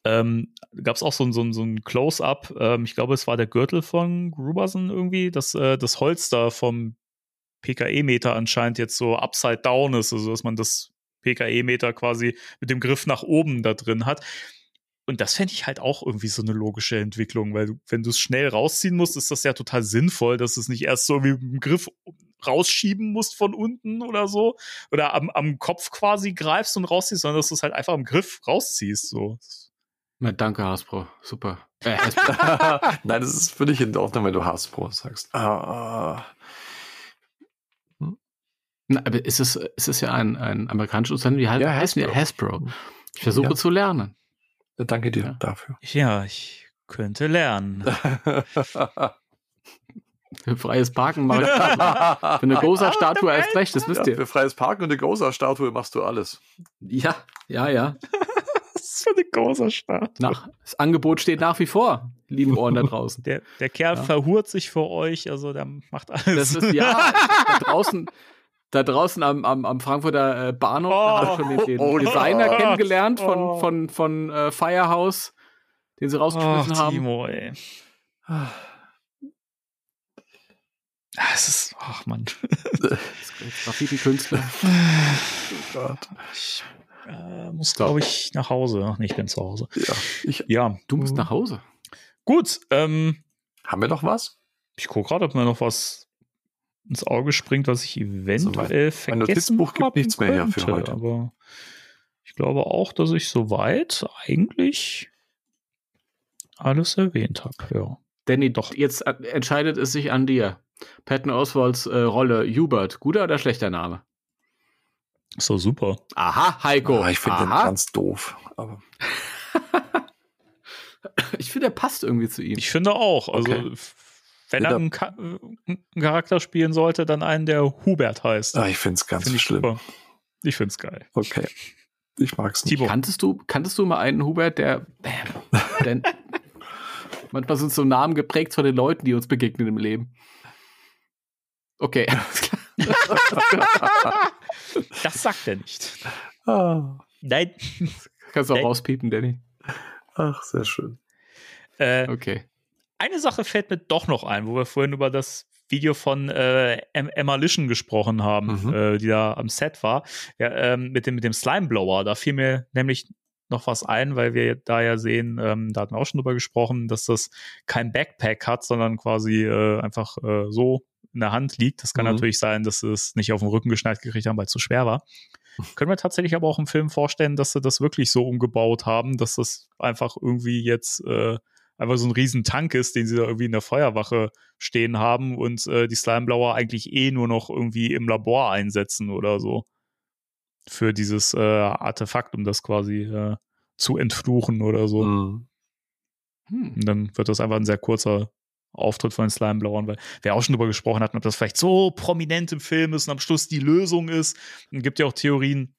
Ähm, Gab es auch so ein, so so ein Close-Up, ähm, ich glaube, es war der Gürtel von Gruberson irgendwie, dass äh, das Holster vom PKE-Meter anscheinend jetzt so upside down ist, also dass man das PKE-Meter quasi mit dem Griff nach oben da drin hat. Und das fände ich halt auch irgendwie so eine logische Entwicklung, weil du, wenn du es schnell rausziehen musst, ist das ja total sinnvoll, dass es nicht erst so wie mit dem Griff rausschieben musst von unten oder so. Oder am, am Kopf quasi greifst und rausziehst, sondern dass du es halt einfach am Griff rausziehst. So. Na, danke, Hasbro. Super. Äh, Hasbro. Nein, das ist völlig in Ordnung, wenn du Hasbro sagst. Ah, Na, aber ist es, ist es ja ein, ein amerikanisches Unternehmen, wie halt Ja, heißen Hasbro. Hasbro. Ich versuche Ja. zu lernen. Danke dir Ja. dafür. Ja, ich könnte lernen. Für freies Parken mache ich Für eine Gosa-Statue erst recht, das wisst Ja, ihr. für freies Parken und eine Gosa-Statue machst du alles. Ja, ja, ja. Was ist für eine. Nach, das Angebot steht nach wie vor, lieben Ohren da draußen. Der, der Kerl Ja. verhurt sich für euch, also der macht alles. Das ist ja da draußen, da draußen am, am, am Frankfurter äh, Bahnhof, da habe ich schon den, den Oh, Designer Gott. kennengelernt von, Oh. von, von äh, Firehouse, den sie rausgeschmissen haben. Timo, ey. Ah, Es ist, ach Mann. Graffiti-Künstler. Ich äh, muss, glaube ich, nach Hause. Ach nee, ich bin zu Hause. Ja, ich, Ja, Du musst nach Hause. gut. Ähm, haben wir noch was? ich gucke gerade, ob mir noch was ins Auge springt, was ich eventuell mein vergessen Notizbuch gibt nichts mehr her für heute. Aber ich glaube auch, dass ich soweit eigentlich alles erwähnt habe. Ja. Danny, doch jetzt äh, entscheidet es sich an dir. Patton Oswalds äh, Rolle Hubert, guter oder schlechter Name? So super. Aha, Heiko. Ah, ich finde den ganz doof. Aber Ich finde, er passt irgendwie zu ihm. Ich finde auch. Also, Okay. wenn er Ja, einen, Ka einen Charakter spielen sollte, dann einen, der Hubert heißt. ah, ich finde es ganz Finde ich schlimm. super. Ich finde es geil. Okay. Ich mag's nicht. Timo. Kanntest du, kanntest du mal einen Hubert, der. Denn manchmal sind so Namen geprägt von den Leuten, die uns begegnen im Leben. Okay, alles klar. Das sagt er nicht. Ah, Nein. Kannst du auch Ey. rauspiepen, Danny. ach, sehr schön. Äh, Okay. eine Sache fällt mir doch noch ein, wo wir vorhin über das Video von äh, Em- Emma Lischen gesprochen haben, Mhm. äh, die da am Set war, ja, ähm, mit dem, mit dem Slimeblower. Da fiel mir nämlich noch was ein, weil wir da ja sehen, ähm, da hatten wir auch schon drüber gesprochen, dass das kein Backpack hat, sondern quasi äh, einfach äh, so in der Hand liegt. Das kann Mhm. natürlich sein, dass sie es nicht auf den Rücken geschnallt gekriegt haben, weil es zu schwer war. Können wir tatsächlich aber auch im Film vorstellen, dass sie das wirklich so umgebaut haben, dass das einfach irgendwie jetzt äh, einfach so ein riesen Tank ist, den sie da irgendwie in der Feuerwache stehen haben und äh, die Slimeblower eigentlich eh nur noch irgendwie im Labor einsetzen oder so. Für dieses äh, Artefakt, um das quasi äh, zu entfluchen oder so. Mhm. Hm. Und dann wird das einfach ein sehr kurzer Auftritt von den Slimeblauern, weil wir auch schon drüber gesprochen hatten, ob das vielleicht so prominent im Film ist und am Schluss die Lösung ist. Und gibt ja auch Theorien,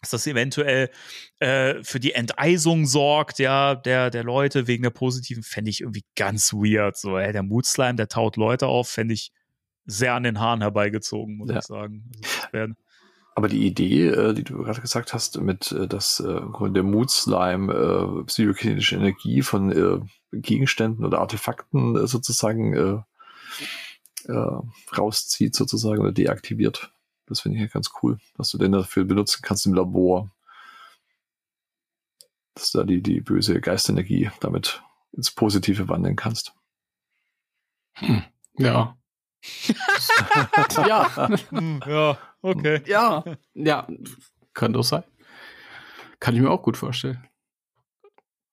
dass das eventuell äh, für die Enteisung sorgt, ja, der, der Leute wegen der positiven, fände ich irgendwie ganz weird. So, ey, der Mood Slime, der taut Leute auf, fände ich sehr an den Haaren herbeigezogen, muss Ja. ich sagen. Also, Aber die Idee, äh, die du gerade gesagt hast, mit äh, dass äh, im Grunde der Mood-Slime äh, psychokinetische Energie von äh, Gegenständen oder Artefakten äh, sozusagen äh, äh, rauszieht sozusagen oder deaktiviert. Das finde ich ja ganz cool, dass du den dafür benutzen kannst im Labor. Dass du da die, die böse Geistenergie damit ins Positive wandeln kannst. Ja. ja. hm, ja, okay. Ja. Ja. Kann doch sein. Kann ich mir auch gut vorstellen.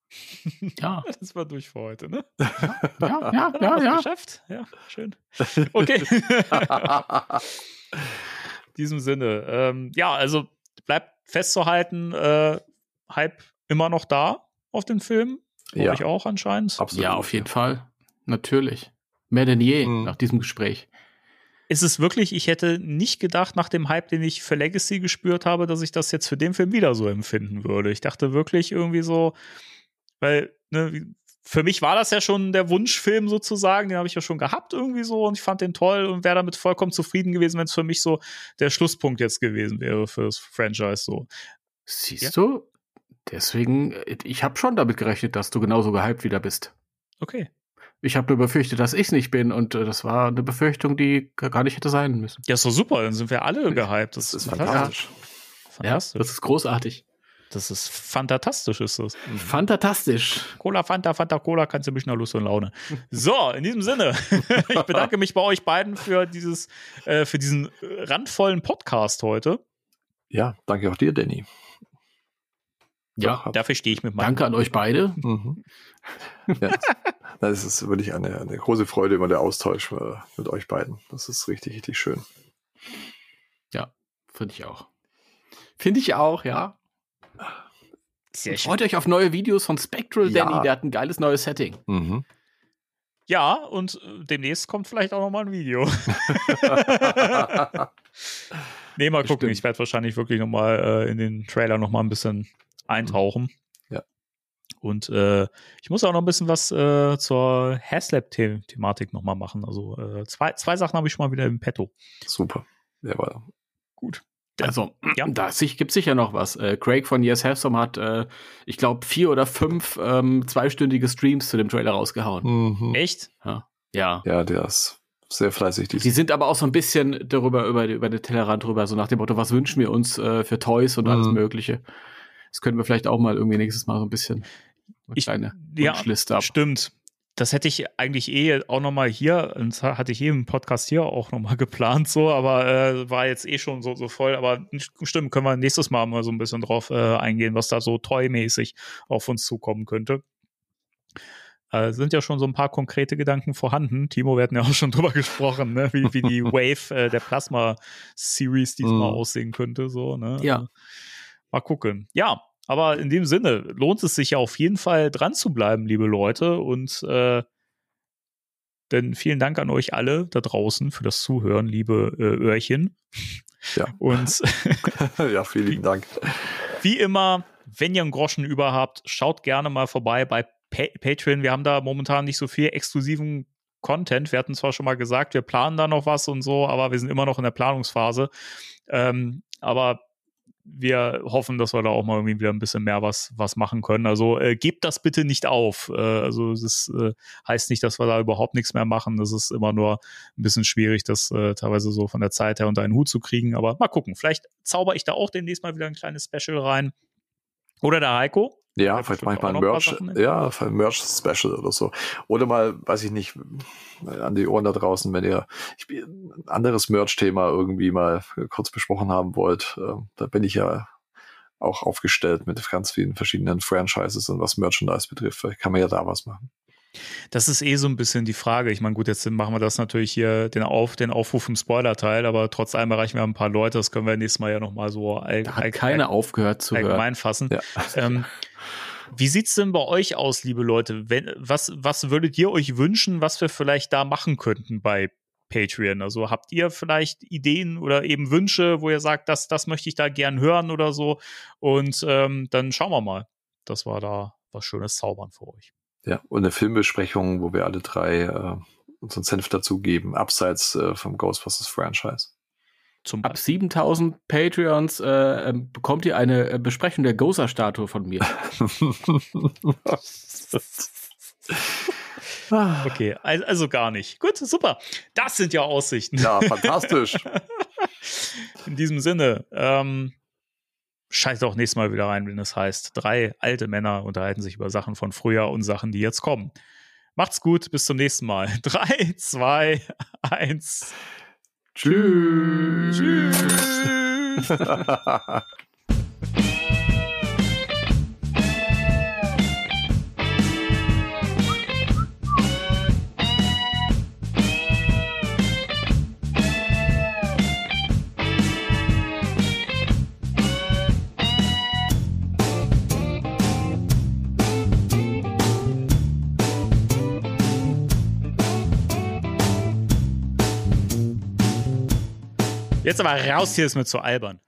Ja. Das war durch für heute, ne? Ja, ja, ja, Was ja. Geschafft? Ja, schön. Okay. In diesem Sinne. Ähm, ja, also bleibt festzuhalten, äh, Hype immer noch da auf den Film. Ja. ich auch anscheinend. Absolut. Ja, auf jeden Fall. Natürlich. Mehr denn je Mhm. nach diesem Gespräch. Ist es wirklich, ich hätte nicht gedacht, nach dem Hype, den ich für Legacy gespürt habe, dass ich das jetzt für den Film wieder so empfinden würde. Ich dachte wirklich irgendwie so, weil, ne, für mich war das ja schon der Wunschfilm sozusagen, den habe ich ja schon gehabt irgendwie so und ich fand den toll und wäre damit vollkommen zufrieden gewesen, wenn es für mich so der Schlusspunkt jetzt gewesen wäre für das Franchise so. Siehst Ja. du? Deswegen, äh, ich habe schon damit gerechnet, dass du genauso gehypt wieder bist. Okay. Ich habe nur befürchtet, dass ich es nicht bin und äh, das war eine Befürchtung, die gar nicht hätte sein müssen. Ja, ist doch super, dann sind wir alle gehypt. Das ist fantastisch. fantastisch. Fantastisch. das ist großartig. Das ist fantastisch, ist das. Fantastisch. Cola, Fanta, Fanta, Cola, kannst du mich nach Lust und Laune. So, in diesem Sinne, ich bedanke mich bei euch beiden für dieses, äh, für diesen äh, randvollen Podcast heute. Ja, danke auch dir, Danny. Ja, Hat- Dafür stehe ich mit meinem. danke an euch beide. Mhm. Ja, das ist wirklich eine, eine große Freude, immer der Austausch äh, mit euch beiden. Das ist richtig, richtig schön. Ja, finde ich auch. Finde ich auch, ja. Sehr Freut euch auf neue Videos von Spectral Ja. Danny, der hat ein geiles neues Setting. Mhm. Ja, und äh, demnächst kommt vielleicht auch noch mal ein Video. nee, mal gucken. Bestimmt. Ich werde wahrscheinlich wirklich noch mal äh, in den Trailer noch mal ein bisschen eintauchen. Ja. Und äh, ich muss auch noch ein bisschen was äh, zur Haslab-Thematik noch mal machen. Also äh, zwei, zwei Sachen habe ich schon mal wieder im Petto. Super. Der war Gut. Also, Ja. da gibt sicher noch was. Äh, Craig von Yes Have Some hat, äh, ich glaube, vier oder fünf ähm, zweistündige Streams zu dem Trailer rausgehauen. mhm. Echt? Ja. ja. Ja, der ist sehr fleißig. Die sind aber auch so ein bisschen darüber, über, über den Tellerrand drüber, so nach dem Motto, was wünschen wir uns äh, für Toys und alles Mhm. Mögliche. Das können wir vielleicht auch mal irgendwie nächstes Mal so ein bisschen eine Ich- kleine ja, Wunschliste ab. Stimmt. Das hätte ich eigentlich eh auch noch mal hier, hatte ich eh im Podcast hier auch noch mal geplant, so, aber äh, war jetzt eh schon so, so voll. Aber stimmt, können wir nächstes Mal mal so ein bisschen drauf äh, eingehen, was da so toy-mäßig auf uns zukommen könnte. Äh, sind ja schon so ein paar konkrete Gedanken vorhanden. Timo, wir hatten ja auch schon drüber gesprochen, ne? wie, wie die Wave äh, der Plasma-Series diesmal Mhm. aussehen könnte. So, ne? Ja. Mal gucken. Ja, aber in dem Sinne lohnt es sich ja auf jeden Fall dran zu bleiben, liebe Leute. Und äh, denn vielen Dank an euch alle da draußen für das Zuhören, liebe äh, Öhrchen. Ja. Und ja, vielen Dank. wie immer, wenn ihr einen Groschen über habt, schaut gerne mal vorbei bei pa Patreon. Wir haben da momentan nicht so viel exklusiven Content. Wir hatten zwar schon mal gesagt, wir planen da noch was und so, aber wir sind immer noch in der Planungsphase. Ähm, aber wir hoffen, dass wir da auch mal irgendwie wieder ein bisschen mehr was, was machen können. Also äh, gebt das bitte nicht auf. Äh, also es äh, heißt nicht, dass wir da überhaupt nichts mehr machen. Das ist immer nur ein bisschen schwierig, das äh, teilweise so von der Zeit her unter einen Hut zu kriegen. Aber mal gucken. Vielleicht zauber ich da auch demnächst mal wieder ein kleines Special rein. Oder der Heiko. Ja, vielleicht bestimmt manchmal auch ein Merch, ne? ja, ein Merch-Special oder so. Oder mal, weiß ich nicht, an die Ohren da draußen, wenn ihr ich, ein anderes Merch-Thema irgendwie mal kurz besprochen haben wollt, äh, da bin ich ja auch aufgestellt mit ganz vielen verschiedenen Franchises und was Merchandise betrifft. Vielleicht kann man ja da was machen. Das ist eh so ein bisschen die Frage. Ich meine, gut, jetzt machen wir das natürlich hier, den, Auf, den Aufruf im Spoiler-Teil, aber trotz allem erreichen wir ein paar Leute. Das können wir nächstes Mal ja nochmal so all, Da hat all- keiner aufgehört zu hören. allgemein fassen. Ja. Ähm, wie sieht's denn bei euch aus, liebe Leute? Wenn, was, was würdet ihr euch wünschen, was wir vielleicht da machen könnten bei Patreon? Also habt ihr vielleicht Ideen oder eben Wünsche, wo ihr sagt, das, das möchte ich da gern hören oder so? Und ähm, dann schauen wir mal, dass wir da was Schönes zaubern für euch. Ja, und eine Filmbesprechung, wo wir alle drei äh, unseren Senf dazugeben, abseits äh, vom Ghostbusters Franchise. Zum Ab 7000 Patreons äh, ähm, bekommt ihr eine äh, Besprechung der Gozer-Statue von mir. Okay, also, also gar nicht. Gut, super. Das sind ja Aussichten. ja, fantastisch. In diesem Sinne, ähm, schaltet auch nächstes Mal wieder rein, wenn es heißt, drei alte Männer unterhalten sich über Sachen von früher und Sachen, die jetzt kommen. Macht's gut, bis zum nächsten Mal. Drei, zwei, eins. Tschüss. Tschüss. Jetzt aber raus hier ist mir zu albern.